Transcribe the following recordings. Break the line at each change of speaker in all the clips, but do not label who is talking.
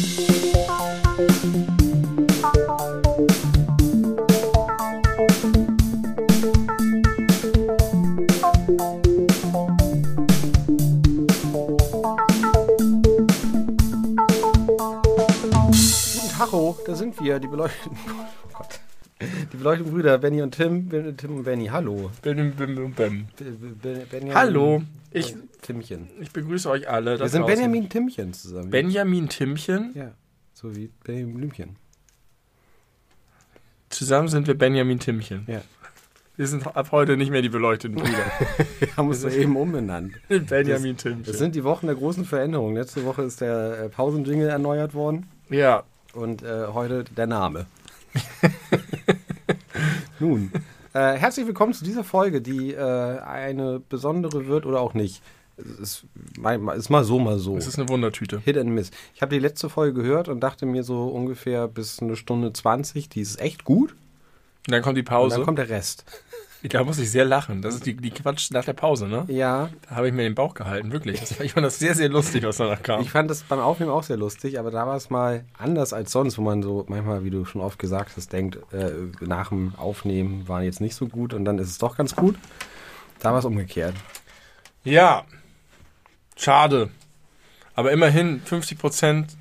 Guten Tacho, da sind wir, die beleuchteten. Oh Gott. Die beleuchteten Brüder, Benny und Tim. Tim und Benny, hallo.
Bim, bim, bim, Hallo, ich,
und Timchen.
ich begrüße euch alle.
Wir sind
draußen.
Benjamin Timchen zusammen.
Benjamin Timmchen.
Ja, so wie Benjamin Blümchen.
Zusammen sind wir Benjamin Timmchen.
Ja.
Wir sind ab heute nicht mehr die beleuchteten Brüder.
Wir haben uns soeben umbenannt.
Benjamin
Das
Timmchen.
sind die Wochen der großen Veränderungen. Letzte Woche ist der äh, Pausenjingle erneuert worden
ja,
und äh, heute der Name. Nun, äh, herzlich willkommen zu dieser Folge, die äh, eine besondere wird oder auch nicht. Es ist, mal- ist mal so, mal so.
es ist eine Wundertüte.
Hit and Miss. Ich habe die letzte Folge gehört und dachte mir so ungefähr bis eine Stunde 20, die ist echt gut.
Und dann kommt die
Und
Pause.
dann kommt der Rest.
da muss ich sehr lachen. Das ist die, die Quatsch nach der Pause, ne?
Ja,
Da habe ich mir den Bauch gehalten, wirklich. Das, ich fand das sehr, sehr lustig, was danach kam.
ich fand das beim Aufnehmen auch sehr lustig, aber da war es mal anders als sonst, wo man so manchmal, wie du schon oft gesagt hast, denkt, äh, nach dem Aufnehmen war jetzt nicht so gut und dann ist es doch ganz gut. Da war es umgekehrt.
Ja, schade. Aber immerhin 50 Prozent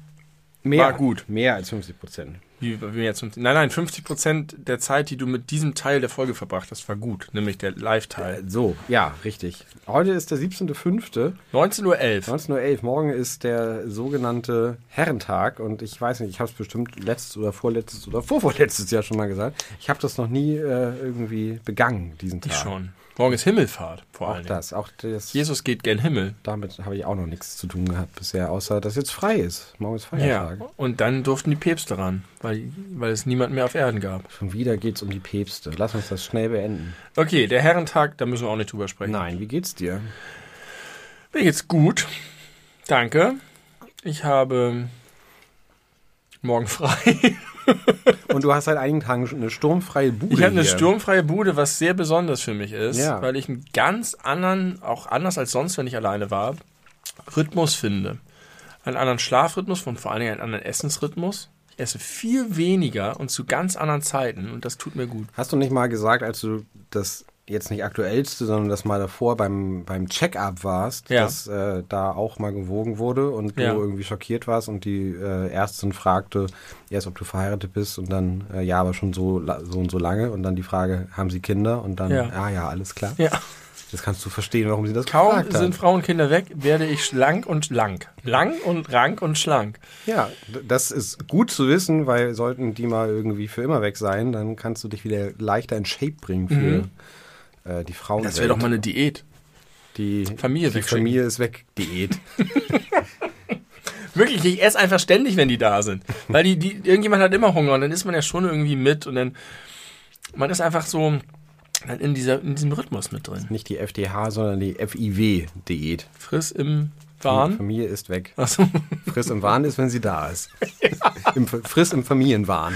War gut.
Mehr als 50 Prozent.
Wie, wie jetzt, nein, nein, 50 Prozent der Zeit, die du mit diesem Teil der Folge verbracht hast, war gut, nämlich der Live-Teil.
So, ja, richtig. Heute ist der 17.05.
19.11 Uhr.
19.11 Uhr. Morgen ist der sogenannte Herrentag und ich weiß nicht, ich habe es bestimmt letztes oder vorletztes oder vorvorletztes Jahr schon mal gesagt. Ich habe das noch nie äh, irgendwie begangen, diesen Tag.
Ich schon. Morgen ist Himmelfahrt, vor
Auch
allen Dingen.
das, auch das.
Jesus geht gen Himmel.
Damit habe ich auch noch nichts zu tun gehabt bisher, außer dass jetzt frei ist. Morgen ist Feiertag.
Und dann durften die Päpste ran, weil, weil es niemand mehr auf Erden gab.
Schon wieder geht's um die Päpste. Lass uns das schnell beenden.
Okay, der Herrentag, da müssen wir auch nicht drüber sprechen.
Nein, wie geht's dir?
Mir geht's gut. Danke. Ich habe morgen frei.
Und du hast seit einigen Tagen eine sturmfreie Bude.
Ich habe eine
hier.
sturmfreie Bude, was sehr besonders für mich ist,
Ja.
weil ich einen ganz anderen, auch anders als sonst, wenn ich alleine war, Rhythmus finde. Einen anderen Schlafrhythmus und vor allen Dingen einen anderen Essensrhythmus. Ich esse viel weniger und zu ganz anderen Zeiten und das tut mir gut.
Hast du nicht mal gesagt, als du das jetzt nicht aktuellste, sondern das mal davor beim, beim Check-up warst,
Ja.
dass äh, da auch mal gewogen wurde und du
Ja.
irgendwie schockiert warst und die äh, Ärztin fragte erst, ob du verheiratet bist und dann, äh, ja, aber schon so, so und so lange und dann die Frage, haben sie Kinder? Und dann,
Ja.
ah ja, alles klar.
Ja.
Das kannst du verstehen, warum sie das
Kaum
gefragt
sind
hat.
Frauen und Kinder weg, werde ich schlank und lang. Lang und rank und schlank.
Ja, das ist gut zu wissen, weil sollten die mal irgendwie für immer weg sein, dann kannst du dich wieder leichter in Shape bringen für äh, die Frauen.
Das wäre doch mal eine Diät.
die
Familie
die. Familie ist weg. Diät.
Wirklich, ich esse einfach ständig, wenn die da sind. Weil die, die, irgendjemand hat immer Hunger und dann ist man ja schon irgendwie mit und dann, man ist einfach so in, dieser, in diesem Rhythmus mit drin.
Nicht die FDH, sondern die FIW-Diät.
Friss im Wahn.
Familie ist weg.
Achso.
Friss im Wahn ist, wenn sie da ist. Im, Friss im Familienwahn.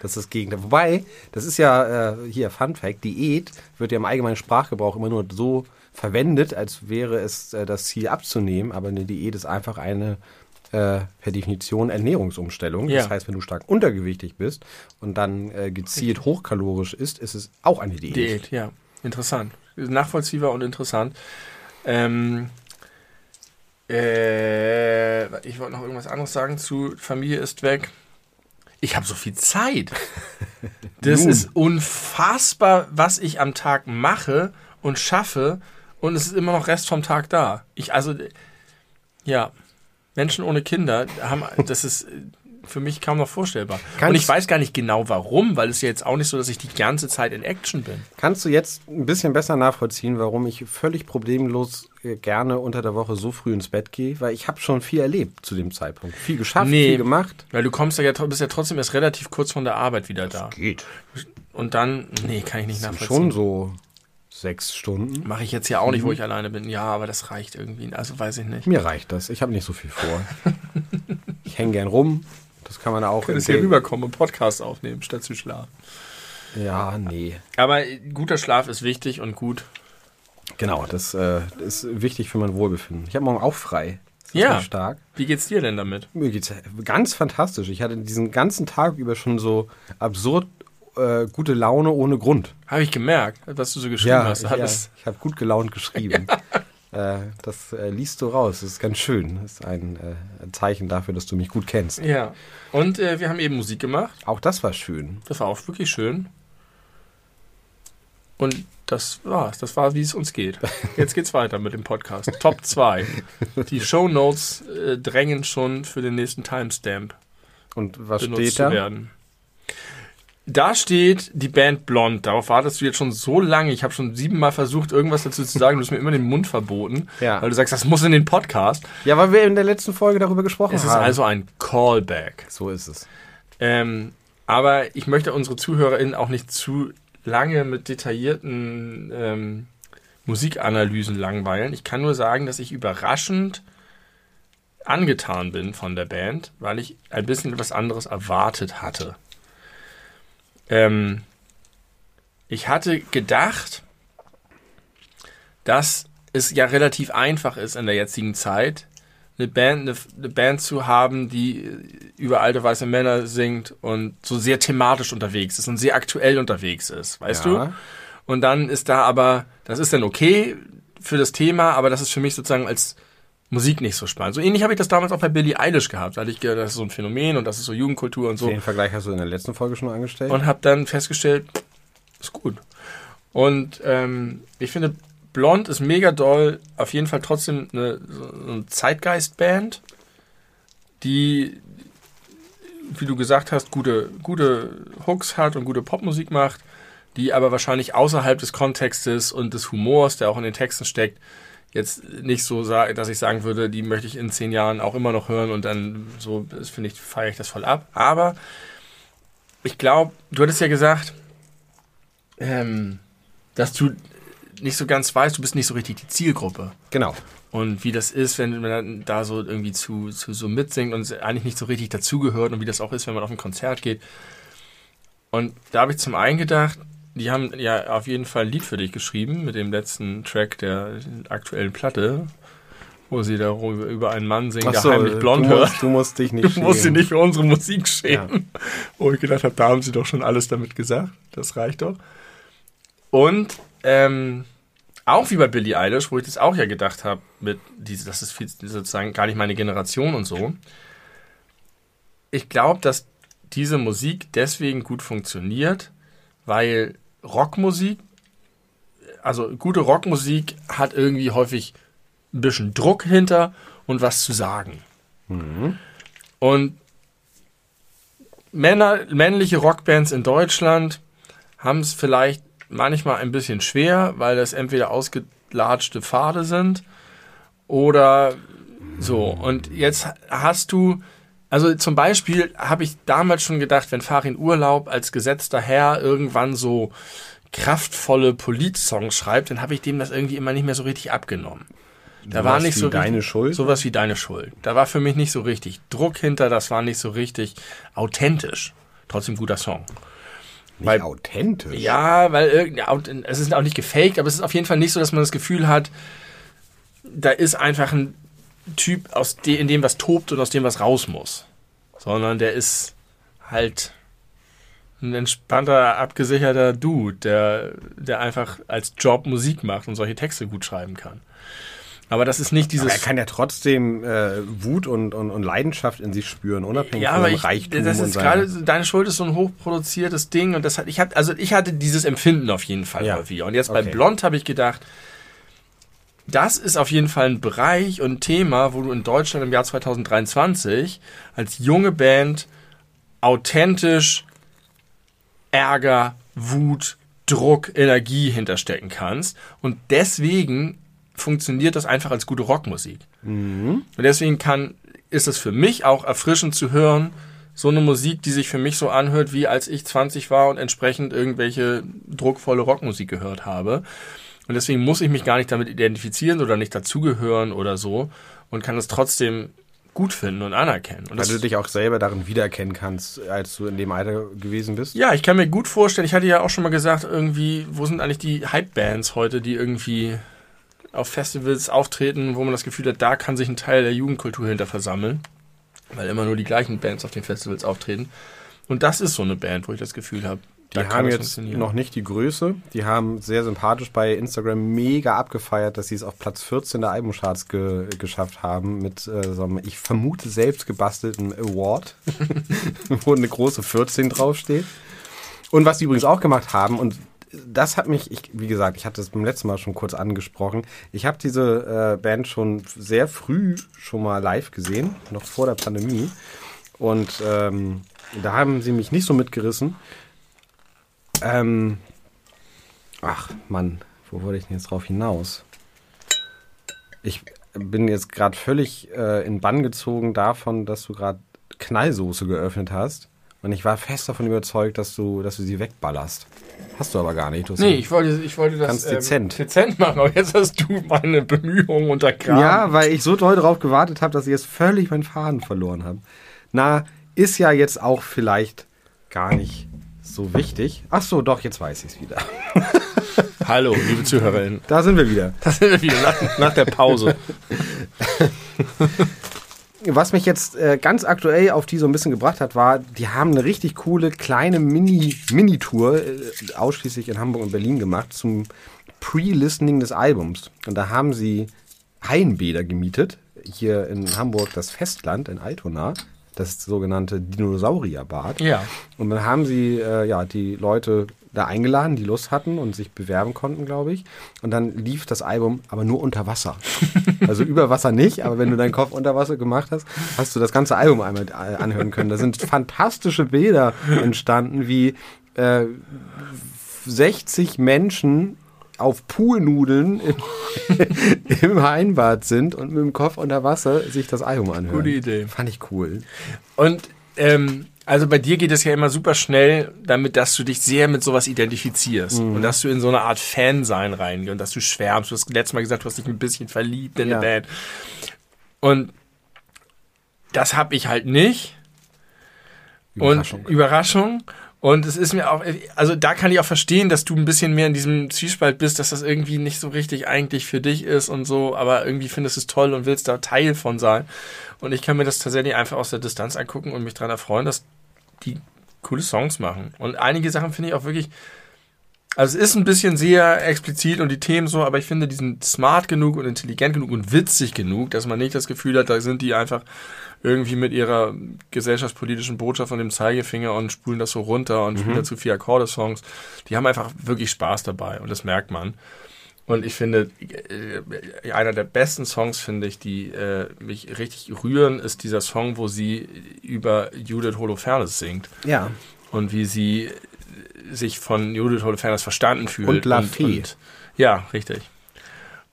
Das ist das Gegenteil. Wobei, das ist ja äh, hier Fun Fact, Diät wird ja im allgemeinen Sprachgebrauch immer nur so verwendet, als wäre es äh, das Ziel abzunehmen, aber eine Diät ist einfach eine äh, per Definition Ernährungsumstellung.
Ja.
Das heißt, wenn du stark untergewichtig bist und dann äh, gezielt hochkalorisch isst, ist es auch eine Diät.
Diät, ja. Interessant. Nachvollziehbar und interessant. Ähm, äh, ich wollte noch irgendwas anderes sagen zu Familie ist weg. Ich habe so viel Zeit. Das
Nun.
ist unfassbar, was ich am Tag mache und schaffe und es ist immer noch Rest vom Tag da. Ich also ja, Menschen ohne Kinder haben das ist für mich kaum noch vorstellbar.
Kannst-
und ich weiß gar nicht genau warum, weil es ja jetzt auch nicht so, dass ich die ganze Zeit in Action bin.
Kannst du jetzt ein bisschen besser nachvollziehen, warum ich völlig problemlos äh, gerne unter der Woche so früh ins Bett gehe? Weil ich habe schon viel erlebt zu dem Zeitpunkt. Viel geschafft,
Nee.
viel gemacht.
Weil du kommst ja, bist ja trotzdem erst relativ kurz von der Arbeit wieder da.
Geht.
Und dann, nee, kann ich nicht
Schon
nachvollziehen.
so sechs Stunden.
Mache ich jetzt ja auch nicht, wo ich alleine bin. Ja, aber das reicht irgendwie. Also weiß ich nicht.
Mir reicht das. Ich habe nicht so viel vor. ich hänge gern rum. Das kann man auch.
Könntest hier rüberkommen und Podcast aufnehmen, statt zu schlafen.
Ja, nee.
Aber äh, guter Schlaf ist wichtig und gut.
Genau, das äh, ist wichtig für mein Wohlbefinden. Ich habe morgen auch frei. Das
Ja.
stark.
Wie geht's dir denn damit?
Mir geht's ganz fantastisch. Ich hatte diesen ganzen Tag über schon so absurd äh, gute Laune ohne Grund.
Habe ich gemerkt, was du so geschrieben hast.
ja, ich habe gut gelaunt geschrieben. Äh, das äh, liest du raus. Das ist ganz schön. Das ist ein, äh, ein Zeichen dafür, dass du mich gut kennst.
ja. Und äh, wir haben eben Musik gemacht.
Auch das war schön.
Das war auch wirklich schön. Und das war's. Das war, wie es uns geht. Jetzt geht's weiter mit dem Podcast. Top 2. Die Show Notes äh, drängen schon für den nächsten Timestamp
Und was steht da?
werden. Da steht die Band Blond. Darauf wartest du jetzt schon so lange. Ich habe schon siebenmal versucht, irgendwas dazu zu sagen. Du hast mir immer den Mund verboten,
Ja.
weil du sagst, das muss in den Podcast.
Ja, weil wir in der letzten Folge darüber gesprochen
Es ist
haben.
also ein Callback.
so ist es.
Ähm, aber ich möchte unsere ZuhörerInnen auch nicht zu lange mit detaillierten ähm, Musikanalysen langweilen. Ich kann nur sagen, dass ich überraschend angetan bin von der Band, weil ich ein bisschen etwas anderes erwartet hatte. Ähm, ich hatte gedacht, dass es ja relativ einfach ist in der jetzigen Zeit, eine Band, eine, eine Band zu haben, die über alte weiße Männer singt und so sehr thematisch unterwegs ist und sehr aktuell unterwegs ist, weißt
Ja.
du? Und dann ist da aber, das ist dann okay für das Thema, aber das ist für mich sozusagen als Musik nicht so spannend. So ähnlich habe ich das damals auch bei Billie Eilish gehabt, weil ich gedacht, das ist so ein Phänomen und das ist so Jugendkultur und so
Den Vergleich hast du in der letzten Folge schon angestellt.
und habe dann festgestellt, ist gut. Und ähm, ich finde, Blond ist mega doll, auf jeden Fall trotzdem eine, so eine Zeitgeist-Band, die, wie du gesagt hast, gute, gute Hooks hat und gute Popmusik macht, die aber wahrscheinlich außerhalb des Kontextes und des Humors, der auch in den Texten steckt, jetzt nicht so, dass ich sagen würde, die möchte ich in zehn Jahren auch immer noch hören und dann so, finde ich, feiere ich das voll ab. Aber ich glaube, du hattest ja gesagt, ähm, dass du nicht so ganz weißt, du bist nicht so richtig die Zielgruppe.
genau.
Und wie das ist, wenn man da so irgendwie zu, zu so mitsingt und eigentlich nicht so richtig dazugehört und wie das auch ist, wenn man auf ein Konzert geht. Und da habe ich zum einen gedacht, die haben ja auf jeden Fall ein Lied für dich geschrieben mit dem letzten Track der aktuellen Platte, wo sie da über einen Mann singen, der heimlich blond
du
hört.
musst, du musst dich nicht
Du musst dich
schämen.
nicht für unsere Musik schämen. Wo ich gedacht habe, da haben sie doch schon alles damit gesagt. Das reicht doch. Und ähm, auch wie bei Billie Eilish, wo ich das auch ja gedacht habe, mit diese, das ist viel, sozusagen gar nicht meine Generation und so. Ich glaube, dass diese Musik deswegen gut funktioniert, weil Rockmusik, also gute Rockmusik hat irgendwie häufig ein bisschen Druck hinter und was zu sagen. Und Männer, männliche Rockbands in Deutschland haben es vielleicht manchmal ein bisschen schwer, weil das entweder ausgelatschte Pfade sind oder so. Und jetzt hast du, also zum Beispiel habe ich damals schon gedacht, wenn Farin Urlaub als gesetzter Herr irgendwann so kraftvolle Politsongs schreibt, dann habe ich dem das irgendwie immer nicht mehr so richtig abgenommen. Da war nicht so
deine
richtig,
Schuld?
Sowas wie deine Schuld. Da war für mich nicht so richtig Druck hinter, das war nicht so richtig authentisch. Trotzdem guter Song.
Nicht
Weil-
authentisch.
Ja, weil es ist auch nicht gefaked, aber es ist auf jeden Fall nicht so, dass man das Gefühl hat, da ist einfach ein Typ, aus de, in dem was tobt und aus dem was raus muss. Sondern der ist halt ein entspannter, abgesicherter Dude, der, der einfach als Job Musik macht und solche Texte gut schreiben kann. Aber das ist nicht
Aber er
dieses.
kann ja trotzdem äh, Wut und, und, und Leidenschaft in sich spüren, unabhängig
Ja,
von seinem
ich,
Reichtum
das ist gerade, deine Schuld ist so ein hochproduziertes Ding und das hat, ich hatte, also ich hatte dieses Empfinden auf jeden Fall
Ja.
häufiger. Und jetzt bei
Okay.
Blond habe ich gedacht, das ist auf jeden Fall ein Bereich und ein Thema, wo du in Deutschland im Jahr 2023 als junge Band authentisch Ärger, Wut, Druck, Energie hinterstecken kannst. Und deswegen funktioniert das einfach als gute Rockmusik. Und deswegen kann, ist es für mich auch erfrischend zu hören, so eine Musik, die sich für mich so anhört, wie als ich 20 war und entsprechend irgendwelche druckvolle Rockmusik gehört habe. Und deswegen muss ich mich gar nicht damit identifizieren oder nicht dazugehören oder so und kann es trotzdem gut finden und anerkennen. Und
Weil du dich auch selber darin wiedererkennen kannst, als du in dem Alter gewesen bist.
ja, ich kann mir gut vorstellen, ich hatte ja auch schon mal gesagt, irgendwie, wo sind eigentlich die Hype-Bands heute, die irgendwie auf Festivals auftreten, wo man das Gefühl hat, da kann sich ein Teil der Jugendkultur hinter versammeln, weil immer nur die gleichen Bands auf den Festivals auftreten. Und das ist so eine Band, wo ich das Gefühl habe,
die haben jetzt noch nicht die Größe. Die haben sehr sympathisch bei Instagram mega abgefeiert, dass sie es auf Platz 14 der Albumcharts ge geschafft haben mit äh, so einem, ich vermute, selbst gebastelten Award, wo eine große 14 draufsteht. Und was sie übrigens auch gemacht haben, und das hat mich, ich, wie gesagt, ich hatte es beim letzten Mal schon kurz angesprochen. Ich habe diese äh, Band schon sehr früh schon mal live gesehen, noch vor der Pandemie. Und ähm, da haben sie mich nicht so mitgerissen. Ähm, ach, Mann, wo wollte ich denn jetzt drauf hinaus? Ich bin jetzt gerade völlig äh, in Bann gezogen davon, dass du gerade Knallsoße geöffnet hast. Und ich war fest davon überzeugt, dass du, dass du sie wegballerst. Hast du aber gar nicht. Du
nee, ich wollte, ich wollte das
ganz dezent.
Ähm, dezent machen, aber jetzt hast du meine Bemühungen untergraben.
Ja, weil ich so doll darauf gewartet habe, dass ich jetzt völlig meinen Faden verloren habe. Na, ist ja jetzt auch vielleicht gar nicht so wichtig. Ach so, doch, jetzt weiß ich es wieder.
Hallo, liebe Zuhörerinnen.
Da sind wir wieder.
Da sind wir wieder nach, nach der Pause.
Was mich jetzt äh, ganz aktuell auf die so ein bisschen gebracht hat, war, die haben eine richtig coole kleine Mini, Mini-Tour, äh, ausschließlich in Hamburg und Berlin gemacht, zum Pre-Listening des Albums. Und da haben sie Hainbäder gemietet, hier in Hamburg das Festland in Altona, das sogenannte Dinosaurierbad.
Ja.
Und dann haben sie äh, ja die Leute da eingeladen, die Lust hatten und sich bewerben konnten, glaube ich. Und dann lief das Album aber nur unter Wasser. Also über Wasser nicht, aber wenn du deinen Kopf unter Wasser gemacht hast, hast du das ganze Album einmal äh, anhören können. Da sind fantastische Bilder entstanden, wie äh, 60 Menschen auf Poolnudeln im, im Heimbad sind und mit dem Kopf unter Wasser sich das Album anhören.
Gute Idee.
Fand ich cool.
Und ähm, also bei dir geht es ja immer super schnell damit, dass du dich sehr mit sowas identifizierst mhm. und dass du in so eine Art Fansein reingehst und dass du schwärmst. Du hast letztes Mal gesagt, du hast dich ein bisschen verliebt in ja. eine Band. Und das habe ich halt nicht. Überraschung. Und Überraschung. Und es ist mir auch, also da kann ich auch verstehen, dass du ein bisschen mehr in diesem Zwiespalt bist, dass das irgendwie nicht so richtig eigentlich für dich ist und so, aber irgendwie findest du es toll und willst da Teil von sein. Und ich kann mir das tatsächlich einfach aus der Distanz angucken und mich daran erfreuen, dass die coole Songs machen. Und einige Sachen finde ich auch wirklich, also es ist ein bisschen sehr explizit und die Themen so, aber ich finde, die sind smart genug und intelligent genug und witzig genug, dass man nicht das Gefühl hat, da sind die einfach irgendwie mit ihrer gesellschaftspolitischen Botschaft von dem Zeigefinger und spulen das so runter und mhm. spielen dazu vier Akkorde-Songs. Die haben einfach wirklich Spaß dabei und das merkt man. Und ich finde, äh, einer der besten Songs, finde ich, die äh, mich richtig rühren, ist dieser Song, wo sie über Judith Holofernes singt.
Ja.
Und wie sie sich von Judith Holofernes verstanden fühlt.
Und La und, und,
Ja, richtig.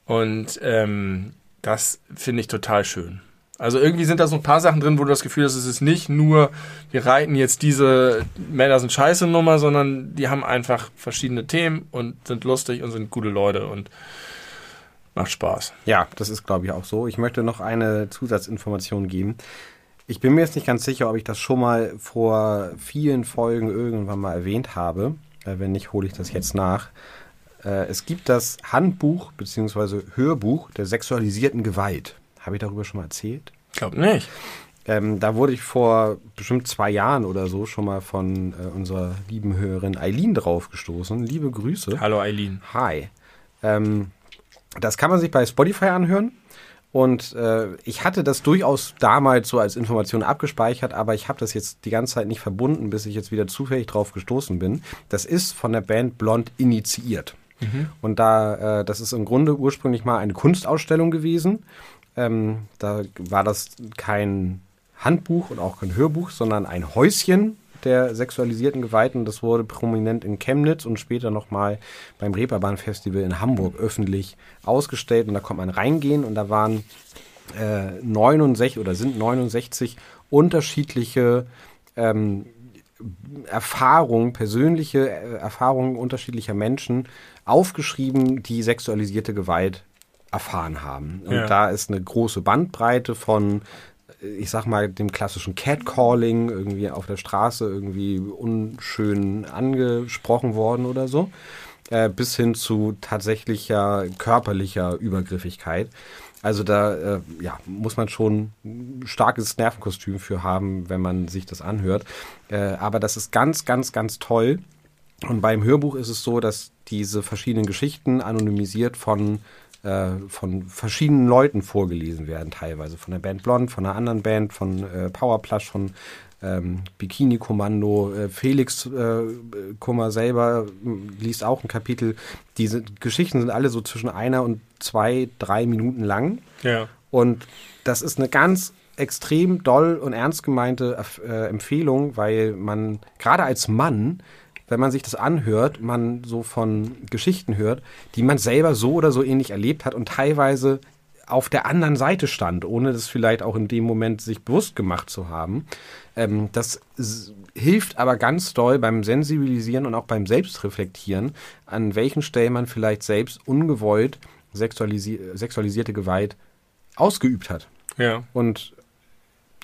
Und ähm, das finde ich total schön. Also irgendwie sind da so ein paar Sachen drin, wo du das Gefühl hast, es ist nicht nur, wir reiten jetzt diese Männer sind scheiße Nummer, sondern die haben einfach verschiedene Themen und sind lustig und sind gute Leute und macht Spaß.
Ja, das ist glaube ich auch so. Ich möchte noch eine Zusatzinformation geben. Ich bin mir jetzt nicht ganz sicher, ob ich das schon mal vor vielen Folgen irgendwann mal erwähnt habe. Äh, wenn nicht, hole ich das jetzt nach. Äh, es gibt das Handbuch bzw. Hörbuch der sexualisierten Gewalt. Habe ich darüber schon mal erzählt?
Ich glaube nicht.
Ähm, da wurde ich vor bestimmt zwei Jahren oder so schon mal von äh, unserer lieben Hörerin Eileen drauf gestoßen. Liebe Grüße.
Hallo Eileen.
Hi. Ähm, das kann man sich bei Spotify anhören. Und äh, ich hatte das durchaus damals so als Information abgespeichert, aber ich habe das jetzt die ganze Zeit nicht verbunden, bis ich jetzt wieder zufällig drauf gestoßen bin. Das ist von der Band Blond initiiert. Mhm. Und da, äh, das ist im Grunde ursprünglich mal eine Kunstausstellung gewesen. Ähm, da war das kein Handbuch und auch kein Hörbuch, sondern ein Häuschen der sexualisierten Geweihten. Das wurde prominent in Chemnitz und später nochmal beim Reeperbahn-Festival in Hamburg öffentlich ausgestellt. Und da konnte man reingehen und da waren äh, 69 oder sind 69 unterschiedliche ähm, Erfahrungen, persönliche äh, Erfahrungen unterschiedlicher Menschen aufgeschrieben, die sexualisierte Gewalt erfahren haben. Und ja. da ist eine große Bandbreite von, ich sag mal, dem klassischen Catcalling, irgendwie auf der Straße irgendwie unschön angesprochen worden oder so. äh, bis hin zu tatsächlicher körperlicher Übergriffigkeit. Also da äh, ja, muss man schon ein starkes Nervenkostüm für haben, wenn man sich das anhört. Äh, aber das ist ganz, ganz, ganz toll. Und beim Hörbuch ist es so, dass diese verschiedenen Geschichten anonymisiert von, äh, von verschiedenen Leuten vorgelesen werden, teilweise von der Band Blond, von einer anderen Band, von äh, Powerplush, von ähm, Bikini-Kommando. Äh, Felix äh, Kummer selber äh, liest auch ein Kapitel. Diese Geschichten sind alle so zwischen einer und zwei, drei Minuten lang.
Ja.
Und das ist eine ganz extrem doll und ernst gemeinte äh, Empfehlung, weil man gerade als Mann, wenn man sich das anhört, man so von Geschichten hört, die man selber so oder so ähnlich erlebt hat und teilweise auf der anderen Seite stand, ohne das vielleicht auch in dem Moment sich bewusst gemacht zu haben. Ähm, das hilft aber ganz doll beim Sensibilisieren und auch beim Selbstreflektieren, an welchen Stellen man vielleicht selbst ungewollt sexualisi sexualisierte Gewalt ausgeübt hat.
Ja.
Und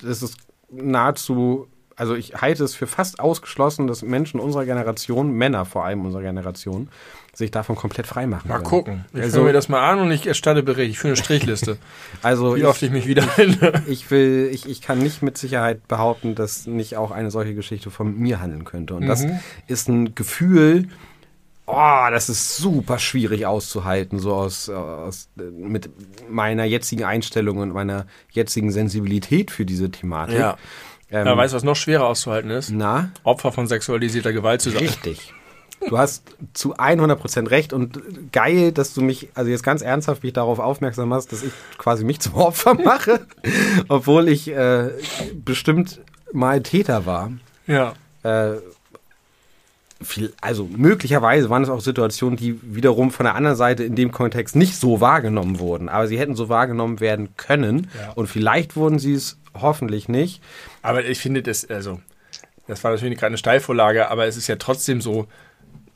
es ist nahezu, also ich halte es für fast ausgeschlossen, dass Menschen unserer Generation, Männer vor allem unserer Generation, sich davon komplett frei machen.
Mal
können.
gucken. Ich
Also-
also, mir das mal an und ich erstatte Bericht. Ich führe eine Strichliste.
Also
Wie
ich,
oft ich mich wieder finde.
ich will, ich, ich kann nicht mit Sicherheit behaupten, dass nicht auch eine solche Geschichte von mir handeln könnte. Und das
Mhm.
ist ein Gefühl, oh, das ist super schwierig auszuhalten, so aus, aus mit meiner jetzigen Einstellung und meiner jetzigen Sensibilität für diese Thematik.
Ja.
Ähm,
Ja, weißt du, was noch schwerer auszuhalten ist?
na,
Opfer von sexualisierter Gewalt zu sein.
Richtig. Du hast zu 100% recht und geil, dass du mich, also jetzt ganz ernsthaft mich darauf aufmerksam machst, dass ich quasi mich zum Opfer mache, obwohl ich äh, bestimmt mal Täter war.
Ja.
Äh, viel, also möglicherweise waren es auch Situationen, die wiederum von der anderen Seite in dem Kontext nicht so wahrgenommen wurden, aber sie hätten so wahrgenommen werden können
Ja.
und vielleicht wurden sie es hoffentlich nicht.
Aber ich finde das, also, das war natürlich gerade eine Steilvorlage, aber es ist ja trotzdem so,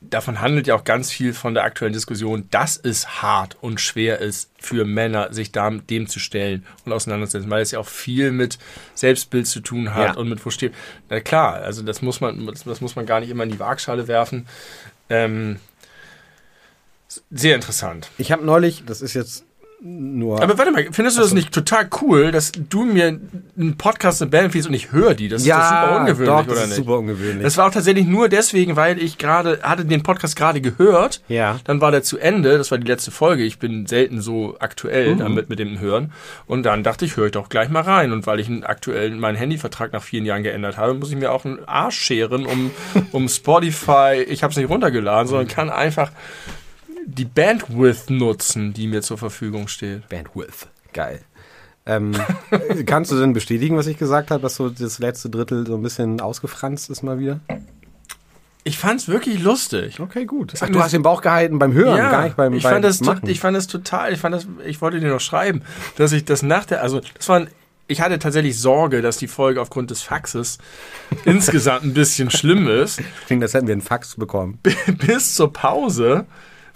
davon handelt ja auch ganz viel von der aktuellen Diskussion, dass es hart und schwer ist für Männer, sich da, dem zu stellen und auseinanderzusetzen, weil es ja auch viel mit Selbstbild zu tun hat
Ja.
und mit wo steht. Na klar, also das muss man, das, das muss man gar nicht immer in die Waagschale werfen. Ähm, sehr interessant.
Ich habe neulich, das ist jetzt nur
Aber warte mal, findest du das nicht total cool, dass du mir einen Podcast eine Band und ich höre die? Das ist doch super ungewöhnlich,
doch, das
oder
ist
nicht?
super ungewöhnlich.
Das war auch tatsächlich nur deswegen, weil ich gerade, hatte den Podcast gerade gehört.
Ja.
Dann war der zu Ende, das war die letzte Folge. Ich bin selten so aktuell
Mhm.
damit mit dem Hören. Und dann dachte ich, höre ich doch gleich mal rein. Und weil ich einen aktuellen, meinen Handyvertrag nach vielen Jahren geändert habe, muss ich mir auch einen Arsch scheren, um, um Spotify, ich habe es nicht runtergeladen, sondern kann einfach die Bandwidth nutzen, die mir zur Verfügung steht.
Bandwidth. Geil. Ähm, äh, kannst du denn bestätigen, was ich gesagt habe, dass so das letzte Drittel so ein bisschen ausgefranst ist mal wieder?
Ich fand's wirklich lustig.
Okay, gut. Ach, du hast den Bauch gehalten beim Hören, gar nicht beim,
ich
beim
fand das,
Machen.
ich fand das total, ich fand das, ich wollte dir noch schreiben, dass ich das nach der, also das war, ein- ich hatte tatsächlich Sorge, dass die Folge aufgrund des Faxes insgesamt ein bisschen schlimm ist.
Klingt, als hätten wir einen Fax bekommen.
Bis zur Pause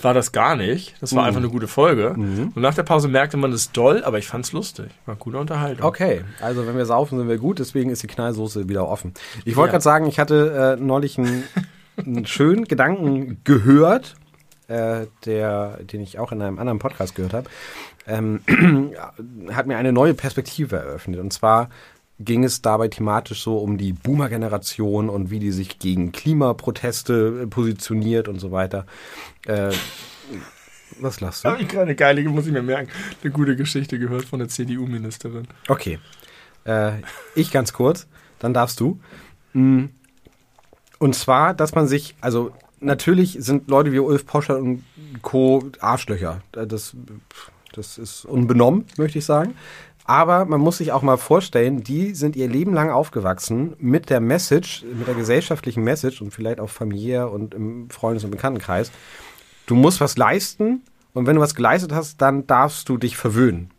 war das gar nicht. Das
Mhm.
war einfach eine gute Folge. Und nach der Pause merkte man es doll, aber ich fand's lustig. War gute Unterhaltung.
Okay, also wenn wir saufen, sind wir gut, deswegen ist die Knallsoße wieder offen. Ich wollte
Ja.
gerade sagen, ich hatte äh, neulich einen, einen schönen Gedanken gehört, äh, der, den ich auch in einem anderen Podcast gehört habe, ähm, hat mir eine neue Perspektive eröffnet. Und zwar ging es dabei thematisch so um die Boomer-Generation und wie die sich gegen Klimaproteste äh, positioniert und so weiter. Äh, was lachst du?
Habe ich gerade eine geile, muss ich mir merken, eine gute Geschichte gehört von der CDU-Ministerin.
Okay. Äh, ich ganz kurz, dann darfst du. Mm. Und zwar, dass man sich, also natürlich sind Leute wie Ulf Poscher und Co. Arschlöcher. Das, das ist unbenommen, möchte ich sagen. Aber man muss sich auch mal vorstellen, die sind ihr Leben lang aufgewachsen mit der Message, mit der gesellschaftlichen Message und vielleicht auch familiär und im Freundes- und Bekanntenkreis. Du musst was leisten und wenn du was geleistet hast, dann darfst du dich verwöhnen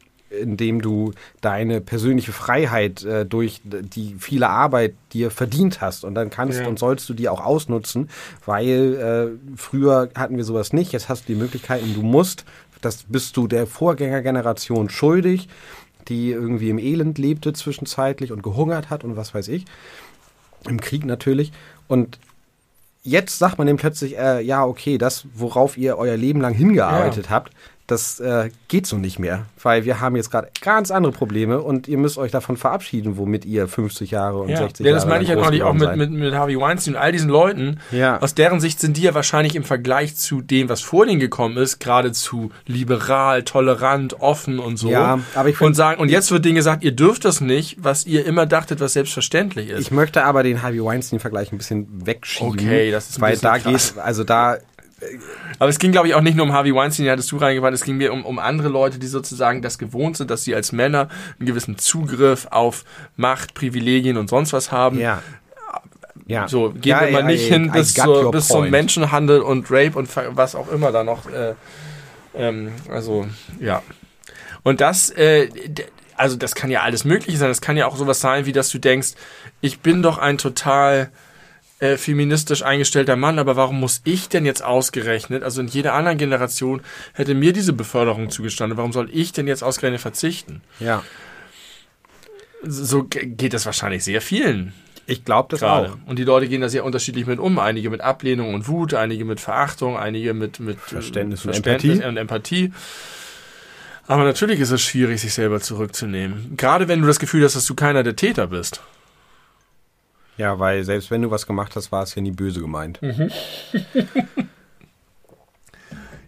indem du deine persönliche Freiheit äh, durch die viele Arbeit dir verdient hast. Und dann kannst
Ja.
und sollst du die auch ausnutzen, weil äh, früher hatten wir sowas nicht. Jetzt hast du die Möglichkeiten, du musst, das bist du der Vorgängergeneration schuldig, die irgendwie im Elend lebte zwischenzeitlich und gehungert hat und was weiß ich. Im Krieg natürlich. Und jetzt sagt man dem plötzlich, äh, ja, okay, das, worauf ihr euer Leben lang hingearbeitet habt, das äh, geht so nicht mehr, weil wir haben jetzt gerade ganz andere Probleme und ihr müsst euch davon verabschieden, womit ihr 50 Jahre und
Ja,
60
ja
Jahre
das meine ich ja neulich auch
geworden
mit, mit, mit Harvey Weinstein und all diesen Leuten.
Ja.
Aus deren Sicht sind die ja wahrscheinlich im Vergleich zu dem, was vor denen gekommen ist, geradezu liberal, tolerant, offen und so.
Ja, aber ich find-
und sagen, und jetzt wird denen gesagt, ihr dürft das nicht, was ihr immer dachtet, was selbstverständlich ist.
Ich möchte aber den Harvey Weinstein-Vergleich ein bisschen wegschieben.
Okay, das ist ein
Weil da
krass.
geht, also da,
Aber es ging, glaube ich, auch nicht nur um Harvey Weinstein, den hattest du reingebracht, es ging mir um, um andere Leute, die sozusagen das gewohnt sind, dass sie als Männer einen gewissen Zugriff auf Macht, Privilegien und sonst was haben.
ja. Ja.
So, gehen
Ja,
wir mal
ja,
nicht
I-
hin bis, zur, bis zum. Menschenhandel und Rape und was auch immer da noch. Äh, ähm, also, ja. Und das, äh, also das kann ja alles Mögliche sein. Das kann ja auch sowas sein, wie dass du denkst, ich bin doch ein total äh, feministisch eingestellter Mann, aber warum muss ich denn jetzt ausgerechnet, also in jeder anderen Generation hätte mir diese Beförderung zugestanden, warum soll ich denn jetzt ausgerechnet verzichten?
Ja.
So geht das wahrscheinlich sehr vielen
Ich glaube das
gerade.
auch.
Und die Leute gehen da sehr unterschiedlich mit um. Einige mit Ablehnung und Wut, einige mit Verachtung, einige mit, mit äh,
Verständnis und
Verständnis
Empathie.
und Empathie. Aber natürlich ist es schwierig, sich selber zurückzunehmen. Gerade wenn du das Gefühl hast, dass du keiner der Täter bist.
Ja, weil selbst wenn du was gemacht hast, war es ja nie böse gemeint.
Mhm.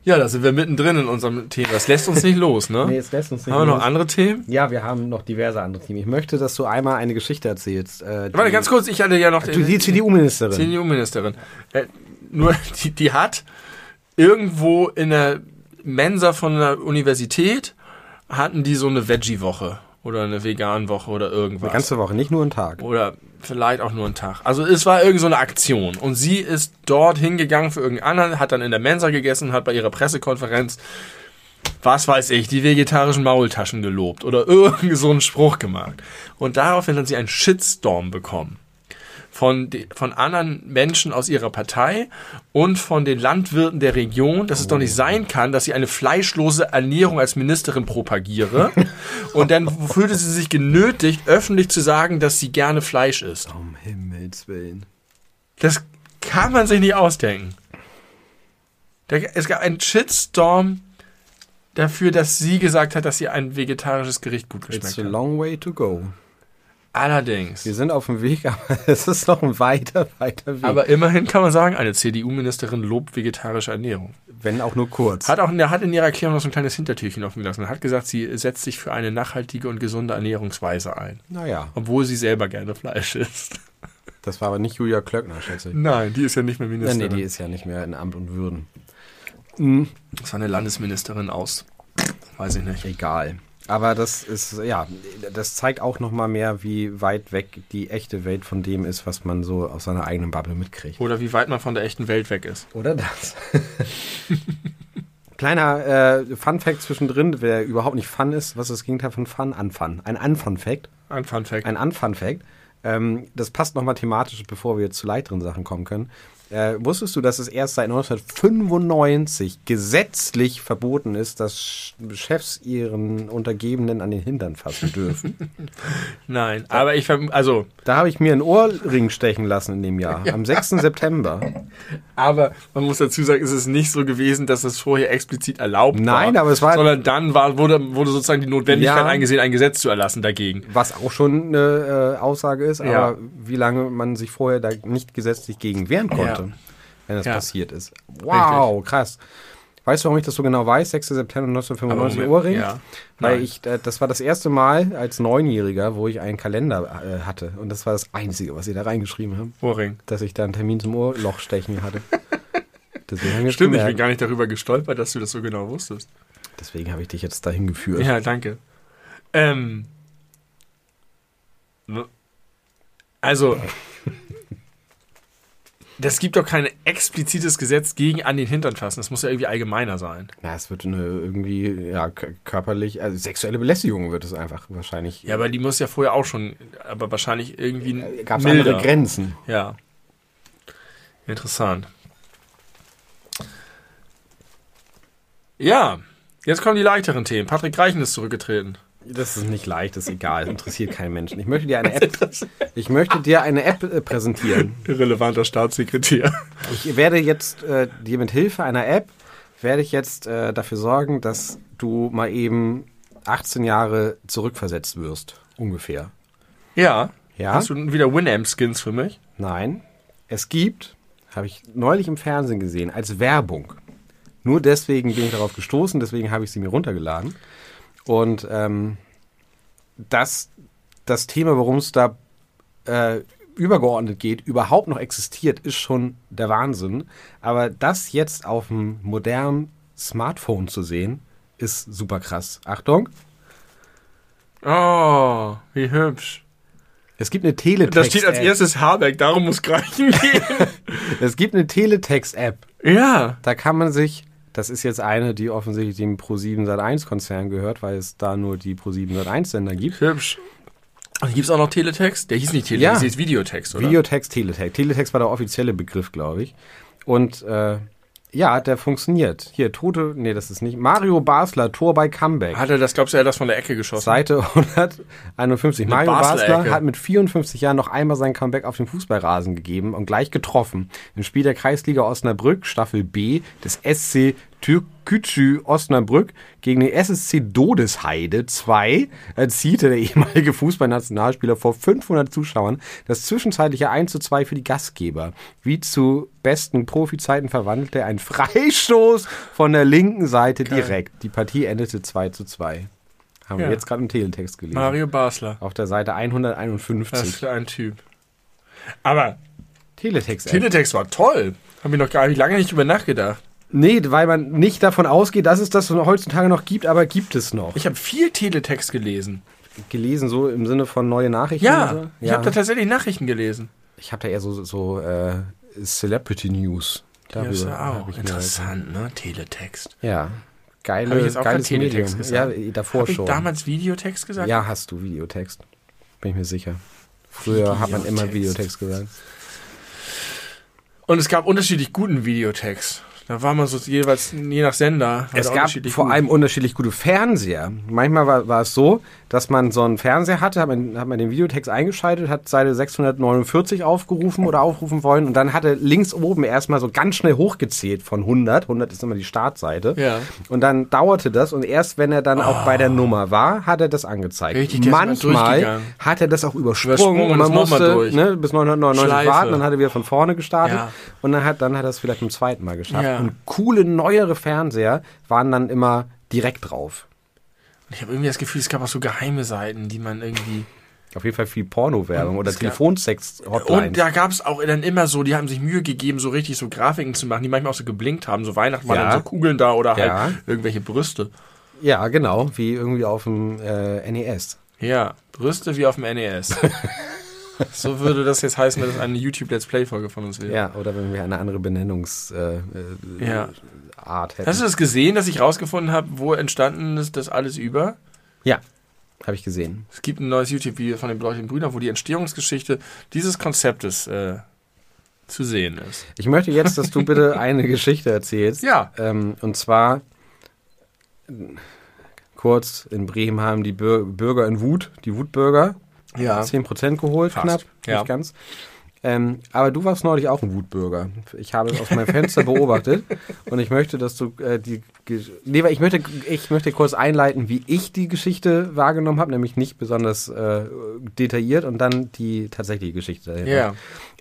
Ja, da sind wir mittendrin in unserem Thema. Das lässt uns nicht los, ne?
Nee, es lässt uns nicht
Haben wir noch
los.
andere Themen?
Ja, wir haben noch diverse andere Themen. Ich möchte, dass du einmal eine Geschichte erzählst. Äh, die,
Warte, ganz kurz, ich hatte ja noch
Du, die CDU-Ministerin.
CDU-Ministerin. Äh, nur, die, die hat irgendwo in der Mensa von einer Universität hatten die so eine Veggie-Woche oder eine Vegan-Woche oder irgendwas.
Eine ganze Woche, nicht nur einen Tag.
oder vielleicht auch nur einen Tag. Also es war irgend so eine Aktion. Und sie ist dort hingegangen für irgendeinen anderen, hat dann in der Mensa gegessen, hat bei ihrer Pressekonferenz, was weiß ich, die vegetarischen Maultaschen gelobt oder irgend so einen Spruch gemacht. Und daraufhin hat sie einen Shitstorm bekommen. Von, von anderen Menschen aus ihrer Partei und von den Landwirten der Region, dass es doch nicht sein kann, dass sie eine fleischlose Ernährung als Ministerin propagiere. und dann fühlte sie sich genötigt, öffentlich zu sagen, dass sie gerne Fleisch isst.
Um Himmels Willen.
Das kann man sich nicht ausdenken. Es gab einen Shitstorm dafür, dass sie gesagt hat, dass sie ein vegetarisches Gericht gut
It's
geschmeckt
a
hat.
long way to go.
Allerdings.
Wir sind auf dem Weg, aber es ist noch ein weiter, weiter Weg.
Aber immerhin kann man sagen, eine CDU-Ministerin lobt vegetarische Ernährung.
wenn auch nur kurz.
Hat auch hat in ihrer Erklärung noch so ein kleines Hintertürchen offen gelassen. Hat gesagt, sie setzt sich für eine nachhaltige und gesunde Ernährungsweise ein.
naja,
Obwohl sie selber gerne Fleisch isst.
das war aber nicht Julia Klöckner, schätze ich.
Nein, die ist ja nicht mehr Ministerin.
nee, die ist ja nicht mehr in Amt und Würden.
das war eine Landesministerin aus. Weiß ich nicht.
Egal. Aber das ist, ja, das zeigt auch nochmal mehr, wie weit weg die echte Welt von dem ist, was man so aus seiner eigenen Bubble mitkriegt.
Oder wie weit man von der echten Welt weg ist.
Oder das. Kleiner äh, Fun-Fact zwischendrin, der überhaupt nicht Fun ist. Was ist das Gegenteil von Fun? Unfun. Ein Unfun-Fact.
Ein Fun Fact.
Ein Unfun-Fact. Ähm, das passt nochmal thematisch, bevor wir zu leichteren Sachen kommen können. Äh, wusstest du, dass es erst seit 1995 gesetzlich verboten ist, dass Chefs ihren Untergebenen an den Hintern fassen dürfen?
Nein, aber ich also,
da habe ich mir einen Ohrring stechen lassen in dem Jahr, am 6. September.
aber man muss dazu sagen, es ist nicht so gewesen, dass es vorher explizit erlaubt war.
Nein, aber es war-
sondern dann war, wurde, wurde sozusagen die Notwendigkeit
Ja.
eingesehen, ein Gesetz zu erlassen dagegen.
Was auch schon eine äh, Aussage ist,
Ja.
aber wie lange man sich vorher da nicht gesetzlich gegen wehren konnte,
Ja.
wenn das passiert ist. Wow, krass. Weißt du, warum ich das so genau weiß? 6. September 1995
Aber-
Ohrring.
ja.
Weil
Nein.
ich, äh, das war das erste Mal als Neunjähriger, wo ich einen Kalender äh, hatte. Und das war das Einzige, was sie da reingeschrieben haben,
Ohrring.
dass ich da einen Termin zum Ohrloch stechen hatte. Deswegen
Stimmt, ich bin
gemerkt.
gar nicht darüber gestolpert, dass du das so genau wusstest.
Deswegen habe ich dich jetzt dahin geführt.
Ja, danke. Ähm, also, das gibt doch kein explizites Gesetz gegen an den Hintern fassen. Das muss ja irgendwie allgemeiner sein.
Na, es wird eine irgendwie ja, körperlich, also sexuelle Belästigung wird es einfach wahrscheinlich.
Ja, aber die muss ja vorher auch schon, aber wahrscheinlich irgendwie
Gab es andere Grenzen?
Ja. Interessant. Ja, jetzt kommen die leichteren Themen. Patrick Reichen ist zurückgetreten.
Das ist nicht leicht, das ist egal, interessiert keinen Menschen. Ich möchte dir eine App, ich möchte dir eine App äh, präsentieren.
Irrelevanter Staatssekretär.
Ich werde jetzt äh, dir mit Hilfe einer App werde ich jetzt äh, dafür sorgen, dass du mal eben 18 Jahre zurückversetzt wirst, ungefähr.
Ja.
Ja?
Hast du wieder Winamp-Skins für mich?
Nein, es gibt, habe ich neulich im Fernsehen gesehen, als Werbung. Nur deswegen bin ich darauf gestoßen, deswegen habe ich sie mir runtergeladen. Und ähm, dass das Thema, worum es da äh, übergeordnet geht, überhaupt noch existiert, ist schon der Wahnsinn. Aber das jetzt auf dem modernen Smartphone zu sehen, ist super krass. Achtung,
Oh, wie hübsch.
es gibt eine Teletext.
Da steht als erstes Habeck, darum muss Greichen gehen.
Es gibt eine Teletext-App.
ja.
Da kann man sich, das ist jetzt eine, die offensichtlich dem Pro7 Sat1 Konzern gehört, weil es da nur die Pro7 Sat1 Sender gibt.
Hübsch. Und gibt es auch noch Teletext? Der hieß nicht Teletext,
Ja.
der hieß Videotext, oder?
Videotext, Teletext. Teletext war der offizielle Begriff, glaube ich. Und äh, ja, der funktioniert. Hier, Tote, nee, das ist nicht. Mario Basler, Tor bei Comeback.
Hat er das, glaubst du, er hat das von der Ecke geschossen?
Seite 151. Mario
Basler
Basler hat mit 54 Jahren noch einmal sein Comeback auf dem Fußballrasen gegeben und gleich getroffen. Im Spiel der Kreisliga Osnabrück, Staffel B des SC Türkgücü Osnabrück gegen den SSC Dodesheide 2 erzielte der ehemalige Fußballnationalspieler vor 500 Zuschauern das zwischenzeitliche 1 zu 2 für die Gastgeber. Wie zu besten Profizeiten verwandelte er einen Freistoß von der linken Seite direkt. Die Partie endete 2 zu 2. Haben
Ja.
wir jetzt gerade im Teletext gelesen.
Mario Basler.
Auf der Seite
Was
151.
für ein Typ. Aber
Teletext.
Teletext war toll. Habe ich noch gar nicht lange nicht drüber nachgedacht.
Nee, weil man nicht davon ausgeht, dass es das heutzutage noch gibt, aber gibt es noch.
Ich habe viel Teletext gelesen.
gelesen, so im Sinne von neue Nachrichten.
Ja,
so?
ich habe da tatsächlich Nachrichten gelesen.
ich habe da eher so, so äh, Celebrity News.
Ja, ist ja
hab
auch interessant, ne? Teletext.
Ja, geile,
Hab ich jetzt auch
geiles
Teletext gesagt?
Ja, davor
Habe ich
schon.
damals Videotext gesagt?
ja, hast du Videotext. Bin ich mir sicher. Früher hat man immer
Videotext.
Videotext gesagt.
Und es gab unterschiedlich guten Videotext. Da war man so jeweils, je nach Sender. war
Es gab vor
gut.
allem unterschiedlich gute Fernseher. Manchmal war, war es so, dass man so einen Fernseher hatte, hat man, hat man den Videotext eingeschaltet, hat Seite 649 aufgerufen oder aufrufen wollen und dann hatte links oben erstmal so ganz schnell hochgezählt von 100. 100 ist immer die Startseite.
Ja.
Und dann dauerte das und erst wenn er dann auch bei der Nummer war, hat er das angezeigt.
Richtig,
Manchmal hat er das auch übersprungen, und man musste ne, bis 999
Schleife.
warten, dann hat er wieder von vorne gestartet
Ja.
und dann hat, dann hat er es vielleicht zum zweiten Mal geschafft.
Ja.
Und coole neuere Fernseher waren dann immer direkt drauf.
Ich habe irgendwie das Gefühl, es gab auch so geheime Seiten, die man irgendwie.
Auf jeden Fall viel Porno-Werbung oder Telefonsex-Hotlines.
Und da gab es auch dann immer so, die haben sich Mühe gegeben, so richtig so Grafiken zu machen, die manchmal auch so geblinkt haben. So Weihnachten waren
Ja.
dann so Kugeln da oder halt
Ja.
irgendwelche Brüste.
Ja, genau, wie irgendwie auf dem äh, NES.
Ja, Brüste wie auf dem NES. so würde das jetzt heißen, wenn es eine YouTube-Let's Play-Folge von uns wäre.
Ja, oder wenn wir eine andere Benennungsart äh,
Ja.
Art hätten.
Hast du das gesehen, dass ich rausgefunden habe, wo entstanden ist das alles über?
ja, habe ich gesehen.
Es gibt ein neues YouTube-Video von den beleuchteten Brüdern, wo die Entstehungsgeschichte dieses Konzeptes äh, zu sehen ist.
Ich möchte jetzt, dass du bitte eine Geschichte erzählst.
Ja.
Ähm, und zwar äh, kurz in Bremen haben die Bür Bürger in Wut, die Wutbürger,
Ja.
10% geholt,
Fast.
knapp,
Ja.
nicht ganz. Ähm, aber du warst neulich auch ein Wutbürger. Ich habe es aus meinem Fenster beobachtet und ich möchte, dass du äh, die. Ge- Nee, ich möchte, ich möchte kurz einleiten, wie ich die Geschichte wahrgenommen habe, nämlich nicht besonders äh, detailliert und dann die tatsächliche Geschichte dahinter.
Ja.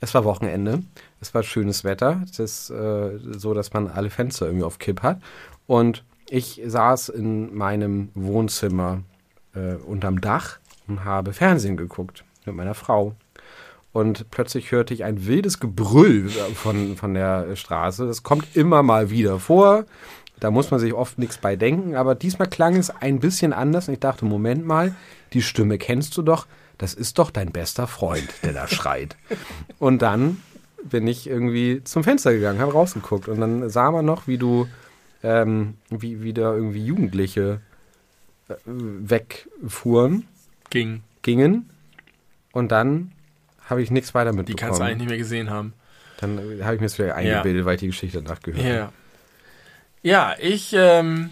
Es war Wochenende, es war schönes Wetter, es ist äh, so, dass man alle Fenster irgendwie auf Kipp hat und ich saß in meinem Wohnzimmer äh, unterm Dach und habe Fernsehen geguckt mit meiner Frau. Und plötzlich hörte ich ein wildes Gebrüll von, von der Straße. Das kommt immer mal wieder vor. Da muss man sich oft nichts bei denken. Aber diesmal klang es ein bisschen anders. Und ich dachte, Moment mal, die Stimme kennst du doch. Das ist doch dein bester Freund, der da schreit. Und dann bin ich irgendwie zum Fenster gegangen, habe rausgeguckt. Und dann sah man noch, wie du, ähm, wie, wie da irgendwie Jugendliche äh, wegfuhren
Ging.
gingen und dann habe ich nichts weiter
Die
mitbekommen.
kannst du eigentlich nicht mehr gesehen haben.
dann äh, habe ich mir das wieder eingebildet, weil ich die Geschichte danach gehört habe.
Ja. Ja, ich ähm,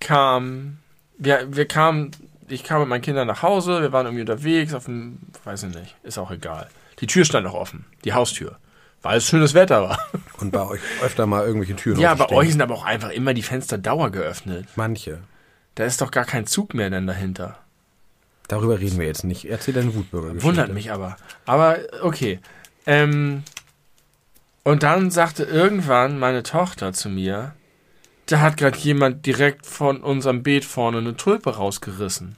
kam, wir, wir kamen ich kam mit meinen Kindern nach Hause, wir waren irgendwie unterwegs, auf dem, weiß ich nicht, ist auch egal. Die Tür stand noch offen, die Haustür, weil es schönes Wetter war.
Und bei euch öfter mal irgendwelche Türen
Ja, bei euch sind aber auch einfach immer die Fenster dauer geöffnet.
Manche.
Da ist doch gar kein Zug mehr dann dahinter.
Darüber reden wir jetzt nicht. Erzähl deine Wutbürger.
Wundert mich aber. Aber okay. Ähm, und dann sagte irgendwann meine Tochter zu mir, da hat gerade jemand direkt von unserem Beet vorne eine Tulpe rausgerissen.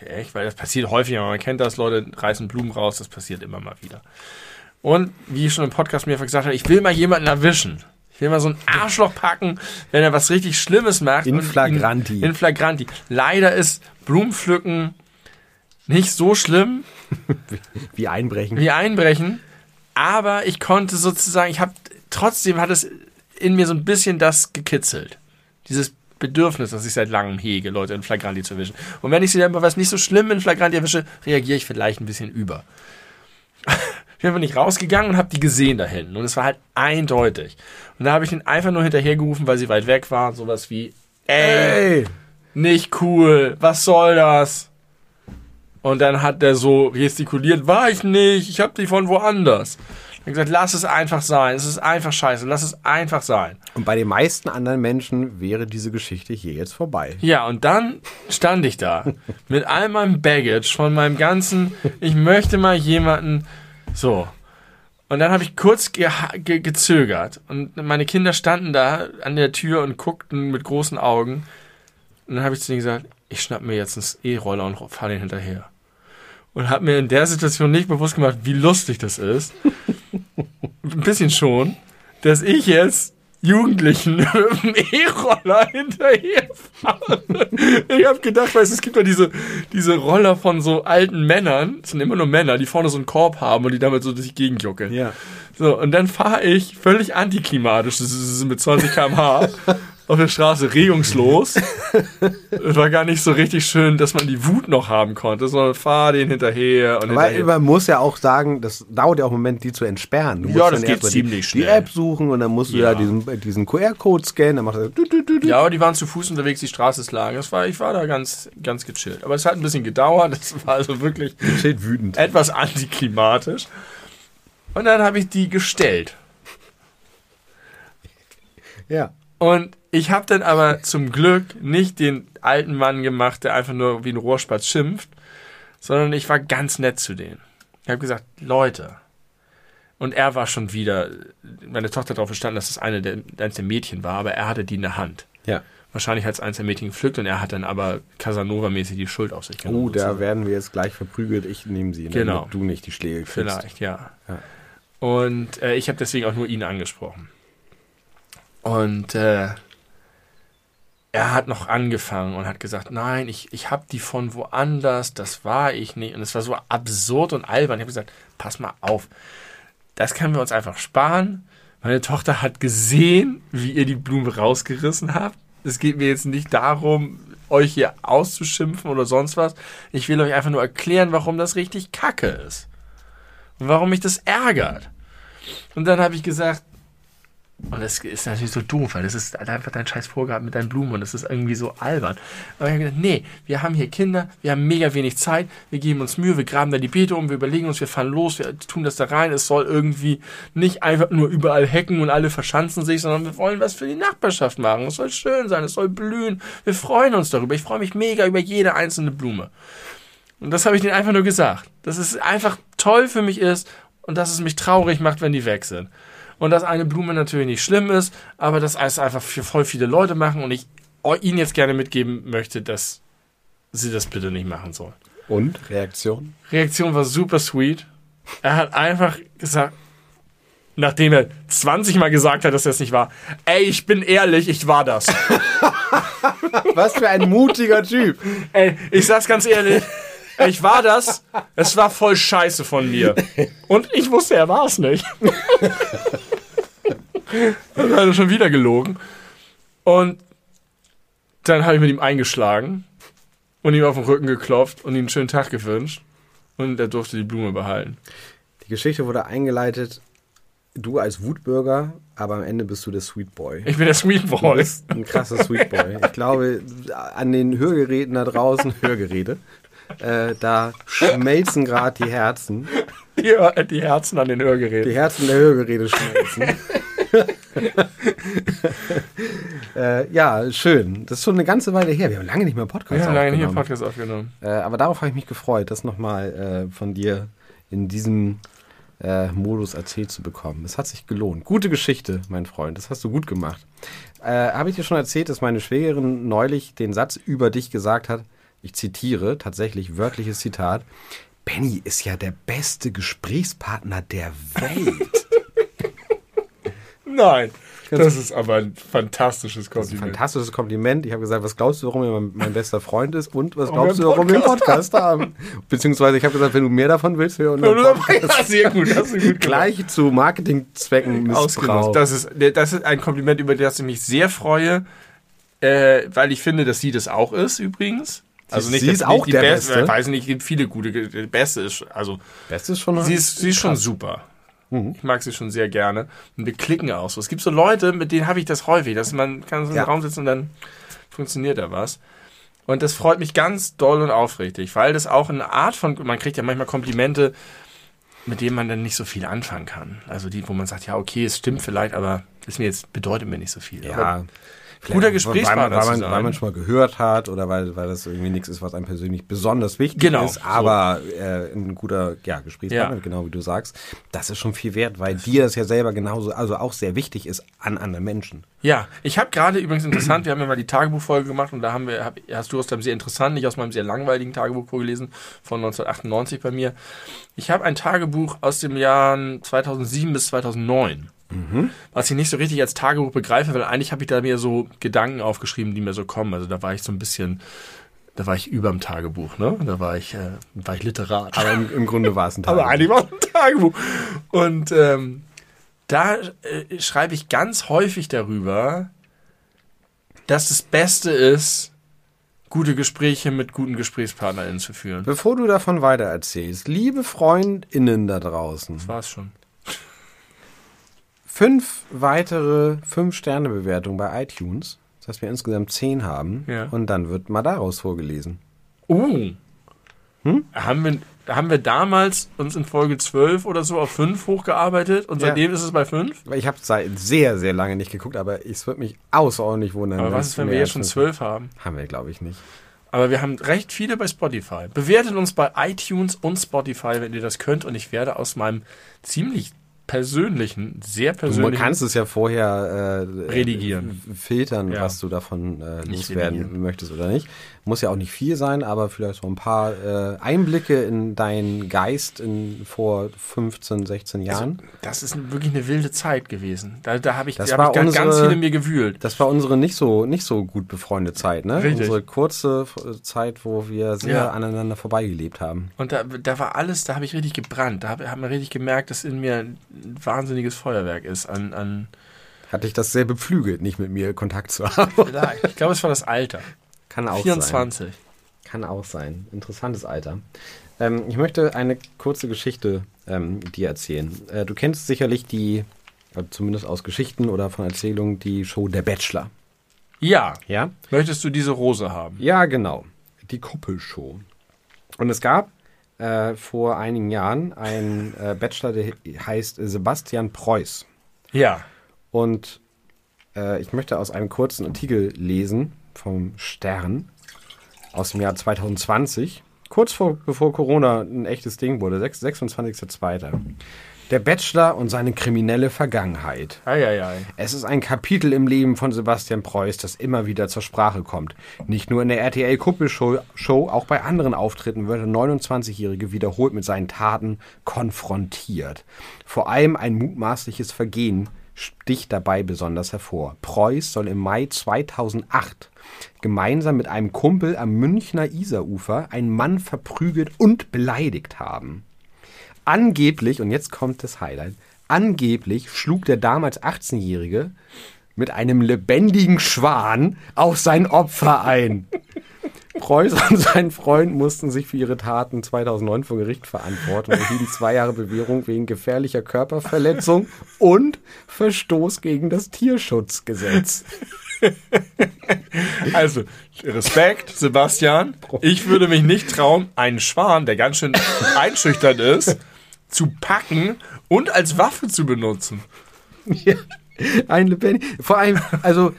Echt? Weil das passiert häufig, man kennt das, Leute reißen Blumen raus, das passiert immer mal wieder. Und wie ich schon im Podcast mehrfach gesagt habe, ich will mal jemanden erwischen. Ich will mal so ein Arschloch packen, wenn er was richtig Schlimmes macht.
In flagranti.
In flagranti. Leider ist Blumenpflücken nicht so schlimm,
Wie einbrechen.
wie einbrechen, aber ich konnte sozusagen, ich habe trotzdem hat es in mir so ein bisschen das gekitzelt. Dieses Bedürfnis, das ich seit langem hege, Leute in Flagranti zu erwischen. Und wenn ich sie dann bei was nicht so schlimm in Flagranti erwische, reagiere ich vielleicht ein bisschen über. Ich bin nicht rausgegangen und habe die gesehen da hinten. Und es war halt eindeutig. Und da habe ich den einfach nur hinterhergerufen, weil sie weit weg war. Sowas wie, ey, nicht cool, was soll das? Und dann hat der so gestikuliert, war ich nicht, ich hab die von woanders. Ich gesagt, lass es einfach sein, es ist einfach scheiße, lass es einfach sein.
Und bei den meisten anderen Menschen wäre diese Geschichte hier jetzt vorbei.
Ja, und dann stand ich da mit all meinem Baggage von meinem ganzen, ich möchte mal jemanden, so. Und dann habe ich kurz ge ge gezögert und meine Kinder standen da an der Tür und guckten mit großen Augen. Und dann habe ich zu denen gesagt, ich schnapp mir jetzt einen E-Roller und fahre den hinterher. Und habe mir in der Situation nicht bewusst gemacht, wie lustig das ist. Ein bisschen schon, dass ich jetzt Jugendlichen E-Roller hinterherfahre. Ich habe gedacht, weißt du, es gibt ja diese, diese Roller von so alten Männern, das sind immer nur Männer, die vorne so einen Korb haben und die damit so durch die Gegend juckeln.
Ja.
So, und dann fahre ich völlig antiklimatisch, das ist mit 20 km/h auf der Straße regungslos. Es war gar nicht so richtig schön, dass man die Wut noch haben konnte, sondern fahr den hinterher und
Weil
hinterher.
man muss ja auch sagen, das dauert ja auch einen Moment, die zu entsperren. Du musst
Ja, das geht ziemlich
die, die
schnell.
App suchen und dann musst du
Ja.
ja, diesen, diesen QR-Code scannen, dann macht er du, du, du, du.
Ja, aber die waren zu Fuß unterwegs, die Straße ist lang. Das war, ich war da ganz, ganz gechillt. Aber es hat ein bisschen gedauert. Das war also wirklich
wütend.
etwas antiklimatisch. Und dann habe ich die gestellt.
Ja.
Und ich habe dann aber zum Glück nicht den alten Mann gemacht, der einfach nur wie ein Rohrspatz schimpft, sondern ich war ganz nett zu denen. Ich habe gesagt, Leute. Und er war schon wieder, meine Tochter darauf verstanden, dass es eine der, eines der Mädchen war, aber er hatte die in der Hand.
Ja.
Wahrscheinlich hat es eins der Mädchen gepflückt und er hat dann aber Casanova-mäßig die Schuld auf sich genommen.
Oh, da
sozusagen.
werden wir jetzt gleich verprügelt. Ich nehme sie,
Genau.
damit du nicht die Schläge kriegst.
Vielleicht, ja.
Ja.
Und äh, ich habe deswegen auch nur ihn angesprochen. Und äh, er hat noch angefangen und hat gesagt, nein, ich, ich habe die von woanders, das war ich nicht. Und es war so absurd und albern. Ich habe gesagt, pass mal auf, das können wir uns einfach sparen. Meine Tochter hat gesehen, wie ihr die Blume rausgerissen habt. Es geht mir jetzt nicht darum, euch hier auszuschimpfen oder sonst was. Ich will euch einfach nur erklären, warum das richtig kacke ist. Und warum mich das ärgert. Und dann habe ich gesagt, und das ist natürlich so doof, weil das ist einfach dein scheiß Vorgaben mit deinen Blumen und das ist irgendwie so albern. Aber ich habe gesagt, nee, wir haben hier Kinder, wir haben mega wenig Zeit, wir geben uns Mühe, wir graben da die Beete um, wir überlegen uns, wir fahren los, wir tun das da rein. Es soll irgendwie nicht einfach nur überall hecken und alle verschanzen sich, sondern wir wollen was für die Nachbarschaft machen. Es soll schön sein, es soll blühen. Wir freuen uns darüber. Ich freue mich mega über jede einzelne Blume. Und das habe ich denen einfach nur gesagt. Dass es einfach toll für mich ist und dass es mich traurig macht, wenn die weg sind. Und dass eine Blume natürlich nicht schlimm ist, aber dass es einfach für voll viele Leute machen und ich ihnen jetzt gerne mitgeben möchte, dass sie das bitte nicht machen sollen.
Und? Reaktion?
Reaktion war super sweet. Er hat einfach gesagt, nachdem er 20 Mal gesagt hat, dass er es nicht war, ey, ich bin ehrlich, ich war das.
Was für ein mutiger Typ.
Ey, ich sag's ganz ehrlich, ich war das. Es war voll scheiße von mir. Und ich wusste, er war es nicht. Dann hat er schon wieder gelogen. Und dann habe ich mit ihm eingeschlagen und ihm auf den Rücken geklopft und ihm einen schönen Tag gewünscht. Und er durfte die Blume behalten.
Die Geschichte wurde eingeleitet du als Wutbürger, aber am Ende bist du der Sweet Boy.
Ich bin der Sweet
Du
Boy.
bist ein krasser Sweet Boy. Ich glaube, an den Hörgeräten da draußen, Hörgeräte, äh, da schmelzen gerade die Herzen.
Die, die Herzen an den
Die
Hörgeräten.
Herzen der Hörgeräte schmelzen. äh, ja, schön. Das ist schon eine ganze Weile her. Wir haben lange nicht mehr Podcast
Wir haben lange nicht mehr
aufgenommen.
Podcast aufgenommen.
Äh, aber darauf habe ich mich gefreut, das nochmal äh, von dir in diesem äh, Modus erzählt zu bekommen. Es hat sich gelohnt. Gute Geschichte, mein Freund. Das hast du gut gemacht. Äh, habe ich dir schon erzählt, dass meine Schwägerin neulich den Satz über dich gesagt hat? Ich zitiere, tatsächlich wörtliches Zitat. Benny ist ja der beste Gesprächspartner der Welt.
Nein, das ist aber ein fantastisches
ist ein
Kompliment.
fantastisches Kompliment. Ich habe gesagt, was glaubst du, warum er mein, bester Freund ist? Und was
Warum
glaubst du, warum wir einen
Podcast
haben? Beziehungsweise ich habe gesagt, wenn du mehr davon willst, wir unseren Podcast
Ja, sehr gut, hast du gut
gleich zu Marketingzwecken
Ausgenutzt. Das ist, das ist ein Kompliment, über das ich mich sehr freue, äh, weil ich finde, dass sie das auch ist, übrigens. Also nicht,
sie ist auch
die
der
Beste.
Beste.
Ich weiß nicht, es gibt viele gute. Die Beste ist, also
Beste ist schon
sie ist, sie ist schon super.
Mhm.
Ich mag sie schon sehr gerne. Und wir klicken auch so. Es gibt so Leute, mit denen habe ich das häufig, dass man kann so im
Ja.
Raum sitzen und dann funktioniert da was. Und das freut mich ganz doll und aufrichtig, weil das auch eine Art von, man kriegt ja manchmal Komplimente, mit denen man dann nicht so viel anfangen kann. Also die, wo man sagt, ja, okay, es stimmt vielleicht, aber ist mir jetzt, bedeutet mir nicht so viel. Aber
ja.
Guter Gesprächspartner
weil
zu
man, weil,
sein.
man, weil man schon mal gehört hat oder weil, weil das irgendwie nichts ist, was einem persönlich besonders wichtig
Genau,
ist,
so.
aber äh, ein guter ja, Gesprächspartner,
Ja.
genau wie du sagst, das ist schon viel wert, weil dir das ja selber genauso, also auch sehr wichtig ist an anderen Menschen.
Ja, ich habe gerade übrigens interessant, wir haben ja mal die Tagebuchfolge gemacht und da haben wir, hab, hast du aus deinem sehr interessanten, nicht aus meinem sehr langweiligen Tagebuch vorgelesen, von 1998 bei mir. Ich habe ein Tagebuch aus dem Jahr 2007 bis 2009. Was ich nicht so richtig als Tagebuch begreife, weil eigentlich habe ich da mir so Gedanken aufgeschrieben, die mir so kommen. Also da war ich so ein bisschen, da war ich überm Tagebuch, ne? Da war ich, äh, war ich Literat.
Aber im, im Grunde war es ein Tag.
Aber eigentlich war es ein Tagebuch. Und ähm, da äh, schreibe ich ganz häufig darüber, dass das Beste ist, gute Gespräche mit guten GesprächspartnerInnen zu führen.
Bevor du davon weiter erzählst, liebe FreundInnen da draußen,
Das war's schon.
Fünf weitere Fünf-Sterne-Bewertungen bei iTunes, das heißt wir insgesamt zehn haben,
Ja.
und dann wird mal daraus vorgelesen.
Uh. Haben, wir, haben wir damals uns in Folge 12 oder so auf 5 hochgearbeitet und
Ja.
seitdem ist es bei 5?
Weil Ich habe seit sehr, sehr lange nicht geguckt, aber es würde mich außerordentlich wundern.
Aber was ist, wenn wir jetzt schon
fünf-
12 haben?
Haben wir, glaube ich, nicht.
Aber wir haben recht viele bei Spotify. Bewertet uns bei iTunes und Spotify, wenn ihr das könnt. Und ich werde aus meinem ziemlich persönlichen, sehr
Du
persönlichen...
kannst es ja vorher äh,
Redigieren.
filtern,
Ja.
was du davon äh, loswerden möchtest oder nicht. Muss ja auch nicht viel sein, aber vielleicht so ein paar äh, Einblicke in deinen Geist in vor 15, 16 Jahren.
Das ist wirklich eine wilde Zeit gewesen. Da, da habe ich,
Das
da hab ich ganz, ganz
unsere-
viel in mir gewühlt.
Das war unsere nicht so nicht so gut befreundete Zeit, ne?
Richtig.
Unsere kurze äh, Zeit, wo wir sehr
Ja.
aneinander vorbeigelebt haben.
Und da, da war alles, da habe ich richtig gebrannt. Da habe hab man richtig gemerkt, dass in mir ein wahnsinniges Feuerwerk ist an, an
Hatte ich das sehr beflügelt, nicht mit mir Kontakt zu haben.
vielleicht. Ich glaube, es war das Alter.
Kann auch sein.
24.
Kann auch sein. Interessantes Alter. Ähm, ich möchte eine kurze Geschichte ähm, dir erzählen. Äh, du kennst sicherlich die, äh, zumindest aus Geschichten oder von Erzählungen, die Show Der Bachelor.
Ja.
Ja?
Möchtest du diese Rose haben?
Ja, genau. Die Kuppelshow. Und es gab äh, vor einigen Jahren einen äh, Bachelor, der heißt Sebastian Preuß.
Ja.
Und äh, ich möchte aus einem kurzen Artikel lesen vom Stern aus dem Jahr 2020, kurz vor, bevor Corona ein echtes Ding wurde, sechs- 26.02. Der Bachelor und seine kriminelle Vergangenheit.
Eieiei.
Es ist ein Kapitel im Leben von Sebastian Preuß, das immer wieder zur Sprache kommt. Nicht nur in der RTL-Kuppelshow, Show, auch bei anderen Auftritten wird der 29-Jährige wiederholt mit seinen Taten konfrontiert. Vor allem ein mutmaßliches Vergehen sticht dabei besonders hervor. Preuß soll im Mai 2008 gemeinsam mit einem Kumpel am Münchner Isarufer einen Mann verprügelt und beleidigt haben. Angeblich, und jetzt kommt das Highlight, angeblich schlug der damals 18-Jährige mit einem lebendigen Schwan auf sein Opfer ein. Preuß und sein Freund mussten sich für ihre Taten 2009 vor Gericht verantworten und erhielten zwei Jahre Bewährung wegen gefährlicher Körperverletzung und Verstoß gegen das Tierschutzgesetz.
Also, Respekt, Sebastian. Ich würde mich nicht trauen, einen Schwan, der ganz schön einschüchternd ist, zu packen und als Waffe zu benutzen.
Ja, ein lebendig. Vor allem, also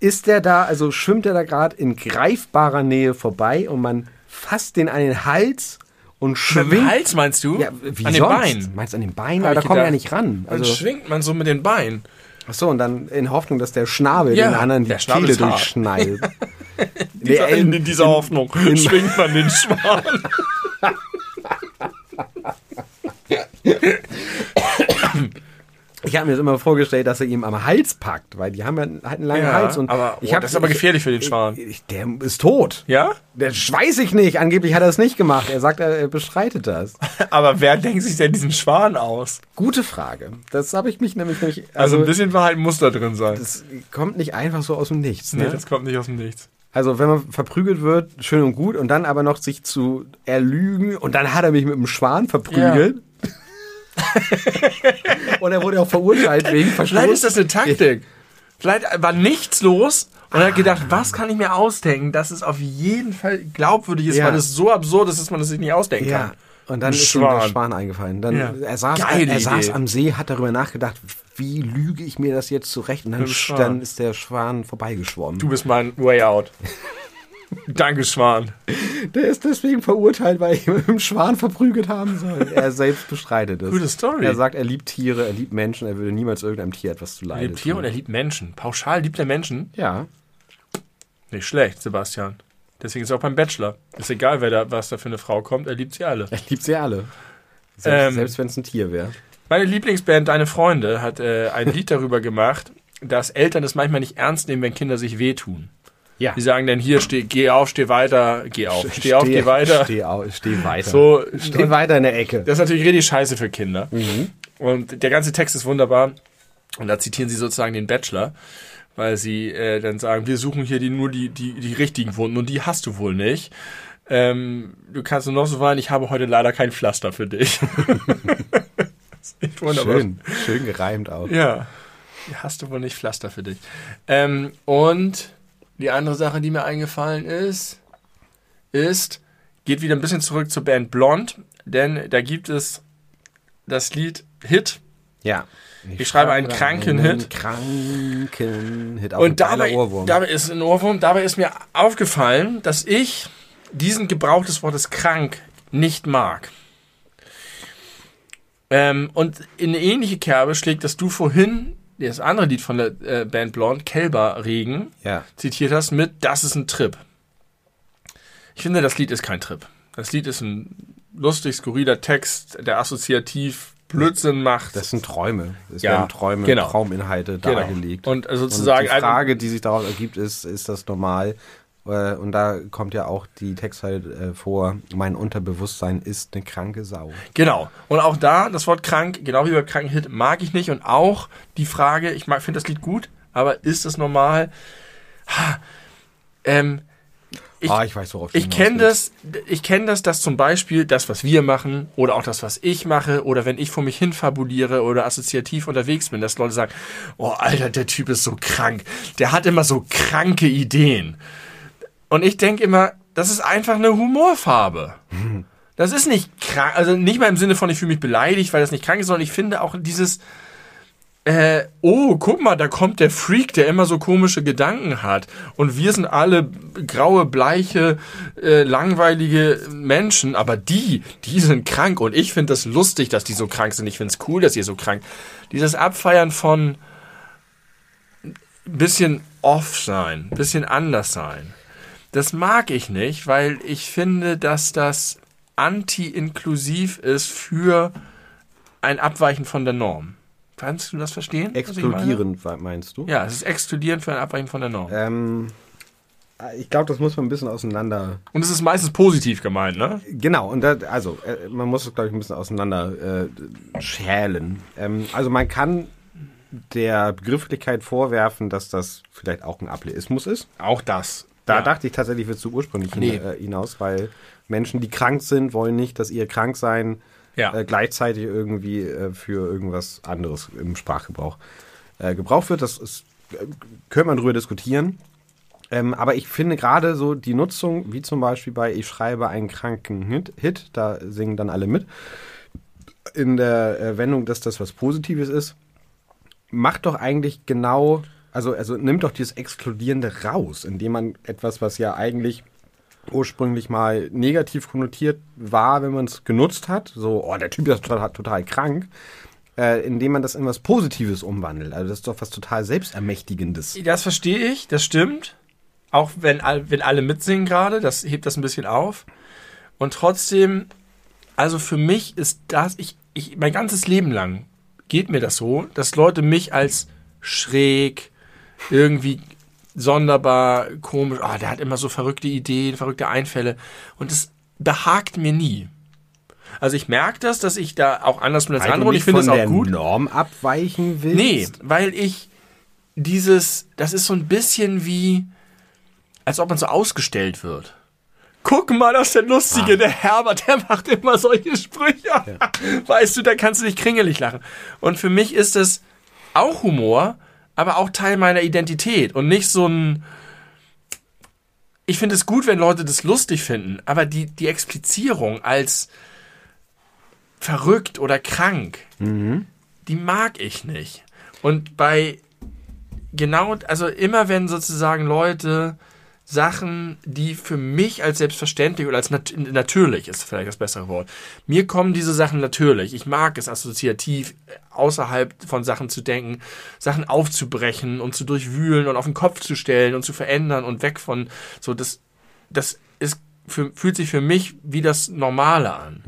ist der da, also schwimmt er da gerade in greifbarer Nähe vorbei und man fasst den an den Hals und schwingt.
dem Hals meinst du?
Ja, wie
An
sonst?
den Beinen.
Meinst du an den Beinen? Aber da kommt er ja nicht ran.
Dann
Also,
schwingt man so mit den Beinen.
Achso, und dann in Hoffnung, dass der Schnabel
Ja,
den anderen die Kehle durchschneidet.
Dieser,
Nee,
in, in dieser Hoffnung schwingt man den Schwan.
Ich habe mir das immer vorgestellt, dass er ihm am Hals packt, weil die haben ja halt einen langen
Ja,
Hals. Und
aber-
ich
oh,
hab,
das ist aber gefährlich für den Schwan.
Ich, der ist tot.
Ja?
Das weiß ich nicht. Angeblich hat er es nicht gemacht. Er sagt, er, bestreitet das.
Aber wer denkt sich denn diesen Schwan aus?
Gute Frage. Das habe ich mich nämlich nicht.
Also,
Also,
ein bisschen Wahrheit muss da drin sein.
das kommt nicht einfach so aus dem Nichts.
nee,
Ne?
das kommt nicht aus dem Nichts.
Also wenn man verprügelt wird, schön und gut, und dann aber noch sich zu erlügen und dann hat er mich mit einem Schwan verprügelt. und er wurde auch verurteilt wegen Verstoß.
Vielleicht ist das eine Taktik. Vielleicht war nichts los und er hat gedacht, was kann ich mir ausdenken, dass es auf jeden Fall glaubwürdig ist,
Ja.
weil es so absurd ist, dass man das sich nicht ausdenken
Ja.
kann.
Und dann
Ein
ist ihm der
Schwan.
Schwan eingefallen. Dann,
Ja.
Er, saß,
Geile
er saß am See, hat darüber nachgedacht, wie lüge ich mir das jetzt zurecht? Und dann,
Schwan.
dann ist der Schwan vorbeigeschwommen.
Du bist mein Way Out. Danke, Schwan.
Der ist deswegen verurteilt, weil ich ihn mit dem Schwan verprügelt haben soll. Er selbst bestreitet es.
Gute Story.
Er sagt, er liebt Tiere, er liebt Menschen, er würde niemals irgendeinem Tier etwas zu
Er
leiden
liebt Tiere und er liebt Menschen. Pauschal liebt er Menschen.
Ja.
Nicht schlecht, Sebastian. Deswegen ist er auch beim Bachelor. Ist egal, wer da, was da für eine Frau kommt, er liebt sie alle.
Er liebt sie alle. Selbst,
Ähm,
selbst wenn es ein Tier wäre.
Meine Lieblingsband Deine Freunde hat äh, ein Lied darüber gemacht, dass Eltern es manchmal nicht ernst nehmen, wenn Kinder sich wehtun.
Ja.
Die sagen dann hier, steh, geh auf, steh weiter, geh auf, steh auf, geh weiter.
Steh, au, steh weiter.
So,
steh weiter in der Ecke.
Das ist natürlich richtig scheiße für Kinder.
Mhm.
Und der ganze Text ist wunderbar. Und da zitieren sie sozusagen den Bachelor, weil sie äh, dann sagen, wir suchen hier die, nur die, die, die richtigen Wunden und die hast du wohl nicht. Ähm, du kannst nur noch so weinen, ich habe heute leider kein Pflaster für dich. das ist wunderbar.
Schön, schön gereimt auch.
Ja, hast du wohl nicht Pflaster für dich. Ähm, und die andere Sache, die mir eingefallen ist, ist, geht wieder ein bisschen zurück zur Band Blond, denn da gibt es das Lied Hit.
Ja.
Ich schreibe einen kranken Hit.
Kranken Hit. Auch
Und dabei,
Ohrwurm.
dabei ist ein Ohrwurm, dabei ist mir aufgefallen, dass ich diesen Gebrauch des Wortes krank nicht mag. Ähm, und in eine ähnliche Kerbe schlägt, dass du vorhin das andere Lied von der äh, Band Blond, Kälberregen,
ja.
zitiert hast mit Das ist ein Trip. Ich finde, das Lied ist kein Trip. Das Lied ist ein lustig, skurriler Text, der assoziativ Blödsinn macht.
Das sind Träume. Es
Ja,
werden Träume,
genau.
Trauminhalte
Genau.
dargelegt.
Und
Und
sozusagen
die Frage, die sich daraus ergibt, ist, ist das normal? Äh, Und da kommt ja auch die Textzeile äh, vor, mein Unterbewusstsein ist eine kranke Sau.
Genau. Und auch da, das Wort krank, genau wie bei Krankenhit, mag ich nicht. Und auch die Frage, ich mag, finde das Lied gut, aber ist es normal? Ha, ähm, ich,
ah, ich weiß, worauf
ich kenne das, ich kenne das, dass zum Beispiel das, was wir machen, oder auch das, was ich mache, oder wenn ich vor mich hin fabuliere oder assoziativ unterwegs bin, dass Leute sagen, oh Alter, der Typ ist so krank. Der hat immer so kranke Ideen. Und ich denke immer, das ist einfach eine Humorfarbe. Das ist nicht krank, also nicht mal im Sinne von, ich fühle mich beleidigt, weil das nicht krank ist, sondern ich finde auch dieses, äh, oh, guck mal, da kommt der Freak, der immer so komische Gedanken hat. Und wir sind alle graue, bleiche, äh, langweilige Menschen, aber die, die sind krank. Und ich finde das lustig, dass die so krank sind. Ich finde es cool, dass ihr so krank. Dieses Abfeiern von bisschen off sein, bisschen anders sein. Das mag ich nicht, weil ich finde, dass das anti-inklusiv ist für ein Abweichen von der Norm. Kannst du das verstehen?
Explodierend, meinst du?
Ja, es ist exkludierend für ein Abweichen von der Norm.
Ähm, ich glaube, das muss man ein bisschen auseinander.
Und es ist meistens positiv gemeint, ne?
Genau, und da, also, äh, man muss es, glaube ich, ein bisschen auseinander äh, schälen. Ähm, also, man kann der Begrifflichkeit vorwerfen, dass das vielleicht auch ein Ableismus ist.
Auch das.
Da
Ja.
dachte ich tatsächlich, willst du ursprünglich
Nee.
äh, hinaus, weil Menschen, die krank sind, wollen nicht, dass ihr Kranksein
Ja.
äh, gleichzeitig irgendwie äh, für irgendwas anderes im Sprachgebrauch äh, gebraucht wird. Das ist, äh, könnte man drüber diskutieren. Ähm, aber ich finde gerade so die Nutzung, wie zum Beispiel bei Ich schreibe einen kranken Hit, Hit da singen dann alle mit, in der äh, Wendung, dass das was Positives ist, macht doch eigentlich genau, also, also nimmt doch dieses Exkludierende raus, indem man etwas, was ja eigentlich ursprünglich mal negativ konnotiert war, wenn man es genutzt hat, so, oh, der Typ ist total, total krank, äh, indem man das in was Positives umwandelt. Also das ist doch was total Selbstermächtigendes.
Das verstehe ich, das stimmt. Auch wenn, wenn alle mitsingen gerade, das hebt das ein bisschen auf. Und trotzdem, also für mich ist das, ich, ich, mein ganzes Leben lang geht mir das so, dass Leute mich als schräg, irgendwie sonderbar, komisch, ah, der hat immer so verrückte Ideen, verrückte Einfälle. Und das behagt mir nie. Also ich merke das, dass ich da auch anders bin als
Weil
andere und ich
nicht
finde es
von
auch
der
gut.
Norm abweichen willst.
Nee, weil ich dieses, das ist so ein bisschen wie, als ob man so ausgestellt wird. Guck mal, das ist der Lustige, der Herbert, der macht immer solche Sprüche. Weißt du, da kannst du dich kringelig lachen. Und für mich ist es auch Humor, aber auch Teil meiner Identität und nicht so ein. Ich finde es gut, wenn Leute das lustig finden, aber die, die Explizierung als verrückt oder krank, die mag ich nicht. Und bei genau, also immer wenn sozusagen Leute Sachen, die für mich als selbstverständlich oder als nat natürlich ist vielleicht das bessere Wort. Mir kommen diese Sachen natürlich. Ich mag es assoziativ, äh, außerhalb von Sachen zu denken, Sachen aufzubrechen und zu durchwühlen und auf den Kopf zu stellen und zu verändern und weg von so das das ist für, fühlt sich für mich wie das Normale an.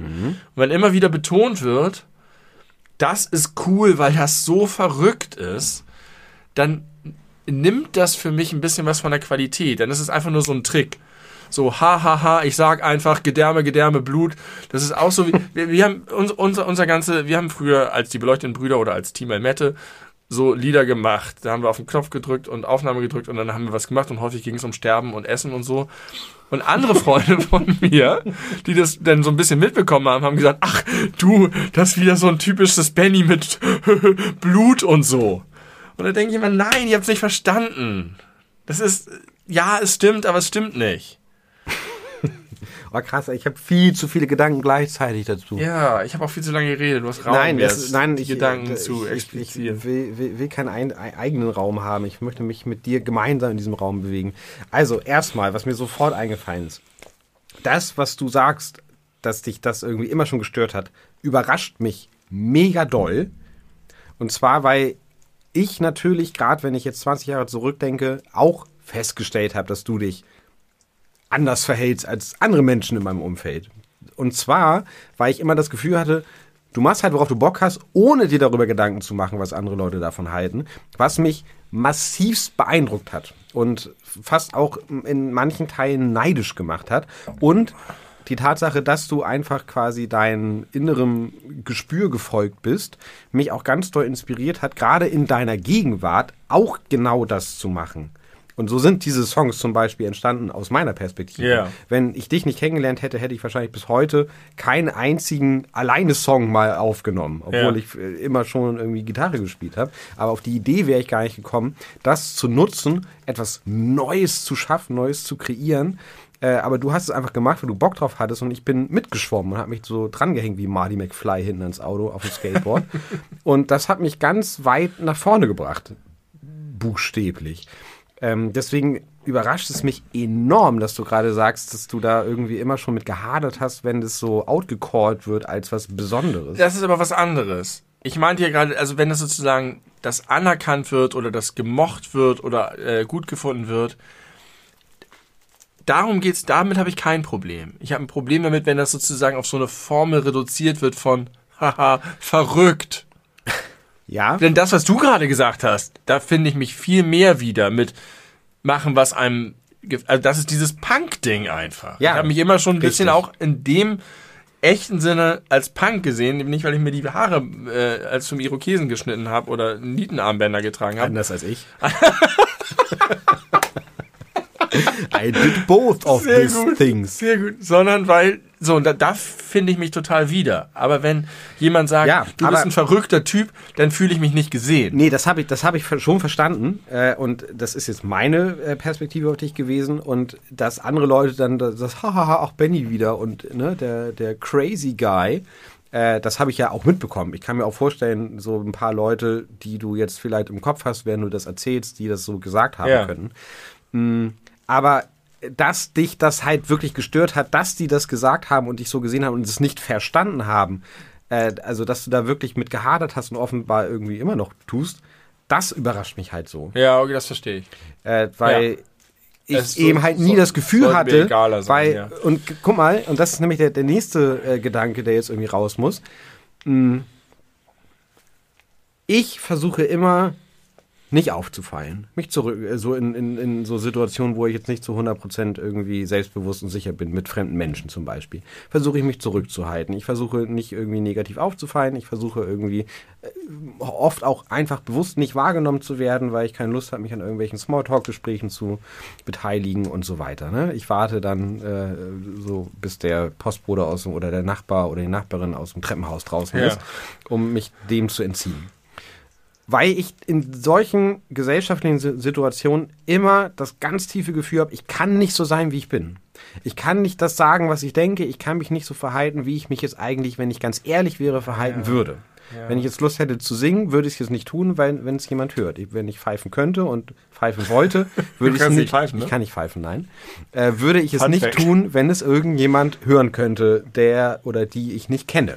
Und wenn immer wieder betont wird, das ist cool, weil das so verrückt ist, dann nimmt das für mich ein bisschen was von der Qualität. Dann ist es einfach nur so ein Trick. So, ha, ha, ha, ich sag einfach Gedärme, Gedärme, Blut. Das ist auch so wie, wir, wir haben uns, unser, unser ganze, wir haben früher als die beleuchteten Brüder oder als Team Almette so Lieder gemacht. Da haben wir auf den Knopf gedrückt und Aufnahme gedrückt und dann haben wir was gemacht und häufig ging es um Sterben und Essen und so. Und andere Freunde von mir, die das dann so ein bisschen mitbekommen haben, haben gesagt, ach du, das ist wieder so ein typisches Benny mit Blut und so. Und da denke ich immer, nein, ihr habt es nicht verstanden. Das ist, ja, es stimmt, aber es stimmt nicht.
Oh, krass, ich habe viel zu viele Gedanken gleichzeitig dazu.
Ja, ich habe auch viel zu lange geredet. Du hast Raum,
nein,
jetzt,
nein,
die
ich,
Gedanken
äh,
zu
ich,
explizieren.
Ich will, will, will keinen ein, ein, eigenen Raum haben. Ich möchte mich mit dir gemeinsam in diesem Raum bewegen. Also, erstmal, was mir sofort eingefallen ist. Das, was du sagst, dass dich das irgendwie immer schon gestört hat, überrascht mich mega doll. Und zwar, weil ich natürlich, gerade wenn ich jetzt 20 Jahre zurückdenke, auch festgestellt habe, dass du dich anders verhältst als andere Menschen in meinem Umfeld. Und zwar, weil ich immer das Gefühl hatte, du machst halt, worauf du Bock hast, ohne dir darüber Gedanken zu machen, was andere Leute davon halten, was mich massivst beeindruckt hat und fast auch in manchen Teilen neidisch gemacht hat. Und die Tatsache, dass du einfach quasi deinem inneren Gespür gefolgt bist, mich auch ganz doll inspiriert hat, gerade in deiner Gegenwart auch genau das zu machen. Und so sind diese Songs zum Beispiel entstanden aus meiner Perspektive.
Ja.
Wenn ich dich nicht kennengelernt hätte, hätte ich wahrscheinlich bis heute keinen einzigen alleine Song mal aufgenommen, obwohl
Ja.
ich äh, immer schon irgendwie Gitarre gespielt habe. Aber auf die Idee wäre ich gar nicht gekommen, das zu nutzen, etwas Neues zu schaffen, Neues zu kreieren. Äh, aber du hast es einfach gemacht, weil du Bock drauf hattest und ich bin mitgeschwommen und habe mich so drangehängt wie Marty McFly hinten ans Auto auf dem Skateboard. und das hat mich ganz weit nach vorne gebracht buchstäblich. Ähm, deswegen überrascht es mich enorm, dass du gerade sagst, dass du da irgendwie immer schon mit gehadert hast, wenn das so outgecallt wird als was Besonderes.
Das ist aber was anderes. Ich meinte ja gerade, also wenn das sozusagen das anerkannt wird oder das gemocht wird oder äh, gut gefunden wird, darum geht's, damit habe ich kein Problem. Ich habe ein Problem damit, wenn das sozusagen auf so eine Formel reduziert wird von haha, verrückt.
Ja,
Denn das, was du gerade gesagt hast, da finde ich mich viel mehr wieder mit machen, was einem. Also das ist dieses Punk-Ding einfach.
Ja,
ich habe mich immer schon ein bisschen
richtig.
auch in dem echten Sinne als Punk gesehen, nicht weil ich mir die Haare äh, als zum Irokesen geschnitten habe oder Nietenarmbänder getragen habe.
anders als ich. I did both of
Sehr
these
gut,
things.
Sehr gut. Sondern weil, so, und da, da finde ich mich total wieder. Aber wenn jemand sagt,
Ja,
du bist ein verrückter Typ, dann fühle ich mich nicht gesehen.
Nee, das habe ich, das hab ich schon verstanden. Äh, und das ist jetzt meine äh, Perspektive auf dich gewesen. Und dass andere Leute dann das, hahaha, auch Benny wieder und ne, der, der crazy Guy, äh, das habe ich ja auch mitbekommen. Ich kann mir auch vorstellen, so ein paar Leute, die du jetzt vielleicht im Kopf hast, während du das erzählst, die das so gesagt haben
Ja.
können. Aber dass dich das halt wirklich gestört hat, dass die das gesagt haben und dich so gesehen haben und es nicht verstanden haben, äh, also dass du da wirklich mit gehadert hast und offenbar irgendwie immer noch tust, das überrascht mich halt so.
Ja, okay, das verstehe ich.
Äh, weil ich
Es so-
eben halt nie
so-
das Gefühl hatte,
sein,
weil,
ja.
und guck mal, und das ist nämlich der, der nächste äh, Gedanke, der jetzt irgendwie raus muss. Mm. Ich versuche immer nicht aufzufallen. Mich zurück, äh, so in, in, in so Situationen, wo ich jetzt nicht zu 100% irgendwie selbstbewusst und sicher bin, mit fremden Menschen zum Beispiel, versuche ich mich zurückzuhalten. Ich versuche nicht irgendwie negativ aufzufallen. Ich versuche irgendwie äh, oft auch einfach bewusst nicht wahrgenommen zu werden, weil ich keine Lust habe, mich an irgendwelchen Smalltalk-Gesprächen zu beteiligen und so weiter. Ne? Ich warte dann äh, so, bis der Postbote aus dem, oder der Nachbar oder die Nachbarin aus dem Treppenhaus draußen
Ja.
ist, um mich dem zu entziehen weil ich in solchen gesellschaftlichen Si- Situationen immer das ganz tiefe Gefühl habe, ich kann nicht so sein, wie ich bin. Ich kann nicht das sagen, was ich denke. Ich kann mich nicht so verhalten, wie ich mich jetzt eigentlich, wenn ich ganz ehrlich wäre, verhalten würde. Wenn ich jetzt Lust hätte zu singen, würde ich es jetzt nicht tun, weil wenn es jemand hört. Ich, wenn ich pfeifen könnte und pfeifen wollte, würde ich es nicht.
pfeifen, ne?
Ich kann nicht pfeifen, nein. Äh, würde ich es
Fun
nicht tun, wenn es irgendjemand hören könnte, der oder die ich nicht kenne.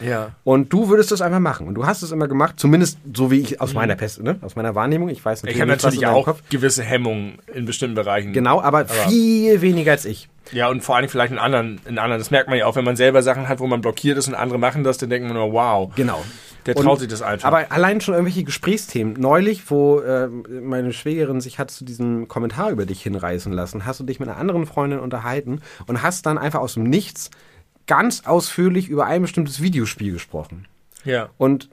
Ja.
Und du würdest das einfach machen. Und du hast es immer gemacht, zumindest so wie ich aus meiner Pest, ne? aus meiner Wahrnehmung. Ich weiß
Mhm. Ich
natürlich
habe natürlich auch
Kopf.
gewisse Hemmungen in bestimmten Bereichen.
Genau, aber, viel weniger als ich.
Ja, und vor allem vielleicht in anderen, in anderen, das merkt man ja auch, wenn man selber Sachen hat, wo man blockiert ist und andere machen das, dann denkt man nur, wow,
Genau.
der
Und-
traut sich das einfach.
Aber allein schon irgendwelche Gesprächsthemen. Neulich, wo äh, meine Schwägerin sich hat zu diesem Kommentar über dich hinreißen lassen, hast du dich mit einer anderen Freundin unterhalten und hast dann einfach aus dem Nichts ganz ausführlich über ein bestimmtes Videospiel gesprochen.
ja.
Und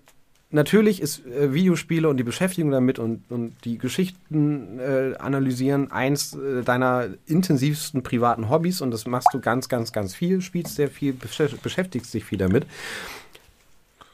natürlich ist äh, Videospiele und die Beschäftigung damit und, und die Geschichten äh, analysieren eins äh, deiner intensivsten privaten Hobbys und das machst du ganz, ganz, ganz viel, spielst sehr viel, beschäft- beschäftigst dich viel damit.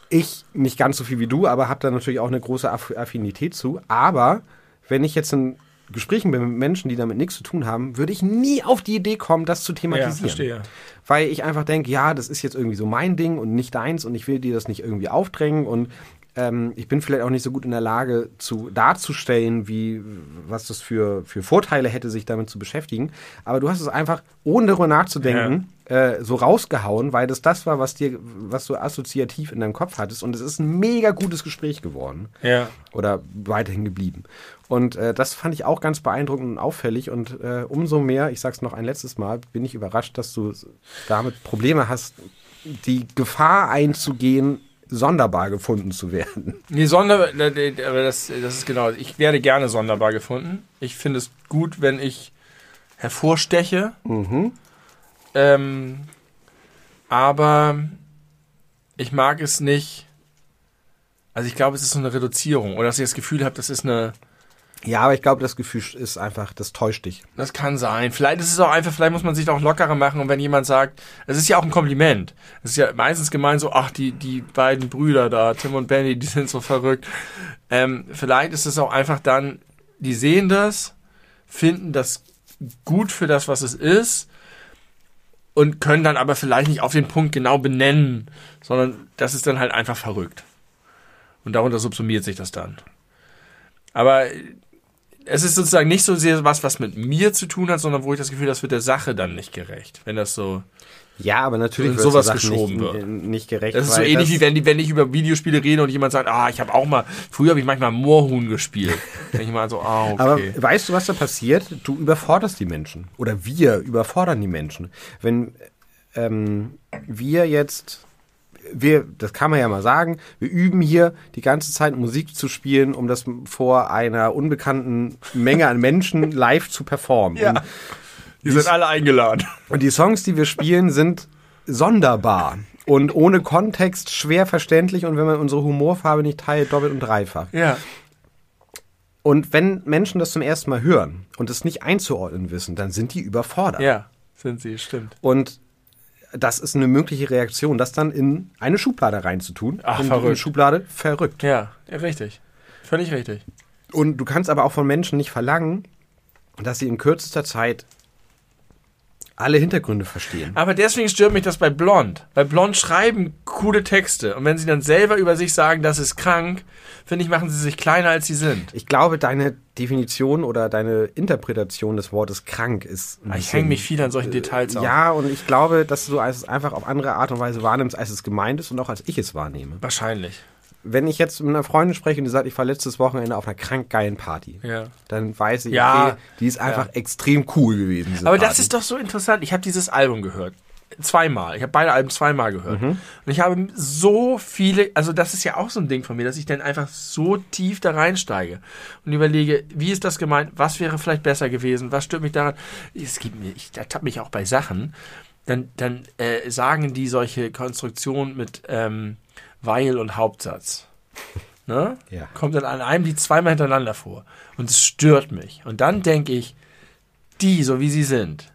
Ich nicht ganz so viel wie du, aber habe da natürlich auch eine große Aff Affinität zu. Aber wenn ich jetzt in Gesprächen bin mit Menschen, die damit nichts zu tun haben, würde ich nie auf die Idee kommen, das zu thematisieren.
verstehe.
Weil ich einfach denke, ja, das ist jetzt irgendwie so mein Ding und nicht deins und ich will dir das nicht irgendwie aufdrängen und ähm, ich bin vielleicht auch nicht so gut in der Lage zu darzustellen, wie was das für, für Vorteile hätte, sich damit zu beschäftigen. Aber du hast es einfach, ohne darüber nachzudenken, äh, so rausgehauen, weil das das war, was dir, was du assoziativ in deinem Kopf hattest. Und es ist ein mega gutes Gespräch geworden
Ja.
oder weiterhin geblieben. Und äh, das fand ich auch ganz beeindruckend und auffällig. Und äh, umso mehr, ich sag's noch ein letztes Mal, bin ich überrascht, dass du damit Probleme hast, die Gefahr einzugehen, sonderbar gefunden zu werden.
Nee, Sonder, aber das, das ist genau, ich werde gerne sonderbar gefunden. Ich finde es gut, wenn ich hervorsteche. Ähm, aber ich mag es nicht. Also ich glaube, es ist so eine Reduzierung. Oder dass ich das Gefühl habe, das ist eine.
Ja, aber ich glaube, das Gefühl ist einfach, das täuscht dich.
Das kann sein. Vielleicht ist es auch einfach, vielleicht muss man sich auch lockerer machen. Und wenn jemand sagt, es ist ja auch ein Kompliment. Es ist ja meistens gemeint so, ach, die, die beiden Brüder da, Tim und Benny, die sind so verrückt. Ähm, vielleicht ist es auch einfach dann, die sehen das, finden das gut für das, was es ist und können dann aber vielleicht nicht auf den Punkt genau benennen, sondern das ist dann halt einfach verrückt. Und darunter subsumiert sich das dann. Aber es ist sozusagen nicht so sehr was, was mit mir zu tun hat, sondern wo ich das Gefühl, das wird der Sache dann nicht gerecht. Wenn das so.
Ja, aber natürlich wird
sowas geschoben
nicht,
wird.
nicht gerecht.
Das ist so ähnlich wie wenn, die, wenn ich über Videospiele rede und jemand sagt, ah, ich habe auch mal, früher habe ich manchmal Moorhuhn gespielt. Denke ich mal so, ah, okay.
Aber weißt du, was da passiert? Du überforderst die Menschen. Oder wir überfordern die Menschen. Wenn ähm, wir jetzt, wir, das kann man ja mal sagen, wir üben hier die ganze Zeit Musik zu spielen, um das vor einer unbekannten Menge an Menschen live zu performen.
Ja.
Und,
Ihr seid alle eingeladen.
und die Songs, die wir spielen, sind sonderbar. Und ohne Kontext schwer verständlich und wenn man unsere Humorfarbe nicht teilt, doppelt und dreifach.
Ja.
Und wenn Menschen das zum ersten Mal hören und es nicht einzuordnen wissen, dann sind die überfordert.
Ja, sind sie, stimmt.
Und das ist eine mögliche Reaktion, das dann in eine Schublade reinzutun.
Ach,
in
verrückt.
die Schublade verrückt.
Ja, richtig. Völlig richtig.
Und du kannst aber auch von Menschen nicht verlangen, dass sie in kürzester Zeit alle Hintergründe verstehen.
Aber deswegen stört mich das bei Blond. Bei Blond schreiben coole Texte. Und wenn sie dann selber über sich sagen, das ist krank, finde ich, machen sie sich kleiner, als sie sind.
Ich glaube, deine Definition oder deine Interpretation des Wortes krank ist. ein
Ich
bisschen-
hänge mich viel an solchen Details auf.
Ja, und ich glaube, dass du es einfach auf andere Art und Weise wahrnimmst, als es gemeint ist und auch als ich es wahrnehme.
Wahrscheinlich.
Wenn ich jetzt mit einer Freundin spreche und die sagt, ich war letztes Wochenende auf einer krank geilen Party,
Ja.
dann weiß ich,
Ja.
okay, die ist einfach extrem cool gewesen.
Aber
Party.
das ist doch so interessant. Ich habe dieses Album gehört. Zweimal. Ich habe beide Alben zweimal gehört.
Mhm.
Und ich habe so viele, also das ist ja auch so ein Ding von mir, dass ich dann einfach so tief da reinsteige und überlege, wie ist das gemeint, was wäre vielleicht besser gewesen, was stört mich daran. Es gibt mir, ich ertappe mich auch bei Sachen, dann, dann äh, sagen die solche Konstruktionen mit ähm, Weil und Hauptsatz. Ne?
Ja.
Kommt dann an einem die zweimal hintereinander vor. Und es stört mich. Und dann denke ich, die, so wie sie sind,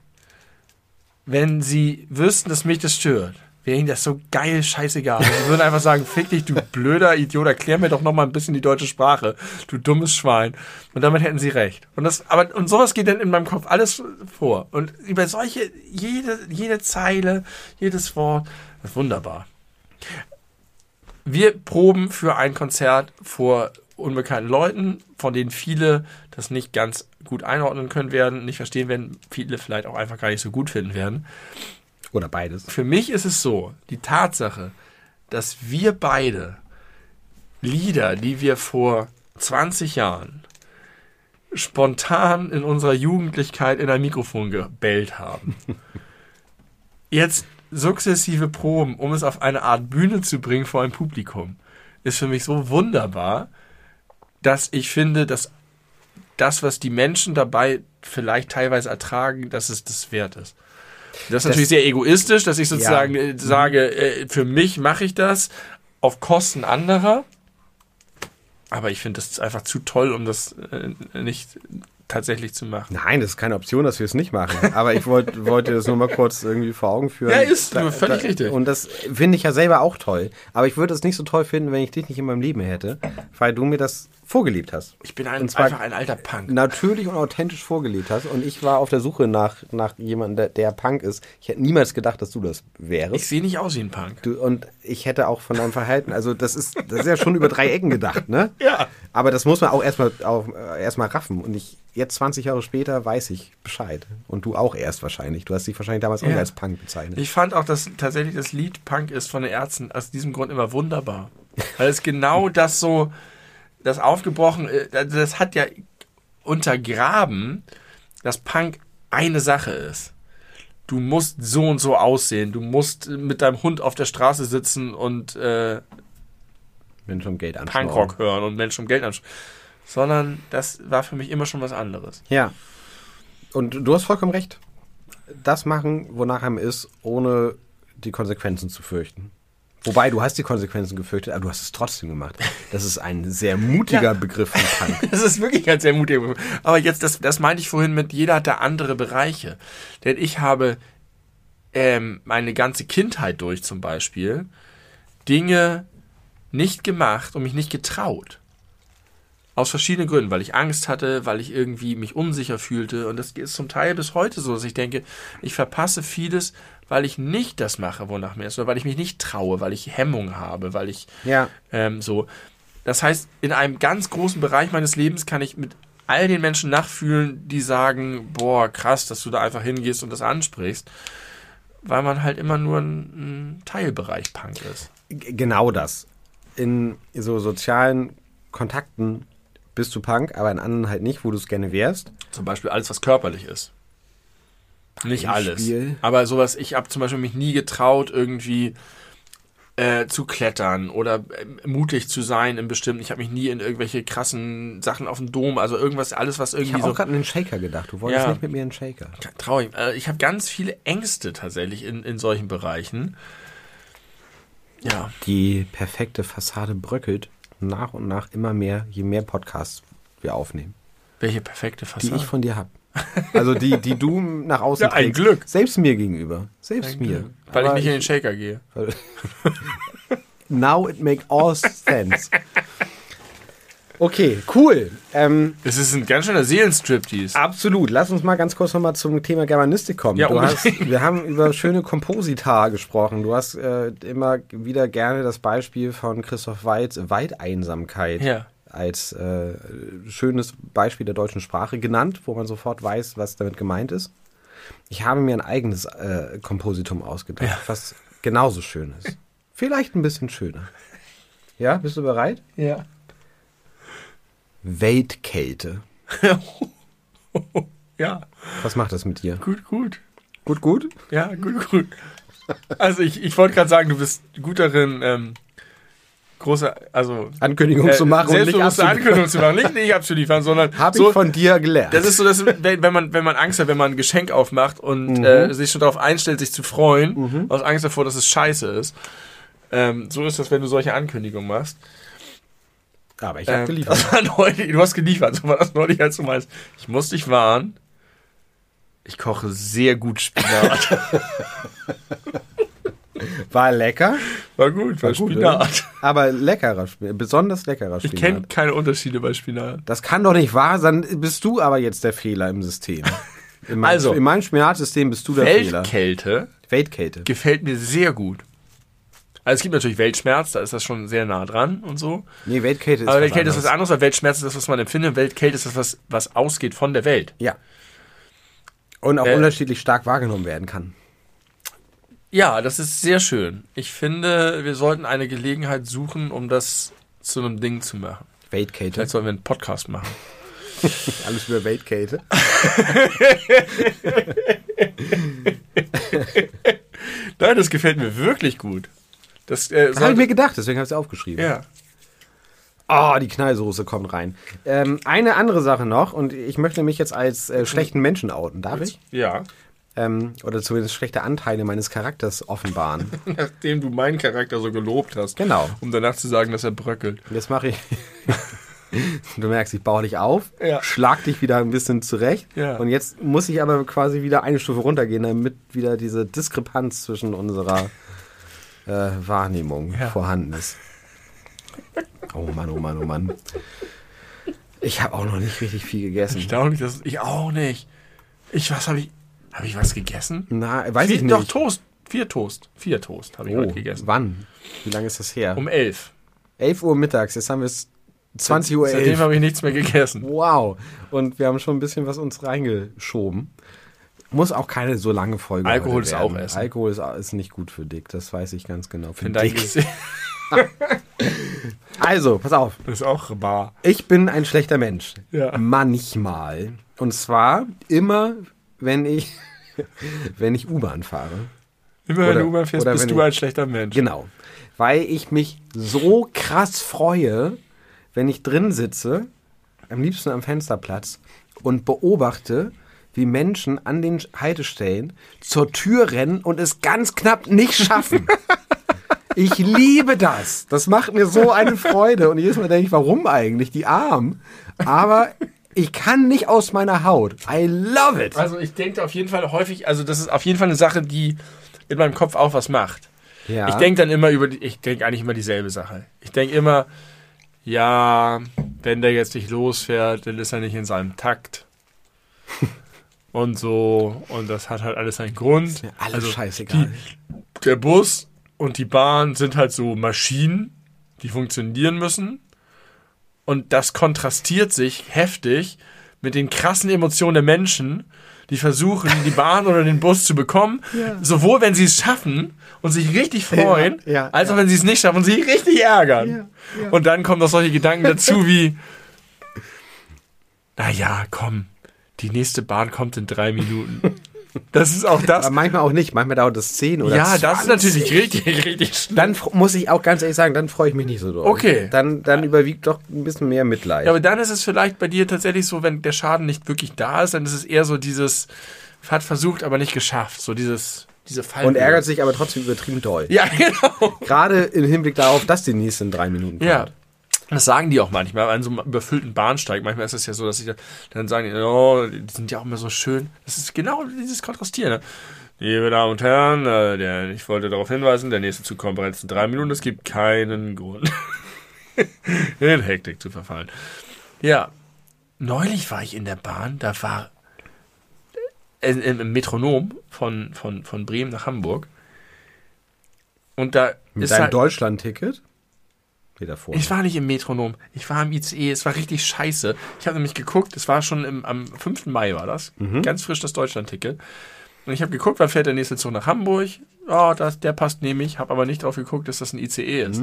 wenn sie wüssten, dass mich das stört, wäre ihnen das so geil scheißegal. Sie würden einfach sagen, fick dich, du blöder Idiot, erklär mir doch noch mal ein bisschen die deutsche Sprache, du dummes Schwein. Und damit hätten sie recht. Und das, aber, und sowas geht dann in meinem Kopf alles vor. Und über solche, jede, jede Zeile, jedes Wort, das ist wunderbar. Wir proben für ein Konzert vor unbekannten Leuten, von denen viele das nicht ganz gut einordnen können werden, nicht verstehen werden, viele vielleicht auch einfach gar nicht so gut finden werden.
Oder beides.
Für mich ist es so, die Tatsache, dass wir beide Lieder, die wir vor 20 Jahren spontan in unserer Jugendlichkeit in ein Mikrofon gebellt haben, jetzt sukzessive proben, um es auf eine Art Bühne zu bringen vor ein Publikum, ist für mich so wunderbar, dass ich finde, dass das, was die Menschen dabei vielleicht teilweise ertragen, dass es das wert ist. Das ist natürlich sehr egoistisch, dass ich sozusagen
Ja.
äh, sage, äh, für mich mache ich das auf Kosten anderer. Aber ich finde, das ist einfach zu toll, um das äh, nicht tatsächlich zu machen.
Nein, das ist keine Option, dass wir es nicht machen. Aber ich wollte wollte das nur mal kurz irgendwie vor Augen führen.
Ja, ist völlig richtig.
Und das finde ich ja selber auch toll. Aber ich würde es nicht so toll finden, wenn ich dich nicht in meinem Leben hätte, weil du mir das vorgelebt hast.
Ich bin ein, einfach ein alter Punk.
Natürlich und authentisch vorgelebt hast. Und ich war auf der Suche nach, nach jemandem, der, der Punk ist. Ich hätte niemals gedacht, dass du das wärst.
Ich sehe nicht aus wie ein Punk.
Du, und ich hätte auch von deinem Verhalten, also das ist, das ist ja schon über drei Ecken gedacht, ne?
Ja.
Aber das muss man auch erstmal auch, äh, erstmal raffen. Und ich, jetzt 20 Jahre später, weiß ich Bescheid. Und du auch erst wahrscheinlich. Du hast dich wahrscheinlich damals auch
Ja.
nicht als Punk bezeichnet.
Ich fand auch, dass tatsächlich das Lied Punk ist von den Ärzten aus diesem Grund immer wunderbar. Weil es genau das so, das aufgebrochen, äh, das hat ja untergraben, dass Punk eine Sache ist. Du musst so und so aussehen. Du musst mit deinem Hund auf der Straße sitzen und äh,
Menschen um Geld.
Punkrock hören und Menschen um Geld anschauen. Sondern das war für mich immer schon was anderes.
Ja. Und du hast vollkommen recht. Das machen, wonach einem ist, ohne die Konsequenzen zu fürchten. Wobei, du hast die Konsequenzen gefürchtet, aber du hast es trotzdem gemacht. Das ist ein sehr mutiger
Ja.
Begriff von Punk.
Das ist wirklich ganz sehr mutig. Aber jetzt, das, das meinte ich vorhin mit, jeder hat da andere Bereiche. Denn ich habe ähm, meine ganze Kindheit durch zum Beispiel Dinge nicht gemacht und mich nicht getraut. Aus verschiedenen Gründen, weil ich Angst hatte, weil ich irgendwie mich unsicher fühlte. Und das ist zum Teil bis heute so, dass ich denke, ich verpasse vieles, weil ich nicht das mache, wonach mir ist, oder weil ich mich nicht traue, weil ich Hemmung habe, weil ich
Ja.
ähm, so. Das heißt, in einem ganz großen Bereich meines Lebens kann ich mit all den Menschen nachfühlen, die sagen, boah, krass, dass du da einfach hingehst und das ansprichst, weil man halt immer nur ein, ein Teilbereich Punk ist.
Genau das. In so sozialen Kontakten bist du Punk, aber in anderen halt nicht, wo du es gerne wärst.
Zum Beispiel alles, was körperlich ist. Nicht alles.
Beispiel?
Aber sowas, ich habe zum Beispiel mich nie getraut, irgendwie äh, zu klettern oder äh, mutig zu sein in bestimmten. Ich habe mich nie in irgendwelche krassen Sachen auf dem Dom, also irgendwas, alles, was
Ich
irgendwie
habe
so
auch gerade an den Shaker gedacht. Du wolltest
Ja.
nicht mit mir in den Shaker.
Traurig. Äh, Ich habe ganz viele Ängste tatsächlich in, in solchen Bereichen. Ja.
Die perfekte Fassade bröckelt nach und nach immer mehr, je mehr Podcasts wir aufnehmen.
Welche perfekte
Die
Fassade.
ich von dir habe. Also die, die du nach außen
Ja, ein
trägst.
Glück.
Selbst mir gegenüber. Selbst mir.
Weil ich
Aber
nicht in den Shaker gehe.
Now it make all sense. Okay, cool. Ähm,
Es ist ein ganz schöner Seelenstriptease.
absolut. Lass uns mal ganz kurz nochmal zum Thema Germanistik kommen.
Ja,
hast, wir haben über schöne Komposita gesprochen. Du hast äh, immer wieder gerne das Beispiel von Christoph Weitz, Weiteinsamkeit,
Ja.
als äh, schönes Beispiel der deutschen Sprache genannt, wo man sofort weiß, was damit gemeint ist. Ich habe mir ein eigenes äh, Kompositum ausgedacht,
Ja.
was genauso schön ist. Vielleicht ein bisschen schöner. Ja, bist du bereit?
Ja.
Weltkälte.
Ja,
Was macht das mit dir?
gut, gut.
Gut, gut?
Ja, gut, gut. Also ich, ich wollte gerade sagen, du bist gut darin, ähm, große, also
Ankündigung zu machen und nicht
selbstbewusste
abzuliefern.
Ankündigung zu machen, nicht, nicht abzuliefern, sondern
Habe
so,
ich von dir gelernt.
das ist so, dass wenn wenn man wenn man Angst hat, wenn man ein Geschenk aufmacht und äh, sich schon darauf einstellt, sich zu freuen, aus Angst davor, dass es scheiße ist. Ähm, so ist das, wenn du solche Ankündigungen machst.
Aber ich habe
Ähm,
geliefert.
neulich, du hast geliefert, so war das neulich, als du meinst, ich muss dich warnen. Ich koche sehr gut Spinat.
War lecker,
War gut, war,
War gut,
Spinat.
aber leckerer Spinat. Besonders leckerer
Ich
Spinat.
kenne keine Unterschiede bei Spinat.
Das kann doch nicht wahr sein. Bist du aber jetzt der Fehler im System. In meinem,
Also.
in meinem Spinatsystem bist du der Fehler.
Weltkälte
Weltkälte.
gefällt mir sehr gut. Also es gibt natürlich Weltschmerz, da ist das schon sehr nah dran und so.
Nee, Weltkälte ist
Aber
was
Weltkälte ist was
anderes.
weil Weltschmerz ist das, was man empfindet. Weltkälte ist das, was, was ausgeht von der Welt.
Ja. Und auch
Äh.
unterschiedlich stark wahrgenommen werden kann.
Ja, das ist sehr schön. Ich finde, wir sollten eine Gelegenheit suchen, um das zu einem Ding zu machen.
Weltkälte.
Vielleicht sollten wir einen Podcast machen.
Alles über Weltkälte.
Nein, das gefällt mir wirklich gut. Das, äh,
Das habe ich mir gedacht, deswegen habe ich es aufgeschrieben.
ja.
Ah, die Knallsoße kommt rein. Ähm, eine andere Sache noch, und ich möchte mich jetzt als äh, schlechten Menschen outen. Darf ich?
Ja.
Ähm, oder zumindest schlechte Anteile meines Charakters offenbaren.
Nachdem du meinen Charakter so gelobt hast.
Genau.
Um danach zu sagen, dass er bröckelt.
Jetzt mache ich. Du merkst, ich baue dich auf,
Ja.
schlag dich wieder ein bisschen zurecht.
Ja.
Und jetzt muss ich aber quasi wieder eine Stufe runtergehen, damit wieder diese Diskrepanz zwischen unserer äh, Wahrnehmung
Ja.
vorhanden ist. Oh Mann, oh Mann, oh Mann. Ich habe auch noch nicht richtig viel gegessen.
Erstaunlich, dass ich auch nicht. Ich, was habe ich. Habe ich was gegessen?
Na, weiß
Vier,
ich nicht.
Doch, Toast. Vier Toast. Vier Toast habe ich
oh,
heute gegessen.
wann? Wie lange ist das her?
Um elf.
11 Uhr mittags, jetzt haben wir es 20 Uhr
Seitdem
11.
habe ich nichts mehr gegessen.
Wow. Und wir haben schon ein bisschen was uns reingeschoben. Muss auch keine so lange Folge
Alkohol ist auch Essen.
Alkohol ist, ist nicht gut für Dick, das weiß ich ganz genau. Für Dick. Also, pass auf.
Das ist auch bar.
Ich bin ein schlechter Mensch.
Ja.
Manchmal. Und zwar immer, wenn ich, wenn ich U-Bahn fahre.
Immer wenn du U-Bahn fährst, bist du ein schlechter Mensch.
Genau. Weil ich mich so krass freue, wenn ich drin sitze, am liebsten am Fensterplatz, und beobachte, wie Menschen an den Haltestellen zur Tür rennen und es ganz knapp nicht schaffen. Ich liebe das. Das macht mir so eine Freude. Und jedes Mal denke ich, warum eigentlich? Die Armen. Aber ich kann nicht aus meiner Haut. I love it.
Also ich denke auf jeden Fall häufig, also das ist auf jeden Fall eine Sache, die in meinem Kopf auch was macht.
Ja.
Ich denke dann immer über die, ich denke eigentlich immer dieselbe Sache. Ich denke immer, ja, wenn der jetzt nicht losfährt, dann ist er nicht in seinem Takt. Und so, und das hat halt alles einen Grund.
mir alles
Also,
scheißegal.
Die, der Bus und die Bahn sind halt so Maschinen, die funktionieren müssen. Und das kontrastiert sich heftig mit den krassen Emotionen der Menschen, die versuchen, die Bahn oder den Bus zu bekommen.
Ja.
Sowohl wenn sie es schaffen und sich richtig freuen,
Ja, ja,
als auch
ja.
wenn sie es nicht schaffen und sich richtig ärgern.
Ja, ja.
Und dann kommen noch solche Gedanken dazu wie, naja, komm, die nächste Bahn kommt in drei Minuten. Das ist auch das.
Aber manchmal auch nicht. Manchmal dauert das 10 oder
Ja, das ist
20.
natürlich richtig, richtig schlimm.
Dann muss ich auch ganz ehrlich sagen, dann freue ich mich nicht so doll.
Okay.
Dann, dann überwiegt doch ein bisschen mehr Mitleid.
Ja, aber dann ist es vielleicht bei dir tatsächlich so, wenn der Schaden nicht wirklich da ist, dann ist es eher so dieses, hat versucht, aber nicht geschafft. So dieses, diese Fall.
und ärgert sich aber trotzdem übertrieben doll.
Ja, genau.
Gerade im Hinblick darauf, dass die nächste in drei Minuten kommt.
Ja. Das sagen die auch manchmal an so einem überfüllten Bahnsteig. Manchmal ist es ja so, dass ich da, dann sagen, die, oh, die sind ja auch immer so schön. Das ist genau dieses Kontrastieren. Ne? Liebe Damen und Herren, äh, der, ich wollte darauf hinweisen, der nächste Zug kommt bereits in drei Minuten. Es gibt keinen Grund, in Hektik zu verfallen. Ja, neulich war ich in der Bahn, da war äh, im Metronom von, von, von Bremen nach Hamburg. Und da
Mit
ist
deinem
halt,
Deutschland-Ticket? Wieder vor.
ich war nicht im Metronom, ich war im ICE, es war richtig scheiße. Ich habe nämlich geguckt, es war schon im, am 5. Mai war das, ganz frisch das Deutschland-Ticket. Und ich habe geguckt, wann fährt der nächste Zug nach Hamburg? Oh, das, der passt nämlich. Habe aber nicht drauf geguckt, dass das ein ICE ist.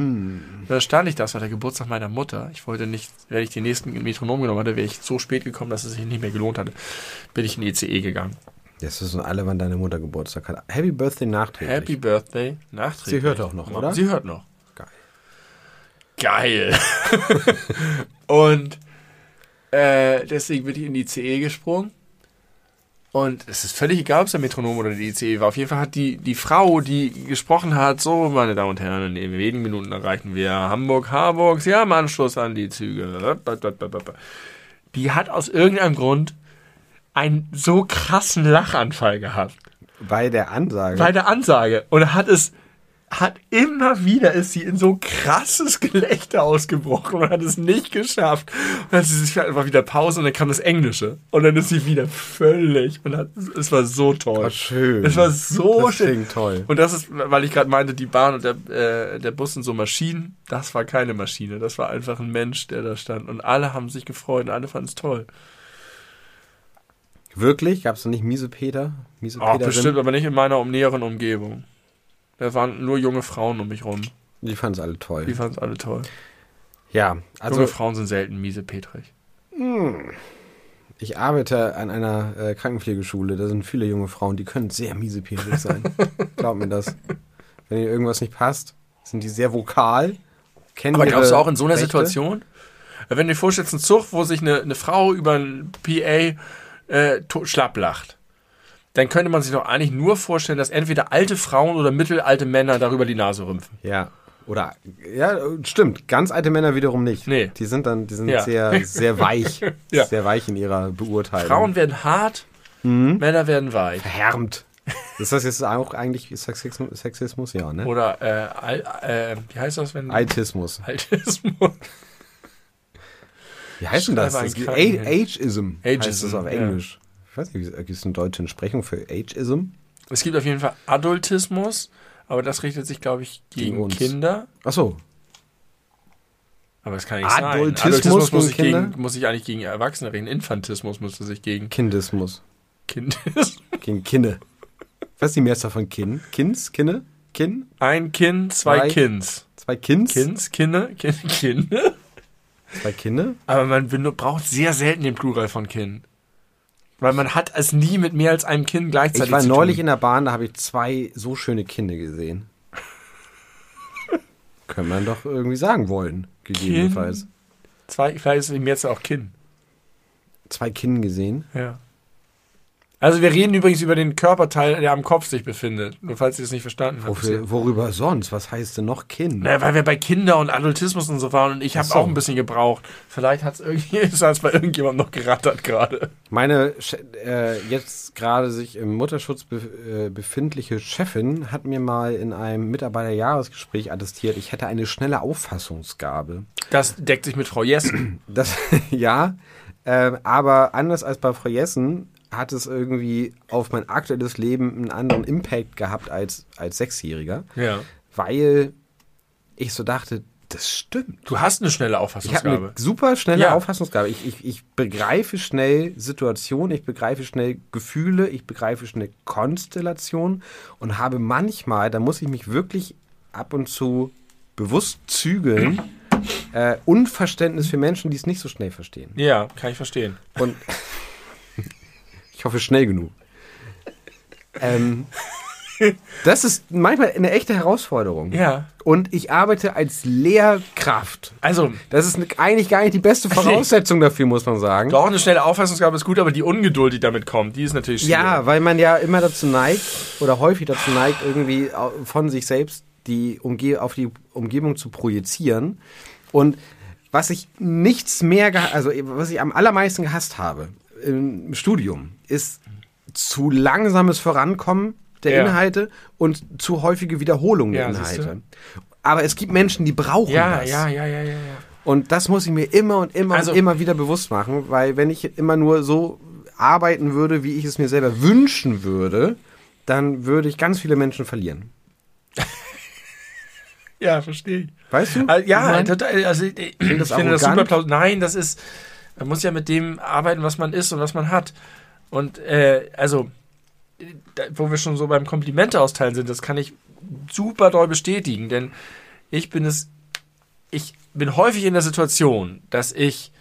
Da stand ich, das war der Geburtstag meiner Mutter. Ich wollte nicht, wenn ich den nächsten Metronom genommen hatte, wäre ich so spät gekommen, dass es sich nicht mehr gelohnt hatte. Bin ich in den ICE gegangen.
Jetzt wissen alle, wann deine Mutter Geburtstag hat. Happy Birthday nachträglich.
Happy Birthday, nachträglich.
Sie hört auch noch, oder?
Sie hört noch.
Geil.
Und äh, deswegen bin ich in die ICE gesprungen. Und es ist völlig egal, ob es der Metronom oder die ICE war. Auf jeden Fall hat die, die Frau, die gesprochen hat, so, meine Damen und Herren, in wenigen Minuten erreichen wir Hamburg, Harburg. Sie haben Anschluss an die Züge. Die hat aus irgendeinem Grund einen so krassen Lachanfall gehabt
Bei der Ansage.
bei der Ansage und hat es hat immer wieder ist sie in so krasses Gelächter ausgebrochen und hat es nicht geschafft. Und dann hat sie sich einfach wieder Pause und dann kam das Englische und dann ist sie wieder völlig und hat, es war so toll.
Oh, schön.
Es war so
Das
schön.
toll.
Und das ist, weil ich gerade meinte, die Bahn und der, äh, der Bus sind so Maschinen. Das war keine Maschine. Das war einfach ein Mensch, der da stand. Und alle haben sich gefreut und alle fanden es toll.
Wirklich? Gab es noch nicht miese Peter? Miese
Ach, bestimmt, aber nicht in meiner um näheren Umgebung. Da waren nur junge Frauen um mich rum.
Die fanden es alle toll.
Die fanden es alle toll.
ja, also
junge Frauen sind selten miesepetrig.
ich arbeite an einer äh, Krankenpflegeschule. Da sind viele junge Frauen, die können sehr miesepetrig sein. Glaub mir das. Wenn ihnen irgendwas nicht passt, sind die sehr vokal. Kennen
Aber glaubst du auch in so einer
Rechte.
Situation? Wenn du dir vorstellst, ein Zug, wo sich eine, eine Frau über ein PA äh, to- schlapp lacht, dann könnte man sich doch eigentlich nur vorstellen, dass entweder alte Frauen oder mittelalte Männer darüber die Nase rümpfen.
Ja. Oder, ja, stimmt. Ganz alte Männer wiederum nicht.
Nee.
Die sind dann, die sind
Ja.
sehr, sehr weich.
Ja.
Sehr weich in ihrer Beurteilung.
Frauen werden hart, Männer werden weich.
Verhärmt. Ist das jetzt auch eigentlich Sexismus? Sexismus? Ja, ne?
Oder, äh, Al äh, wie heißt das, wenn...
Altismus.
Altismus.
Wie heißt denn das? Das
einen
A-
Kranken hin.
Ageism. Heißt
Ageism,
das auf. Englisch. Ich weiß nicht, gibt es eine deutsche Entsprechung für Ageism?
Es gibt auf jeden Fall Adultismus, aber das richtet sich, glaube ich, gegen,
Gegen.
Kinder.
Achso.
Aber das kann nicht
Adultismus
sein. Adultismus muss sich, gegen, muss sich eigentlich gegen Erwachsene richten. Infantismus müsste sich gegen
Kindismus.
Kindismus.
Gegen Kinne. Was ist die Mehrzahl von Kinn? Kinns? Kinne? Kinn?
Ein Kind, zwei
Zwei.
Kinds.
Zwei Kinns?
Kinds, Kinne, Kin Kinder.
Zwei Kinne?
Aber man braucht sehr selten den Plural von Kinn. Weil man hat es nie mit mehr als einem Kind gleichzeitig
Ich war neulich in der Bahn, da habe ich zwei so schöne Kinder gesehen. Könnte man doch irgendwie sagen wollen, gegebenenfalls.
Zwei, vielleicht ist ihm jetzt auch Kinn.
Zwei Kinn gesehen.
Ja. Also wir reden übrigens über den Körperteil, der am Kopf sich befindet. Nur falls ihr es nicht verstanden habt.
Wofür, worüber sonst? Was heißt denn noch Kinn?
Naja, weil wir bei Kinder und Adultismus und so waren und ich habe
so.
auch ein bisschen gebraucht. Vielleicht hat es irgendwie, ist das bei irgendjemandem noch gerattert gerade.
Meine äh, jetzt gerade sich im Mutterschutz be äh, befindliche Chefin hat mir mal in einem Mitarbeiterjahresgespräch attestiert, ich hätte eine schnelle Auffassungsgabe.
Das deckt sich mit Frau Jessen.
Das ja, äh, aber anders als bei Frau Jessen hat es irgendwie auf mein aktuelles Leben einen anderen Impact gehabt als als Sechsjähriger,
Ja.
weil ich so dachte, das stimmt.
Du hast eine schnelle
Ich habe
Auffassungsgabe.
eine super schnelle
Ja.
Auffassungsgabe. Ich, ich, ich begreife schnell Situationen, ich begreife schnell Gefühle, ich begreife schnell Konstellationen und habe manchmal, da muss ich mich wirklich ab und zu bewusst zügeln, äh, Unverständnis für Menschen, die es nicht so schnell verstehen.
ja, kann ich verstehen.
Und ich hoffe schnell genug. Ähm, das ist manchmal eine echte Herausforderung.
Ja.
Und ich arbeite als Lehrkraft.
Also,
Das ist eigentlich gar nicht die beste Voraussetzung dafür, muss man sagen.
doch eine schnelle Auffassungsgabe ist gut, aber die Ungeduld, die damit kommt, die ist natürlich schwierig.
Ja, weil man ja immer dazu neigt oder häufig dazu neigt, irgendwie von sich selbst die Umge auf die Umgebung zu projizieren. Und was ich nichts mehr, also was ich am allermeisten gehasst habe im Studium, ist zu langsames Vorankommen der
Ja.
Inhalte und zu häufige Wiederholung der
Ja,
Inhalte. Aber es gibt Menschen, die brauchen
Ja,
das.
ja, ja, ja, ja, ja.
Und das muss ich mir immer und immer
Also-
und immer wieder bewusst machen, weil wenn ich immer nur so arbeiten würde, wie ich es mir selber wünschen würde, dann würde ich ganz viele Menschen verlieren.
Ja, verstehe ich.
Weißt du?
Also, ja, total. Also, ich, ich
das
finde das super plausibel. Nein, das ist, man muss ja mit dem arbeiten, was man ist und was man hat. Und äh, also, da, wo wir schon so beim Komplimente austeilen sind, das kann ich super doll bestätigen, denn ich bin es, ich bin häufig in der Situation, dass ich,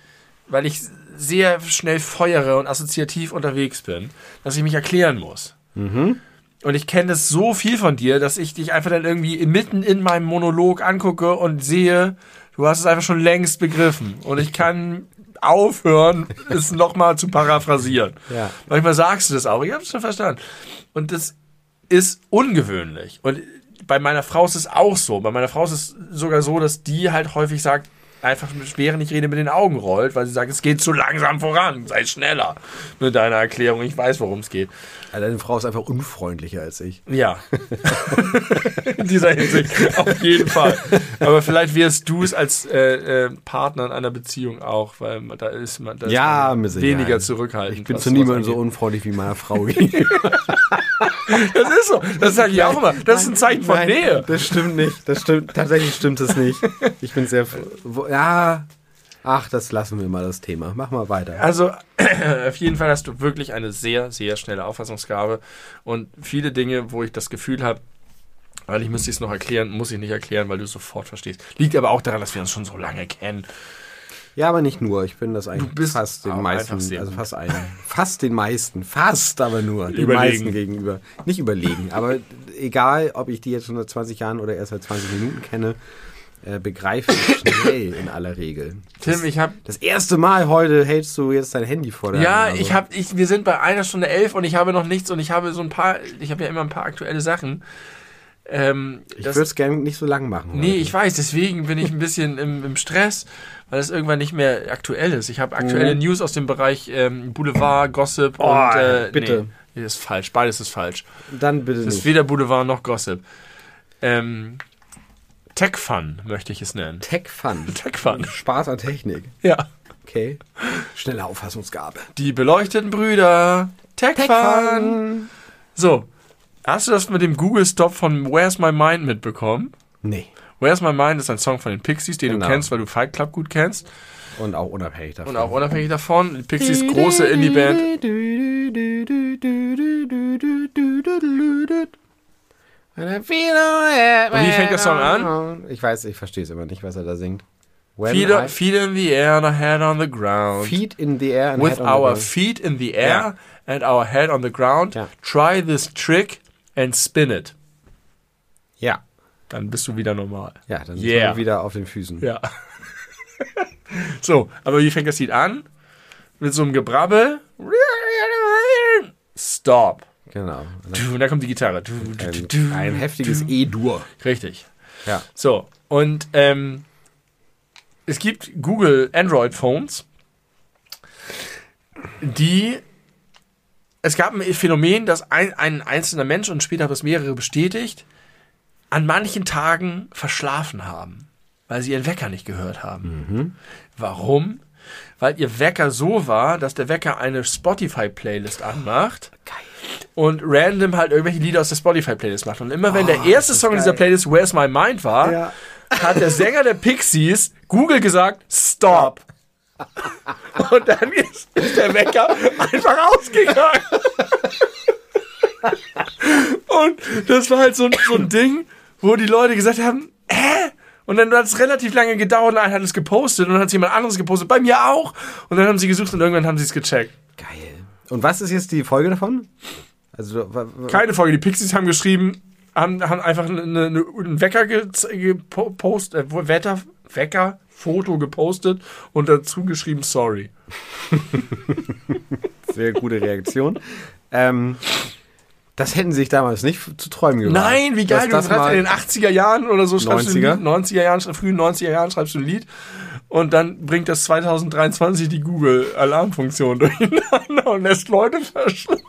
weil ich sehr schnell feuere und assoziativ unterwegs bin, dass ich mich erklären muss. Und ich kenne das so viel von dir, dass ich dich einfach dann irgendwie mitten in meinem Monolog angucke und sehe, du hast es einfach schon längst begriffen. Und ich kann aufhören, es nochmal zu paraphrasieren.
Ja.
Manchmal sagst du das auch, ich habe es schon verstanden. Und das ist ungewöhnlich. Und bei meiner Frau ist es auch so. Bei meiner Frau ist es sogar so, dass die halt häufig sagt, einfach während ich rede mit den Augen rollt, weil sie sagt, es geht zu langsam voran, sei schneller mit deiner Erklärung. Ich weiß, worum es geht.
Also Deine Frau ist einfach unfreundlicher als ich.
Ja. in dieser Hinsicht, auf jeden Fall. Aber vielleicht wirst du es als äh, äh, Partner in einer Beziehung auch, weil man- da ist man, da ist
Ja,
man
mit Sicherheit.
weniger zurückhaltend.
Ich bin zu niemandem so unfreundlich wie meiner Frau gegenüber.
Das ist so. Das sage ich auch immer. Das ist ein Zeichen von
Nein,
Nähe.
Das stimmt nicht. Das stimmt. Tatsächlich stimmt es nicht. Ich bin sehr. fr- wo- Ja. Ach, das lassen wir mal das Thema. Mach mal weiter.
Also, auf jeden Fall hast du wirklich eine sehr, sehr schnelle Auffassungsgabe und viele Dinge, wo ich das Gefühl habe, weil ich müsste es noch erklären, muss ich nicht erklären, weil du es sofort verstehst. Liegt aber auch daran, dass wir uns schon so lange kennen.
Ja, aber nicht nur. Ich bin das eigentlich
Du bist
fast den meisten, also fast einen, fast den meisten, fast aber nur den
Überlegen.
meisten gegenüber. Nicht überlegen, aber egal, ob ich die jetzt schon seit 20 Jahren oder erst seit 20 Minuten kenne, äh, begreife ich schnell in aller Regel.
Tim, ich habe
Das erste Mal heute hältst du jetzt dein Handy vor der
Ja,
Nase.
ich habe, ich, wir sind bei einer Stunde elf und ich habe noch nichts und ich habe so ein paar, ich habe ja immer ein paar aktuelle Sachen. Ähm,
Ich
das-
würde es gerne nicht so lang machen.
nee,
heute.
ich weiß, deswegen bin ich ein bisschen im, im Stress, weil es irgendwann nicht mehr aktuell ist. Ich habe aktuelle
Mhm.
News aus dem Bereich ähm, Boulevard, Gossip
Oh,
und äh,
bitte.
Nee, das ist falsch, beides ist falsch.
Dann bitte
Es ist
nicht.
weder Boulevard noch Gossip. Ähm, Tech Fun möchte ich es nennen.
Tech Fun.
Tech Fun.
Spaß an Technik.
Ja.
Okay. Schnelle Auffassungsgabe.
Die beleuchteten Brüder. Tech, Fun. So, hast du das mit dem Google-Stop von Where's My Mind mitbekommen?
Nee.
Where's My Mind ist ein Song von den Pixies, den
Genau.
du kennst, weil du Fight Club gut kennst.
Und auch unabhängig davon.
Und auch unabhängig davon, die Pixies große Indie-Band.
Und wie
fängt der Song an?
Ich weiß, ich verstehe es immer nicht, was er da singt.
Feet,
I-
feet in the air and a head on the ground.
Feet in the air and
With
head on the
our
ground.
feet in the air and our head on the ground.
Ja.
Try this trick and spin it. Dann bist du wieder normal.
Ja, dann
Yeah.
sind wir wieder auf den Füßen.
Ja. so, aber wie fängt das Lied an? Mit so einem Gebrabbel. Stop.
Genau.
Und dann kommt die Gitarre.
Ein, ein heftiges E-Dur.
Richtig.
Ja.
So, und ähm, es gibt Google Android Phones, die es gab ein Phänomen, dass ein, ein einzelner Mensch und später haben das mehrere bestätigt, an manchen Tagen verschlafen haben, weil sie ihren Wecker nicht gehört haben. Warum? Weil ihr Wecker so war, dass der Wecker eine Spotify-Playlist anmacht
Geil.
und random halt irgendwelche Lieder aus der Spotify-Playlist macht. Und immer wenn der
Oh,
erste
das ist
Song in dieser
geil.
Playlist Where's My Mind war,
Ja.
hat der Sänger der Pixies Google gesagt, Stop. Und dann ist, ist der Wecker einfach ausgegangen. Und das war halt so, so ein Ding, wo die Leute gesagt haben, hä? Und dann hat es relativ lange gedauert und einer hat es gepostet und dann hat es jemand anderes gepostet, bei mir auch. Und dann haben sie gesucht und irgendwann haben sie es gecheckt.
Geil. Und was ist jetzt die Folge davon? Also,
Keine Folge. Die Pixies haben geschrieben, haben, haben einfach eine, eine, einen Wecker gepostet, äh, Wetter, Wecker, Foto gepostet und dazu geschrieben, sorry.
sehr gute Reaktion. ähm, das hätten sie sich damals nicht zu träumen gewagt.
Nein, wie geil,
Dass
du
das
schreibst in den 80er Jahren oder so, schreibst
90er?
du ein Lied, 90er Jahren, frühen 90er Jahren schreibst du ein Lied Und dann bringt das 2023 die Google-Alarmfunktion durcheinander und lässt Leute verschlafen.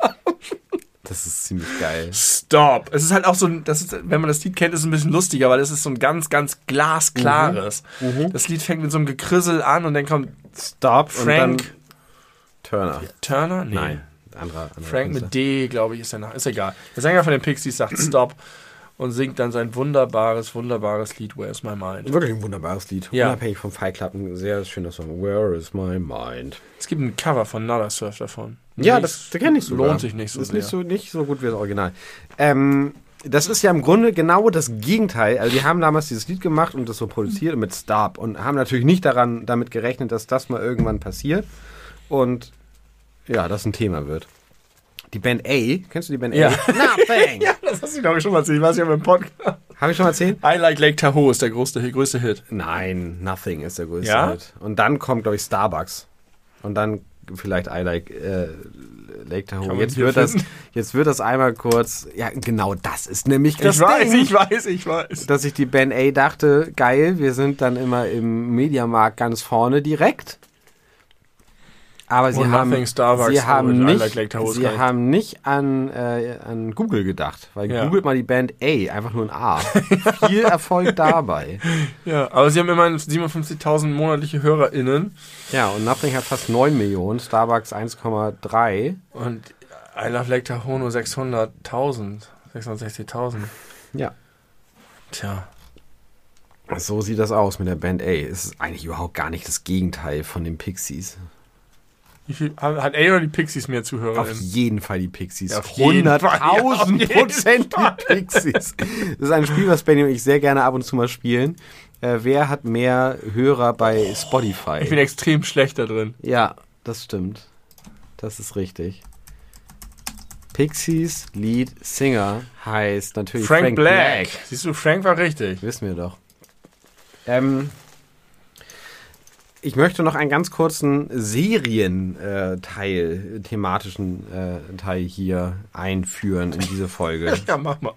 Das ist ziemlich geil.
Stop. Es ist halt auch so, ein, das ist, wenn man das Lied kennt, ist es ein bisschen lustiger, weil es ist so ein ganz, ganz glasklares.
Mhm.
Das Lied fängt mit so einem Gekrissel an und dann kommt
Stop und dann
Frank
Turner.
Turner? Nee.
Nein, anderer. anderer
Frank
Künstler.
mit D, glaube ich, ist der Name. Ist egal. Der Sänger von den Pixies sagt Stop und singt dann sein wunderbares, wunderbares Lied Where's My Mind.
Wirklich ein wunderbares Lied.
Ja.
Unabhängig vom Fight Club. Ein sehr schöner Song. Where is my mind?
Es gibt ein Cover von Nada Surf davon.
Ja,
Nicht-
das, kenne ich sogar.
Lohnt sich nicht so
ist
sehr.
nicht so, nicht so gut wie das Original. Ähm, das ist ja im Grunde genau das Gegenteil. Also die haben damals dieses Lied gemacht und das so produziert mit Stop und haben natürlich nicht daran damit gerechnet, dass das mal irgendwann passiert und ja, das ein Thema wird. Die Band A, kennst du die Band
Ja.
A? Nothing.
ja, das hast du, glaube ich, schon mal erzählt. Ich weiß ja im Podcast.
Habe ich schon mal erzählt?
I Like Lake Tahoe ist der größte, größte Hit.
Nein, Nothing ist der größte
Ja?
Hit. Und dann kommt, glaube ich, Starbucks. Und dann vielleicht I Like äh, Lake Tahoe. Jetzt wird, das, jetzt wird das einmal kurz. Ja, genau das ist nämlich das
ich weiß,
Ding,
ich weiß, ich weiß.
dass ich die Band A dachte, geil, wir sind dann immer im Mediamarkt ganz vorne direkt. Aber sie haben, sie haben nicht, sie haben nicht an, äh, an Google gedacht, weil
Ja.
googelt mal die Band A, einfach nur ein A. Viel Erfolg dabei.
Ja, aber sie haben immerhin 57.000 monatliche HörerInnen
Ja, und Nothing hat fast 9 Millionen, Starbucks 1,3.
und I Love Tahoe nur 600.000, 660.000.
Ja.
Tja,
So sieht das aus mit der Band A. Es ist eigentlich überhaupt gar nicht das Gegenteil von den Pixies.
Viel, hat oder die Pixies mehr
Auf
ZuhörerInnen?
jeden Fall die Pixies.
Ja, auf jeden Fall. Ja, auf
100.000
jeden
Prozent die Pixies. Das ist ein Spiel, was Benny und ich sehr gerne ab und zu mal spielen. Äh, wer hat mehr Hörer bei Spotify?
Ich bin extrem schlecht da drin.
ja, das stimmt. Das ist richtig. Pixies Lead Singer heißt natürlich
Frank,
Frank,
Black. Siehst du, Frank war richtig.
Wissen wir doch. Ähm, ich möchte noch einen ganz kurzen Serienteil, thematischen äh, Teil hier einführen in diese Folge.
Ja, mach mal.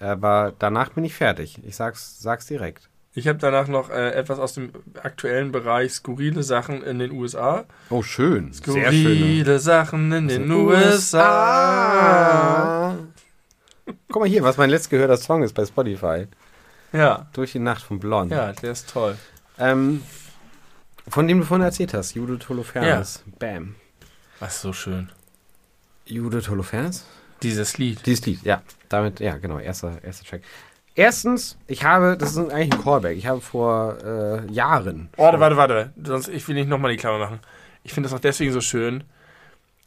Aber danach bin ich fertig. Ich sag's, sag's direkt.
Ich habe danach noch äh, etwas aus dem aktuellen Bereich skurrile Sachen in den USA.
Oh, schön. Sehr schön.
Skurrile Sachen in den USA.
Guck mal hier, was mein letzt gehörter Song ist bei Spotify.
Ja,
Durch die Nacht von Blond.
ja, der ist toll.
Ähm, von dem du vorhin erzählt hast, Judith Holofernes. Bam.
Was so schön.
Judith Holofernes?
Dieses Lied.
Dieses Lied, ja. Damit, ja, genau, erster, erster Track. Erstens, ich habe, das ist eigentlich ein Callback, ich habe vor äh, Jahren.
Warte, warte, warte. Sonst, ich will nicht nochmal die Klammer machen. Ich finde das auch deswegen so schön,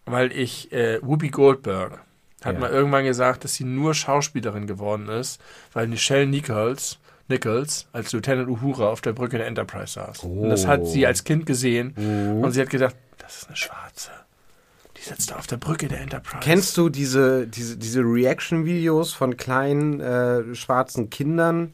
weil ich, äh, Whoopi Goldberg hat
Ja.
mal irgendwann gesagt, dass sie nur Schauspielerin geworden ist, weil Michelle Nichols, Nichols als Lieutenant Uhura auf der Brücke der Enterprise saß. Und das hat
Oh.
sie als Kind gesehen
Mhm.
und sie hat gedacht, das ist eine Schwarze. Die sitzt da auf der Brücke der Enterprise.
Kennst du diese, diese, diese Reaction-Videos von kleinen äh, schwarzen Kindern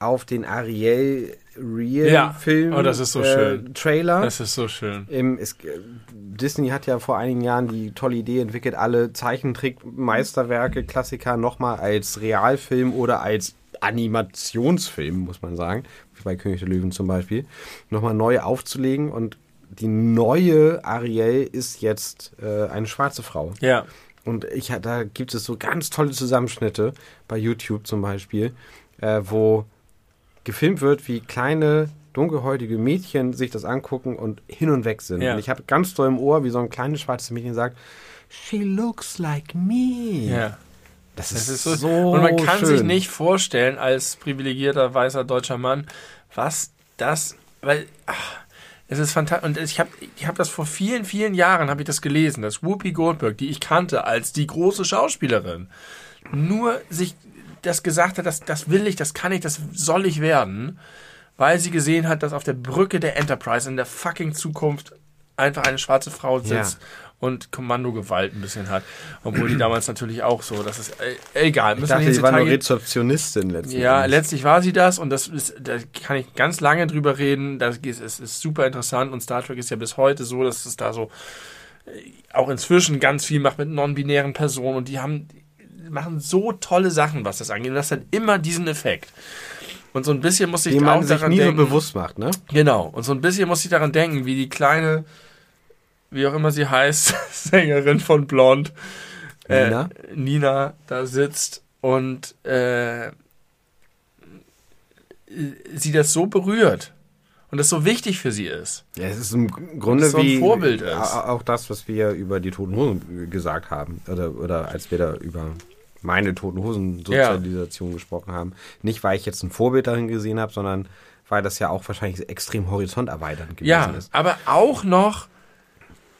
auf den Ariel Real
Ja.
Film
Oh, das ist so
äh,
schön.
Trailer?
Das ist so schön.
Im, es, äh, Disney hat ja vor einigen Jahren die tolle Idee entwickelt, alle Zeichentrick-Meisterwerke, Klassiker nochmal als Realfilm oder als Animationsfilm, muss man sagen, wie bei König der Löwen zum Beispiel, nochmal neu aufzulegen. Und die neue Ariel ist jetzt äh, eine schwarze Frau.
Ja.
Und ich, da gibt es so ganz tolle Zusammenschnitte bei YouTube zum Beispiel, äh, wo gefilmt wird, wie kleine dunkelhäutige Mädchen sich das angucken und hin und weg sind.
Ja.
Und ich habe ganz doll im Ohr, wie so ein kleines schwarzes Mädchen sagt, She looks like me.
Ja.
Das,
Das
ist,
ist so, und man kann
schön.
sich nicht vorstellen als privilegierter weißer deutscher Mann, was das, weil ach, es ist fantastisch und ich habe ich habe das vor vielen vielen Jahren habe ich das gelesen, dass Whoopi Goldberg, die ich kannte als die große Schauspielerin, nur sich das gesagt hat, das das will ich, das kann ich, das soll ich werden, weil sie gesehen hat, dass auf der Brücke der Enterprise in der fucking Zukunft einfach eine schwarze Frau sitzt und Kommandogewalt ein bisschen hat. Obwohl die damals natürlich auch so, das ist äh, egal.
Ich
Müssen wir
dachte, sie war nur. Rezeptionistin letztendlich.
Ja, letztlich war sie das und das ist, da kann ich ganz lange drüber reden. Das ist, es ist super interessant und Star Trek ist ja bis heute so, dass es da so äh, auch inzwischen ganz viel macht mit non-binären Personen und die haben die machen so tolle Sachen, was das angeht. Und das hat immer diesen Effekt. Und so ein bisschen muss ich
Den
auch
man sich
daran
nie
denken.
so bewusst macht, ne?
Genau. Und so ein bisschen muss ich daran denken, wie die kleine, wie auch immer sie heißt, Sängerin von Blond,
Nina?
äh, Nina da sitzt und äh, sie das so berührt und das so wichtig für sie ist.
Ja, es ist im Grunde
so ein
wie
Vorbild ist.
auch das, was wir über die Toten Hosen gesagt haben. Oder, oder als wir da über meine Toten Hosen Sozialisation gesprochen haben. Nicht, weil ich jetzt ein Vorbild darin gesehen habe, sondern weil das ja auch wahrscheinlich extrem horizonterweiternd gewesen
Ja,
ist.
aber auch noch,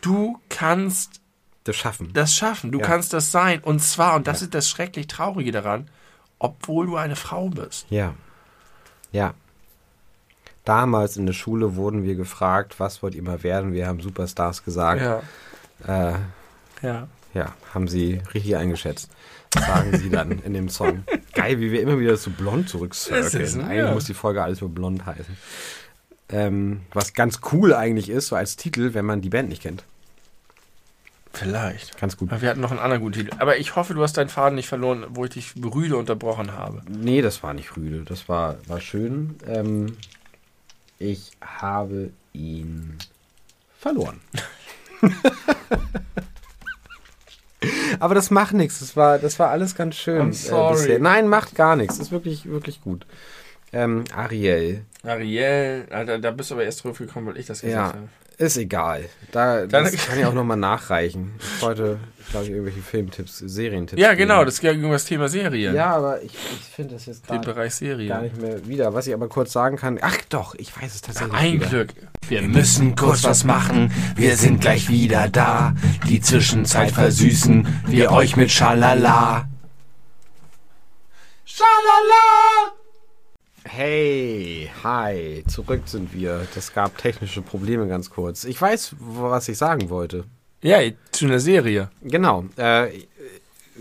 du kannst
Das Schaffen.
das schaffen, du
Ja.
kannst das sein. Und zwar, und das ist das schrecklich Traurige daran, obwohl du eine Frau bist.
Ja. Ja. Damals in der Schule wurden wir gefragt, was wollt ihr mal werden? Wir haben Superstars gesagt.
Ja,
Äh,
ja.
ja, haben sie richtig eingeschätzt. Sagen sie dann in dem Song. Geil, wie wir immer wieder zu blond zurückcirkeln. Eigentlich
ja.
muss die Folge alles über blond heißen. Ähm, was ganz cool eigentlich ist, so als Titel, wenn man die Band nicht kennt.
Vielleicht.
Ganz gut.
Aber wir hatten noch einen anderen guten Titel. Aber ich hoffe, du hast deinen Faden nicht verloren, wo ich dich rüde unterbrochen habe.
Nee, das war nicht rüde. Das war, war schön. Ähm, ich habe ihn verloren. Aber das macht nichts. Das war, das war alles ganz schön.
I'm sorry.
bisher. Nein, macht gar nichts. Ist wirklich, wirklich gut. Ähm, Ariel.
Ariel, ah, da, da bist du aber erst drauf gekommen, weil ich das gesagt
Ja,
habe.
ist egal. Da, das kann ich auch nochmal nachreichen. Ich wollte, glaube ich, irgendwelche Filmtipps, Serientipps.
Ja,
geben.
genau, das ging um das Thema Serien.
Ja, aber ich, ich finde das jetzt
Den
gar,
Bereich Serien.
gar nicht mehr wieder. Was ich aber kurz sagen kann. Ach doch, ich weiß es tatsächlich.
Ein
wieder.
Glück.
Wir müssen kurz was machen, wir sind gleich wieder da. Die Zwischenzeit versüßen wir euch mit Schalala.
Schalala! Hey, hi, zurück sind wir. Das gab technische Probleme ganz kurz. Ich weiß, was ich sagen wollte.
Ja, zu einer Serie.
Genau, äh,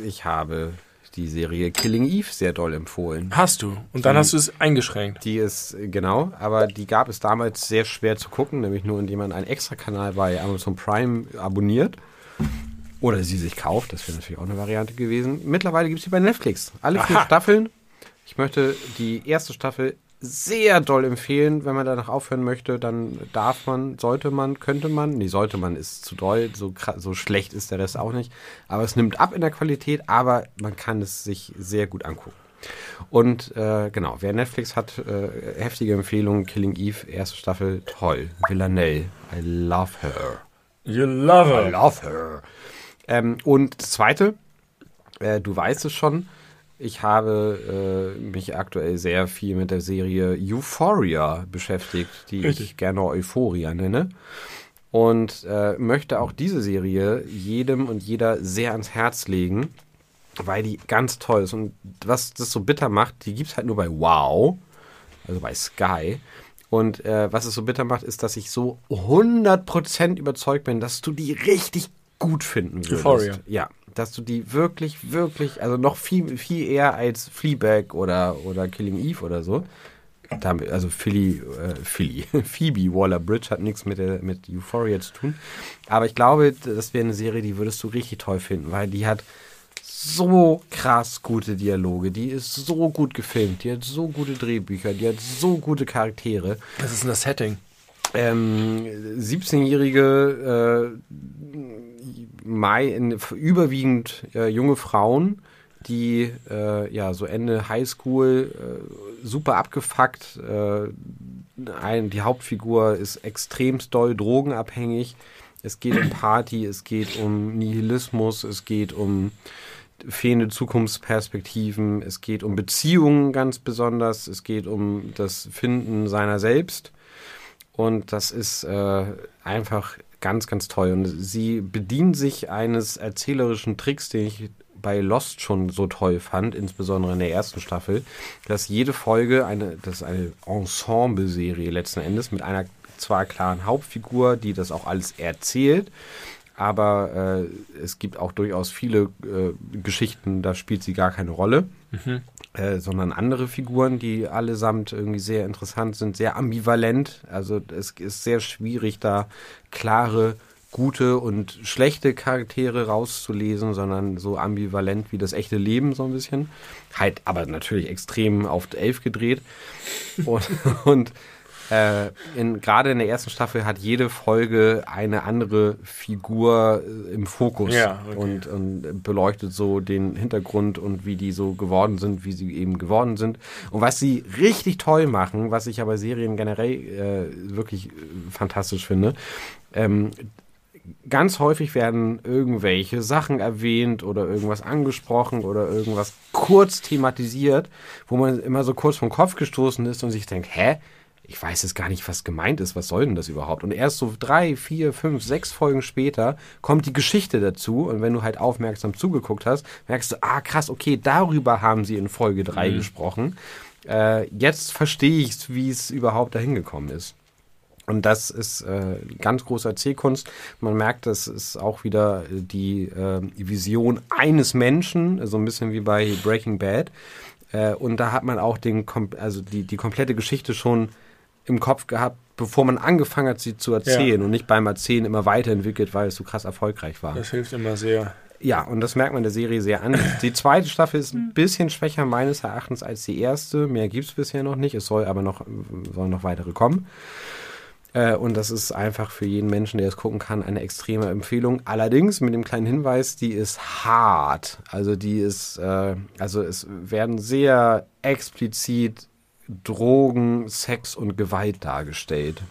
ich habe die Serie Killing Eve sehr doll empfohlen.
Hast du. Und dann
Die-
hast du es eingeschränkt.
Die ist, genau, aber die gab es damals sehr schwer zu gucken, nämlich nur indem man einen Extra-Kanal bei Amazon Prime abonniert. Oder sie sich kauft, das wäre natürlich auch eine Variante gewesen. Mittlerweile gibt es sie bei Netflix. Alle vier
Aha.
Staffeln. Ich möchte die erste Staffel sehr doll empfehlen. Wenn man danach aufhören möchte, dann darf man, sollte man, könnte man. Nee, sollte man ist zu doll. So, so schlecht ist der Rest auch nicht. Aber es nimmt ab in der Qualität, aber man kann es sich sehr gut angucken. Und äh, genau, wer Netflix hat, äh, heftige Empfehlung, Killing Eve, erste Staffel, toll. Villanelle, I love her.
You love
I
her.
love her. Ähm, und das zweite, äh, du weißt es schon, ich habe äh, mich aktuell sehr viel mit der Serie Euphoria beschäftigt, die ich
Richtig.
gerne Euphoria nenne. Und äh, möchte auch diese Serie jedem und jeder sehr ans Herz legen, weil die ganz toll ist. Und was das so bitter macht, die gibt es halt nur bei Wow, also bei Sky. Und äh, was es so bitter macht, ist, dass ich so 100% überzeugt bin, dass du die richtig gut finden würdest.
Euphoria.
Ja, dass du die wirklich, wirklich, also noch viel, viel eher als Fleabag oder, oder Killing Eve oder so. Also Philly, äh, Philly, Phoebe Waller-Bridge hat nichts mit, der, mit Euphoria zu tun. Aber ich glaube, das wäre eine Serie, die würdest du richtig toll finden, weil die hat so krass gute Dialoge, die ist so gut gefilmt, die hat so gute Drehbücher, die hat so gute Charaktere.
Was ist denn das Setting?
Ähm, 17-jährige äh, Mai, in, überwiegend äh, junge Frauen, die äh, ja so Ende Highschool äh, super abgefuckt. Äh, ein, die Hauptfigur ist extremst doll drogenabhängig. Es geht um Party, es geht um Nihilismus, es geht um fehlende Zukunftsperspektiven, es geht um Beziehungen ganz besonders, es geht um das Finden seiner selbst. Und das ist äh, einfach ganz, ganz toll. Und sie bedient sich eines erzählerischen Tricks, den ich bei Lost schon so toll fand, insbesondere in der ersten Staffel, dass jede Folge eine, das ist eine Ensemble-Serie letzten Endes mit einer zwar klaren Hauptfigur, die das auch alles erzählt, aber äh, es gibt auch durchaus viele äh, Geschichten, da spielt sie gar keine Rolle, äh, sondern andere Figuren, die allesamt irgendwie sehr interessant sind, sehr ambivalent. Also es ist sehr schwierig, da klare gute und schlechte Charaktere rauszulesen, sondern so ambivalent wie das echte Leben so ein bisschen. Halt, aber natürlich extrem auf elf gedreht. Und, und äh, in, gerade in der ersten Staffel hat jede Folge eine andere Figur äh, im Fokus
Ja, okay.
und, und beleuchtet so den Hintergrund und wie die so geworden sind, wie sie eben geworden sind. Und was sie richtig toll machen, was ich aber Serien generell äh, wirklich äh, fantastisch finde, ähm, ganz häufig werden irgendwelche Sachen erwähnt oder irgendwas angesprochen oder irgendwas kurz thematisiert, wo man immer so kurz vom Kopf gestoßen ist und sich denkt, hä? Ich weiß jetzt gar nicht, was gemeint ist. Was soll denn das überhaupt? Und erst so drei, vier, fünf, sechs Folgen später kommt die Geschichte dazu. Und wenn du halt aufmerksam zugeguckt hast, merkst du, ah krass, okay, darüber haben sie in Folge drei gesprochen. Äh, jetzt verstehe ich, wie es überhaupt dahin gekommen ist. Und das ist äh, ganz großer C-Kunst. Man merkt, das ist auch wieder äh, die äh, Vision eines Menschen, so ein bisschen wie bei Breaking Bad. Äh, und da hat man auch den, also die, die komplette Geschichte schon im Kopf gehabt, bevor man angefangen hat, sie zu erzählen
Ja.
und nicht beim Erzählen immer weiterentwickelt, weil es so krass erfolgreich war.
Das hilft immer sehr.
Ja, und das merkt man der Serie sehr an. Die zweite Staffel ist ein bisschen schwächer meines Erachtens als die erste. Mehr gibt's bisher noch nicht. Es soll aber noch, sollen noch weitere kommen. Äh, und das ist einfach für jeden Menschen, der es gucken kann, eine extreme Empfehlung. Allerdings mit dem kleinen Hinweis, die ist hart. Also die ist, äh, also es werden sehr explizit Drogen, Sex und Gewalt dargestellt.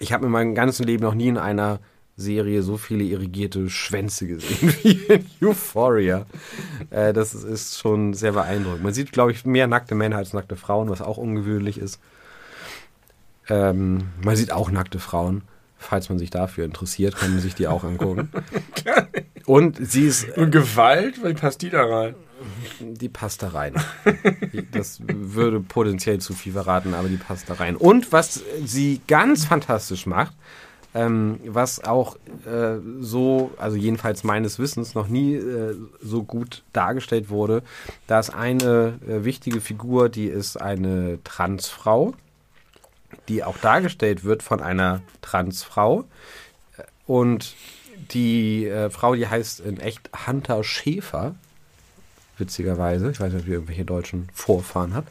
Ich habe in meinem ganzen Leben noch nie in einer Serie so viele irrigierte Schwänze gesehen wie in Euphoria. Äh, das ist schon sehr beeindruckend. Man sieht, glaube ich, mehr nackte Männer als nackte Frauen, was auch ungewöhnlich ist. Ähm, man sieht auch nackte Frauen. Falls man sich dafür interessiert, kann man sich die auch angucken. Und sie ist
Und Gewalt, wie passt die da rein?
Die passt da rein. Das würde potenziell zu viel verraten, aber die passt da rein. Und was sie ganz fantastisch macht, ähm, was auch äh, so, also jedenfalls meines Wissens, noch nie äh, so gut dargestellt wurde, da ist eine äh, wichtige Figur, die ist eine Transfrau, die auch dargestellt wird von einer Transfrau. Und die äh, Frau, die heißt in echt Hunter Schäfer, witzigerweise. Ich weiß nicht, ob die irgendwelche deutschen Vorfahren hat.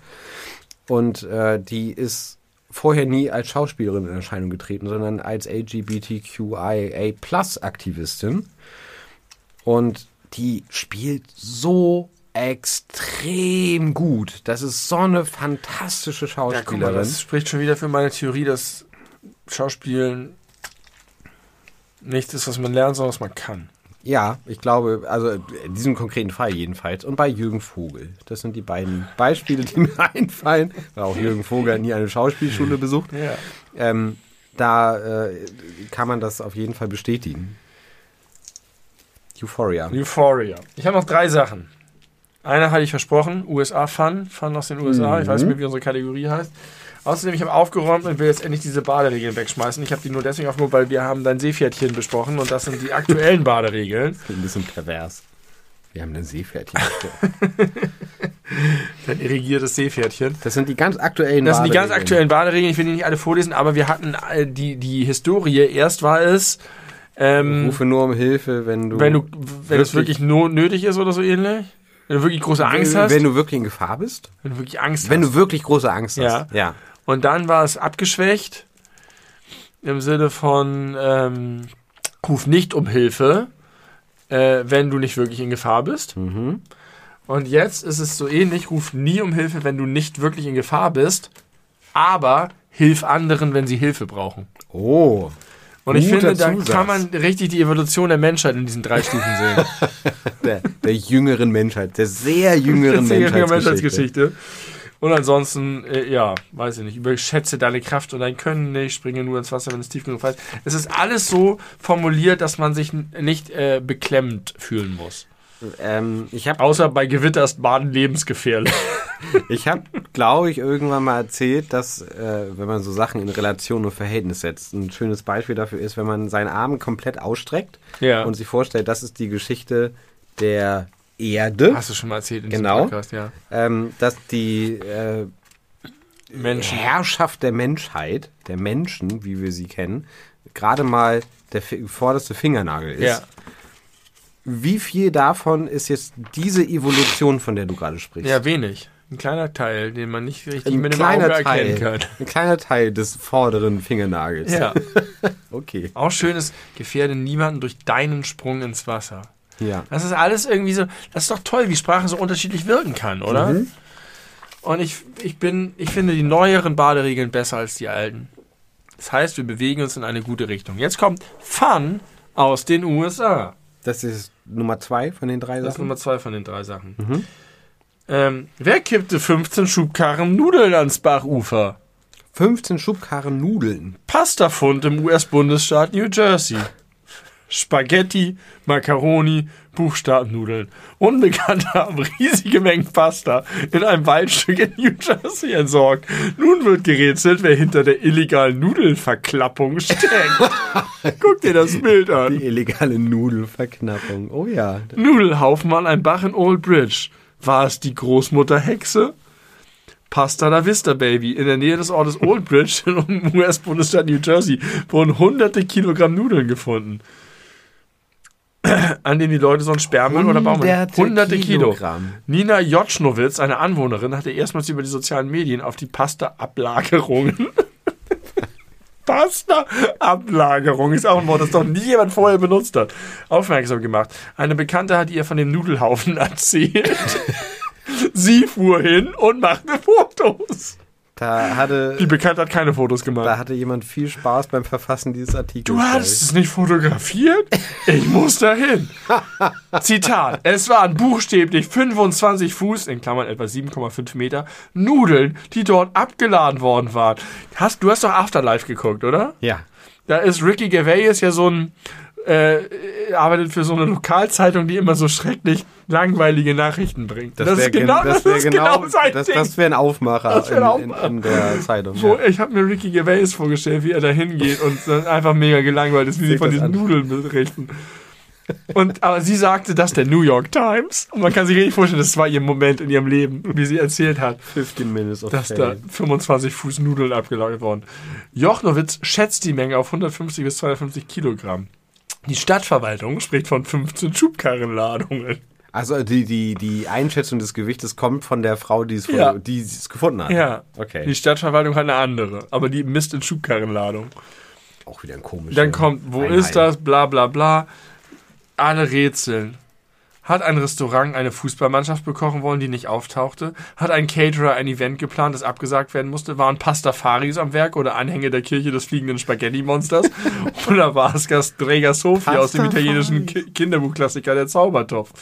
Und äh, die ist vorher nie als Schauspielerin in Erscheinung getreten, sondern als LGBTQIA-Plus-Aktivistin. Und die spielt so extrem gut. Das ist so eine fantastische
Ja, guck mal,
Schauspielerin.
das spricht schon wieder für meine Theorie, dass Schauspielen nichts ist, was man lernt, sondern was man kann.
Ja, ich glaube, also in diesem konkreten Fall jedenfalls. Und bei Jürgen Vogel. Das sind die beiden Beispiele, die mir einfallen. Weil auch Jürgen Vogel nie eine Schauspielschule besucht.
Ja.
Ähm, da äh, kann man das auf jeden Fall bestätigen. Euphoria.
Euphoria. Ich habe noch drei Sachen. Eine hatte ich versprochen, USA-Fun, Fun aus den USA. Ich weiß nicht mehr, wie unsere Kategorie heißt. Außerdem, ich habe aufgeräumt und will jetzt endlich diese Baderegeln wegschmeißen. Ich habe die nur deswegen aufgeräumt, weil wir haben dein Seepferdchen besprochen und das sind die aktuellen Baderegeln.
Ein bisschen pervers. Wir haben ein Seepferdchen.
Dein irrigiertes Seepferdchen.
Das sind die ganz aktuellen
Das sind die ganz
Baderegeln.
aktuellen Baderegeln. Ich will die nicht alle vorlesen, aber wir hatten äh, die, die Historie. Erst war es, ähm,
Rufe nur um Hilfe, wenn du.
wenn du, wenn es
wirklich-
no nötig ist oder so ähnlich. Wenn du wirklich große Angst
wenn,
hast.
wenn du wirklich in Gefahr bist.
wenn du wirklich Angst
Wenn
hast.
du wirklich große Angst hast.
Ja.
ja.
Und dann war es abgeschwächt im Sinne von ähm, ruf nicht um Hilfe, äh, wenn du nicht wirklich in Gefahr bist.
Mhm.
Und jetzt ist es so ähnlich, ruf nie um Hilfe, wenn du nicht wirklich in Gefahr bist, aber hilf anderen, wenn sie Hilfe brauchen.
Oh.
Und ich finde, da
Zusatz.
kann man richtig die Evolution der Menschheit in diesen drei Stufen sehen.
Der, der jüngeren Menschheit, der sehr jüngeren
mir
Menschheitsgeschichte.
Menschheitsgeschichte. Und ansonsten, äh, ja, weiß ich nicht, überschätze deine Kraft und dein Können nicht, springe nur ins Wasser, wenn es tief genug ist. Es ist alles so formuliert, dass man sich nicht äh, beklemmt fühlen muss.
Ähm, ich habe,
Außer bei Gewitter ist Baden lebensgefährlich.
ich hab, glaube ich, irgendwann mal erzählt, dass, äh, wenn man so Sachen in Relation und Verhältnis setzt, ein schönes Beispiel dafür ist, wenn man seinen Arm komplett ausstreckt
Ja.
und sich vorstellt, das ist die Geschichte der Erde,
Hast du schon mal erzählt in
Genau.
diesem Podcast, ja.
ähm, dass die äh. Herrschaft der Menschheit, der Menschen, wie wir sie kennen, gerade mal der vorderste Fingernagel ist.
Ja.
Wie viel davon ist jetzt diese Evolution, von der du gerade sprichst?
Ja, wenig. Ein kleiner Teil, den man nicht richtig
ein
mit dem Auge
Teil,
erkennen kann.
ein kleiner Teil des vorderen Fingernagels.
Ja.
Okay.
Auch schön ist, gefährde niemanden durch deinen Sprung ins Wasser.
Ja.
Das ist alles irgendwie so, das ist doch toll, wie Sprache so unterschiedlich wirken kann, oder?
Mhm.
Und ich, ich bin, ich finde die neueren Baderegeln besser als die alten. Das heißt, wir bewegen uns in eine gute Richtung. Jetzt kommt Fun aus den USA.
Das ist Nummer zwei von den drei
Das ist
Sachen.
Nummer zwei von den drei Sachen. Ähm, wer kippte 15 Schubkarren Nudeln ans Bachufer?
15 Schubkarren Nudeln.
Pastafund im US-Bundesstaat New Jersey. Spaghetti, Macaroni, Buchstabennudeln. Unbekannte haben riesige Mengen Pasta in einem Waldstück in New Jersey entsorgt. Nun wird gerätselt, wer hinter der illegalen Nudelverklappung steckt. Guck dir das Bild an.
Die illegale Nudelverknappung. Oh ja.
Nudelhaufen an einem Bach in Old Bridge. War es die Großmutter Hexe? Pasta la Vista Baby. In der Nähe des Ortes Old Bridge im US-Bundesstaat New Jersey wurden hunderte Kilogramm Nudeln gefunden. An denen die Leute sonst Sperrmüll oder Baumüll.
Hunderte
Kilo.
Kilogramm.
Nina Jotschnowitz, eine Anwohnerin, hatte erstmals über die sozialen Medien auf die Pasta-Ablagerungen. Pasta-Ablagerung ist auch ein Wort, das doch nie jemand vorher benutzt hat. Aufmerksam gemacht. Eine Bekannte hat ihr von dem Nudelhaufen erzählt. Sie fuhr hin und machte Fotos.
Da hatte,
Die Bekannte hat keine Fotos
da
gemacht.
hatte jemand viel Spaß beim Verfassen dieses Artikels.
Du hattest es nicht fotografiert? Ich muss dahin. Zitat. Es waren buchstäblich 25 Fuß, in Klammern etwa 7,5 Meter, Nudeln, die dort abgeladen worden waren. Hast, du hast doch Afterlife geguckt, oder?
Ja.
Da ist Ricky Gervais ja so ein, äh, arbeitet für so eine Lokalzeitung, die immer so schrecklich langweilige Nachrichten bringt.
Das, wäre
genau,
das wär genau,
sein
das,
Ding.
das wäre ein Aufmacher,
Das wär ein
in, in,
Aufmacher.
in der Zeitung.
Wo,
ja.
ich habe mir Ricky Gervais vorgestellt, wie er da hingeht und dann einfach mega gelangweilt ist, wie sie von
das
diesen
an.
Nudeln berichten. Und, aber sie sagte das der New York Times. Und man kann sich richtig vorstellen, das war ihr Moment in ihrem Leben, wie sie erzählt hat,
15 Minutes of
dass da
Fame.
25 Fuß Nudeln abgelagert worden. Jochnowitz schätzt die Menge auf 150 bis 250 Kilogramm. Die Stadtverwaltung spricht von 15 Schubkarrenladungen.
Also die, die, die Einschätzung des Gewichtes kommt von der Frau, die es,
Ja.
die es gefunden hat.
Ja.
Okay.
Die Stadtverwaltung hat eine andere, aber die misst in Schubkarrenladung.
Auch wieder ein komischer.
Dann kommt, wo
Einheit.
ist das? Bla bla bla. Alle rätseln. Hat ein Restaurant eine Fußballmannschaft bekochen wollen, die nicht auftauchte? Hat ein Caterer ein Event geplant, das abgesagt werden musste? Waren Pastafaris am Werk oder Anhänger der Kirche des fliegenden Spaghetti-Monsters? oder war es Gasträger Sophie aus dem italienischen Ki Kinderbuchklassiker Der Zaubertopf?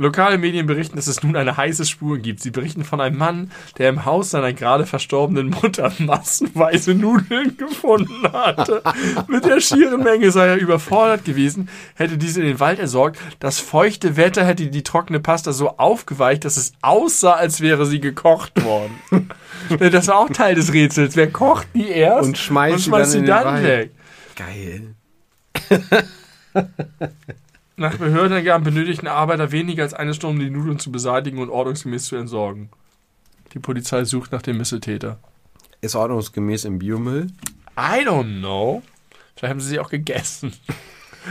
Lokale Medien berichten, dass es nun eine heiße Spur gibt. Sie berichten von einem Mann, der im Haus seiner gerade verstorbenen Mutter massenweise Nudeln gefunden hatte. Mit der schieren Menge sei er überfordert gewesen, hätte diese in den Wald entsorgt. Das feuchte Wetter hätte die trockene Pasta so aufgeweicht, dass es aussah, als wäre sie gekocht worden. das war auch Teil des Rätsels. Wer kocht die erst
Und schmeißt sie
und
dann in den Wald.
weg?
Geil.
Nach Behördenangaben benötigten Arbeiter weniger als eine Stunde, um die Nudeln zu beseitigen und ordnungsgemäß zu entsorgen. Die Polizei sucht nach dem Missetäter.
Ist ordnungsgemäß im Biomüll.
I don't know. Vielleicht haben sie sie auch gegessen.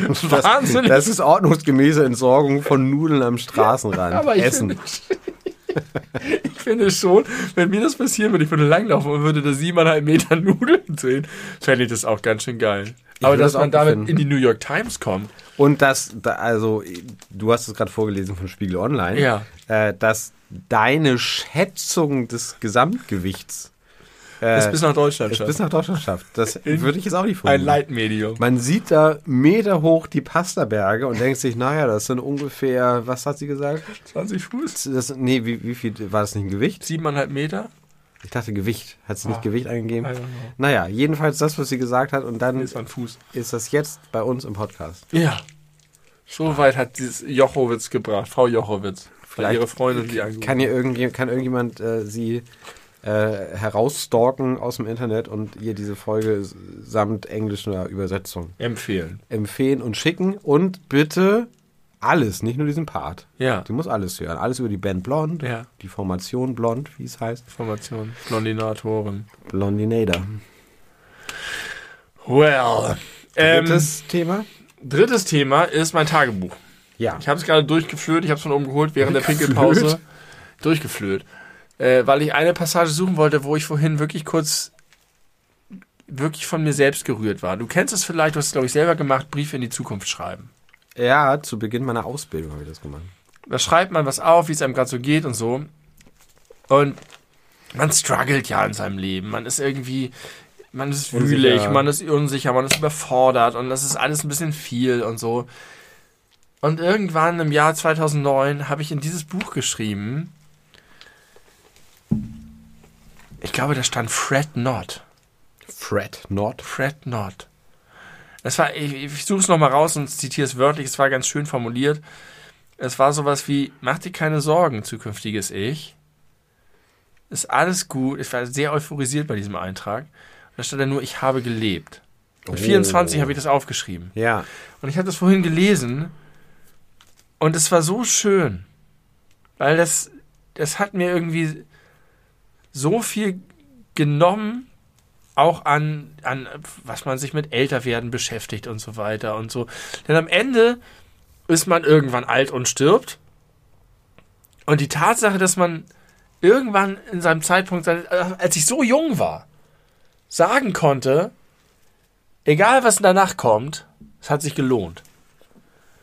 Das,
Wahnsinnig.
das ist ordnungsgemäße Entsorgung von Nudeln am Straßenrand.
Aber ich
Essen.
finde, ich finde schon, wenn mir das passieren würde, ich würde langlaufen und würde da siebeneinhalb Meter Nudeln sehen, fände ich das auch ganz schön geil. Aber dass
das
man damit
finden.
in die New York Times kommt,
Und das, da, also, du hast es gerade vorgelesen von Spiegel Online,
Ja.
äh, dass deine Schätzung des Gesamtgewichts äh,
bis nach Deutschland schafft.
bis nach Deutschland schafft. Das würde ich jetzt auch nicht
Ein
vermuten.
Leitmedium.
Man sieht da Meter hoch die Pastaberge und denkt sich, naja, das sind ungefähr, was hat sie gesagt?
20 Fuß.
Das, nee, wie, wie viel, war das nicht ein Gewicht?
Siebeneinhalb Meter.
Ich dachte Gewicht. Hat sie nicht
Ah.
Gewicht eingegeben? Naja, jedenfalls das, was sie gesagt hat und dann
Ist
ist das jetzt bei uns im Podcast.
Ja. So weit hat dieses Jochowitz gebracht, Frau Jochowitz.
Vielleicht
ihre Freundin die angerufen
Kann, ihr irgendjemand, kann irgendjemand äh, sie äh, herausstalken aus dem Internet und ihr diese Folge samt englischer Übersetzung
empfehlen.
empfehlen und schicken und bitte alles, nicht nur diesen Part.
Ja.
Du musst alles hören. Alles über die Band Blond,
Ja.
die Formation Blond, wie es heißt.
Information. Blondinatoren.
Blondinator.
Well. Ähm,
Drittes Thema?
drittes Thema ist mein Tagebuch.
Ja.
Ich habe es gerade durchgeführt, ich habe es von oben geholt während der Pinkelpause. Durchgeflöht. Äh, weil ich eine Passage suchen wollte, wo ich vorhin wirklich kurz wirklich von mir selbst gerührt war. Du kennst es vielleicht, du hast es, glaube ich, selber gemacht, Briefe in die Zukunft schreiben.
Ja, zu Beginn meiner Ausbildung habe ich das gemacht.
Da schreibt man was auf, wie es einem gerade so geht und so. Und man struggelt ja in seinem Leben. Man ist irgendwie, man ist
Unsicher.
wühlig, man ist unsicher, man ist überfordert und das ist alles ein bisschen viel und so. Und irgendwann im Jahr 2009 habe ich in dieses Buch geschrieben. Ich glaube, da stand Fret Not.
Fred Not.
Fret Not. Das war, ich, ich suche es nochmal raus und zitiere es wörtlich, es war ganz schön formuliert. Es war sowas wie, mach dir keine Sorgen, zukünftiges Ich. Ist alles gut. Ich war sehr euphorisiert bei diesem Eintrag. Da stand dann nur, ich habe gelebt. Mit
Oh.
24 habe ich das aufgeschrieben.
Ja.
Und ich habe das vorhin gelesen und es war so schön, weil das, das hat mir irgendwie so viel genommen, auch an, an, was man sich mit Älterwerden beschäftigt und so weiter und so. Denn am Ende ist man irgendwann alt und stirbt. Und die Tatsache, dass man irgendwann in seinem Zeitpunkt, als ich so jung war, sagen konnte, egal was danach kommt, es hat sich gelohnt.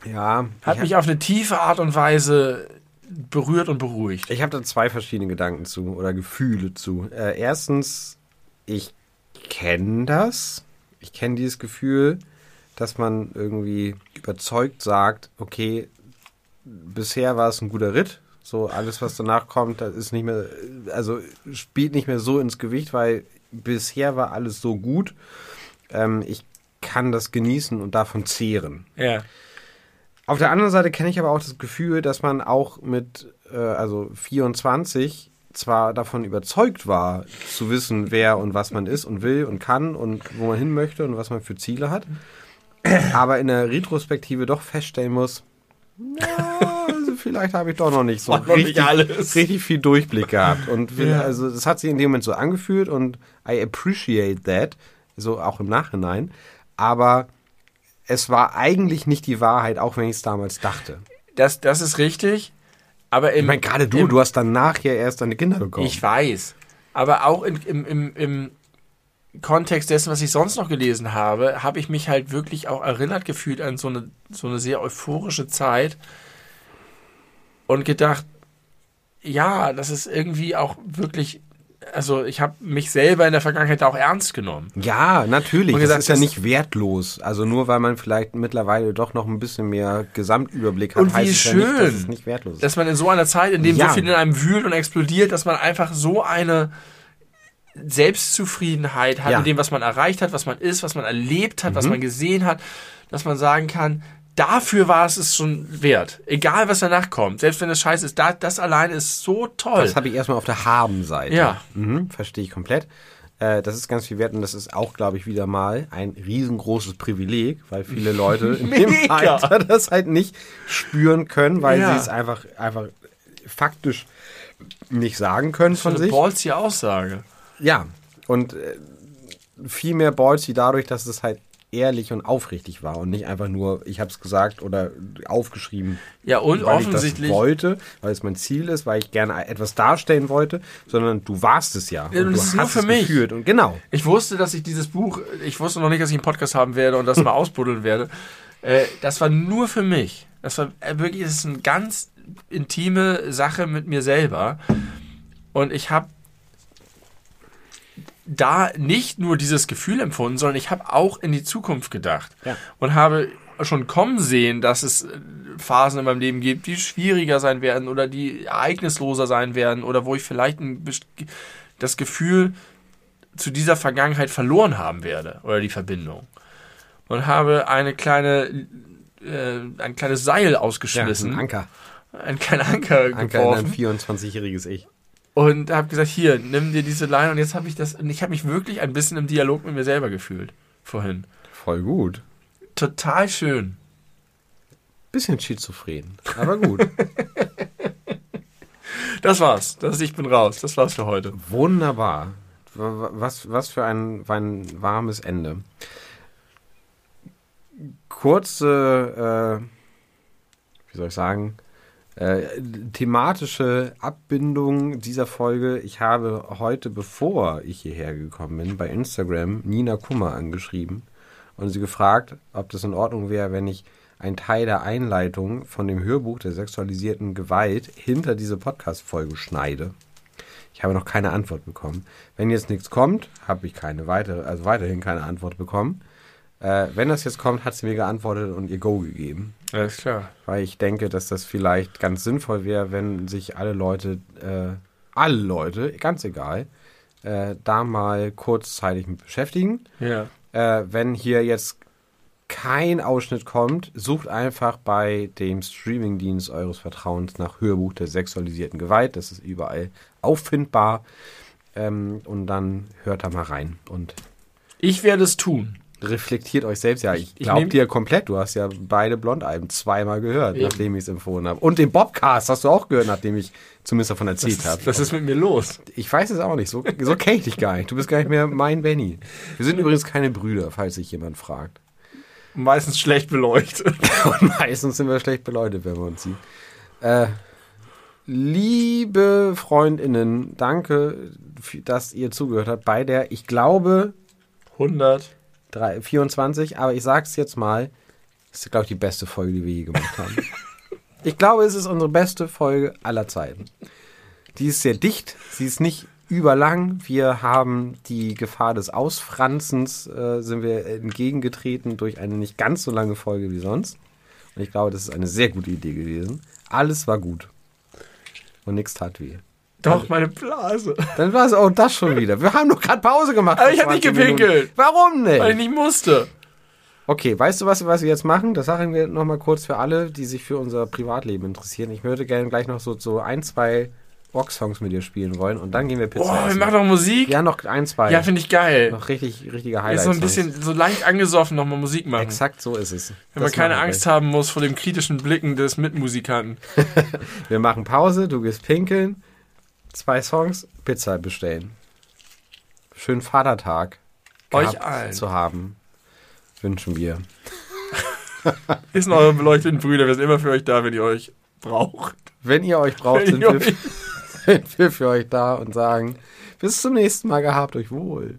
Ja.
Hat
ich
mich auf eine tiefe Art und Weise berührt und beruhigt.
Ich habe da zwei verschiedene Gedanken zu oder Gefühle zu. Äh, erstens, ich kenne das. Ich kenne dieses Gefühl, dass man irgendwie überzeugt sagt, okay, bisher war es ein guter Ritt. So alles, was danach kommt, das ist nicht mehr, also spielt nicht mehr so ins Gewicht, weil bisher war alles so gut. Ähm, ich kann das genießen und davon zehren.
Ja.
Auf der anderen Seite kenne ich aber auch das Gefühl, dass man auch mit äh, also 24 zwar davon überzeugt war, zu wissen, wer und was man ist und will und kann und wo man hin möchte und was man für Ziele hat, aber in der Retrospektive doch feststellen muss, ja, also vielleicht habe ich doch noch nicht so
nicht
richtig,
alles.
richtig viel Durchblick gehabt. Und will,
Ja.
also das hat sich in dem Moment so angefühlt und I appreciate that, so auch im Nachhinein. Aber es war eigentlich nicht die Wahrheit, auch wenn ich es damals dachte.
Das, das ist richtig. Aber im,
Ich meine, gerade du,
im,
du hast dann nachher erst deine Kinder bekommen.
Ich weiß. Aber auch in, im, im, im Kontext dessen, was ich sonst noch gelesen habe, habe ich mich halt wirklich auch erinnert gefühlt an so eine, so eine sehr euphorische Zeit und gedacht, ja, das ist irgendwie auch wirklich, also ich habe mich selber in der Vergangenheit auch ernst genommen.
ja, natürlich.
Und
das
gesagt,
ist ja
das-
nicht wertlos. Also nur weil man vielleicht mittlerweile doch noch ein bisschen mehr Gesamtüberblick hat,
Und wie
heißt es ja nicht, dass
schön,
es nicht wertlos ist.
Dass man in so einer Zeit, in dem
Ja.
so viel in einem wühlt und explodiert, dass man einfach so eine Selbstzufriedenheit hat
Ja.
mit dem, was man erreicht hat, was man ist, was man erlebt hat,
Mhm.
was man gesehen hat, dass man sagen kann, dafür war es es schon wert. Egal, was danach kommt. Selbst wenn es scheiße ist, da, das alleine ist so toll.
Das habe ich erstmal auf der Haben-Seite.
Ja.
Mhm, verstehe ich komplett. Äh, das ist ganz viel wert und das ist auch, glaube ich, wieder mal ein riesengroßes Privileg, weil viele Leute in dem. Alter das halt nicht spüren können, weil
Ja.
sie es einfach, einfach faktisch nicht sagen können von
eine
sich.
ballsy Aussage.
Ja, und äh, viel mehr Ballsy dadurch, dass es halt ehrlich und aufrichtig war und nicht einfach nur, ich habe es gesagt oder aufgeschrieben,
Ja, und
weil ich
offensichtlich.
das wollte, weil es mein Ziel ist, weil ich gerne etwas darstellen wollte, sondern du warst es ja.
Ja, und
und du
ist nur
hast
für
es
mich.
geführt. Und genau.
Ich wusste, dass ich dieses Buch, ich wusste noch nicht, dass ich einen Podcast haben werde und das mal ausbuddeln werde. Äh, das war nur für mich. Das war äh, wirklich, es ist eine ganz intime Sache mit mir selber. Und ich habe da nicht nur dieses Gefühl empfunden, sondern ich habe auch in die Zukunft gedacht.
Ja.
Und habe schon kommen sehen, dass es äh, Phasen in meinem Leben gibt, die schwieriger sein werden oder die ereignisloser sein werden oder wo ich vielleicht ein, das Gefühl zu dieser Vergangenheit verloren haben werde oder die Verbindung. Und habe eine kleine, äh, ein kleines Seil
Ja,
ausgeschmissen,
ein Anker.
ein kleiner Anker,
Anker in
geworfen
ein 24-jähriges Ich.
Und habe gesagt, hier, nimm dir diese Leine und jetzt habe ich das, und ich habe mich wirklich ein bisschen im Dialog mit mir selber gefühlt vorhin.
Voll gut.
Total schön.
Bisschen schizophren, aber gut.
Das war's. Das, ich bin raus. Das war's für heute.
Wunderbar. Was, was für ein, ein warmes Ende. kurze, äh, wie soll ich sagen, äh, thematische Abbindung dieser Folge. Ich habe heute, bevor ich hierher gekommen bin, bei Instagram Nina Kummer angeschrieben und sie gefragt, ob das in Ordnung wäre, wenn ich einen Teil der Einleitung von dem Hörbuch der sexualisierten Gewalt hinter diese Podcast-Folge schneide. Ich habe noch keine Antwort bekommen. Wenn jetzt nichts kommt, habe ich keine weitere, also weiterhin keine Antwort bekommen. Äh, wenn das jetzt kommt, hat sie mir geantwortet und ihr Go gegeben.
Alles klar.
Weil ich denke, dass das vielleicht ganz sinnvoll wäre, wenn sich alle Leute, äh, alle Leute, ganz egal, äh, da mal kurzzeitig mit beschäftigen.
Ja.
Äh, wenn hier jetzt kein Ausschnitt kommt, sucht einfach bei dem Streamingdienst eures Vertrauens nach Hörbuch der sexualisierten Gewalt. Das ist überall auffindbar. Ähm, und dann hört da mal rein und
Ich werde es tun.
Reflektiert euch selbst. Ja, ich
Ich
glaube dir komplett. Du hast ja beide Blondalben zweimal gehört,
Eben.
nachdem ich es empfohlen habe. Und den Bobcast hast du auch gehört, nachdem ich zumindest davon erzählt habe.
Was ist mit mir los?
Ich weiß es auch nicht. So, so kenne ich dich gar nicht. Du bist gar nicht mehr mein Benny. Wir sind übrigens keine Brüder, falls sich jemand fragt.
Meistens schlecht beleuchtet.
Und meistens sind wir schlecht beleuchtet, wenn wir uns sehen. Äh, liebe Freundinnen, danke, dass ihr zugehört habt bei der, ich glaube,
100.
drei- 24, aber ich sag's jetzt mal, das ist, glaube ich, die beste Folge, die wir je gemacht haben. ich glaube, es ist unsere beste Folge aller Zeiten. Die ist sehr dicht, sie ist nicht überlang. Wir haben die Gefahr des Ausfranzens, äh, sind wir entgegengetreten durch eine nicht ganz so lange Folge wie sonst. Und ich glaube, das ist eine sehr gute Idee gewesen. Alles war gut. Und nichts tat weh.
Doch, meine Blase.
Dann war es auch das schon wieder. Wir haben doch gerade Pause gemacht.
Aber ich hab nicht
20 Minuten.
gepinkelt.
Warum nicht?
Weil ich nicht musste.
Okay, weißt du, was, was wir jetzt machen? Das sagen wir nochmal kurz für alle, die sich für unser Privatleben interessieren. Ich würde gerne gleich noch so, so ein, zwei Rocksongs mit dir spielen wollen und dann gehen wir Pizza
Oh, wir machen doch Musik.
ja, noch ein, zwei.
Ja, finde ich geil.
noch richtig, richtige
Jetzt
Highlights.
so ein bisschen, so leicht angesoffen nochmal Musik machen.
Exakt so ist es.
Wenn man keine Angst haben muss vor dem kritischen Blicken des Mitmusikanten.
Wir machen Pause, du gehst pinkeln, zwei Songs, Pizza bestellen. Schönen Vatertag
Euch allen.
zu haben, wünschen wir.
Hier sind eure beleuchteten Brüder. Wir sind immer für euch da, wenn ihr euch braucht.
Wenn ihr euch braucht, sind wir,
euch-
sind wir für euch da und sagen, bis zum nächsten Mal, gehabt euch wohl.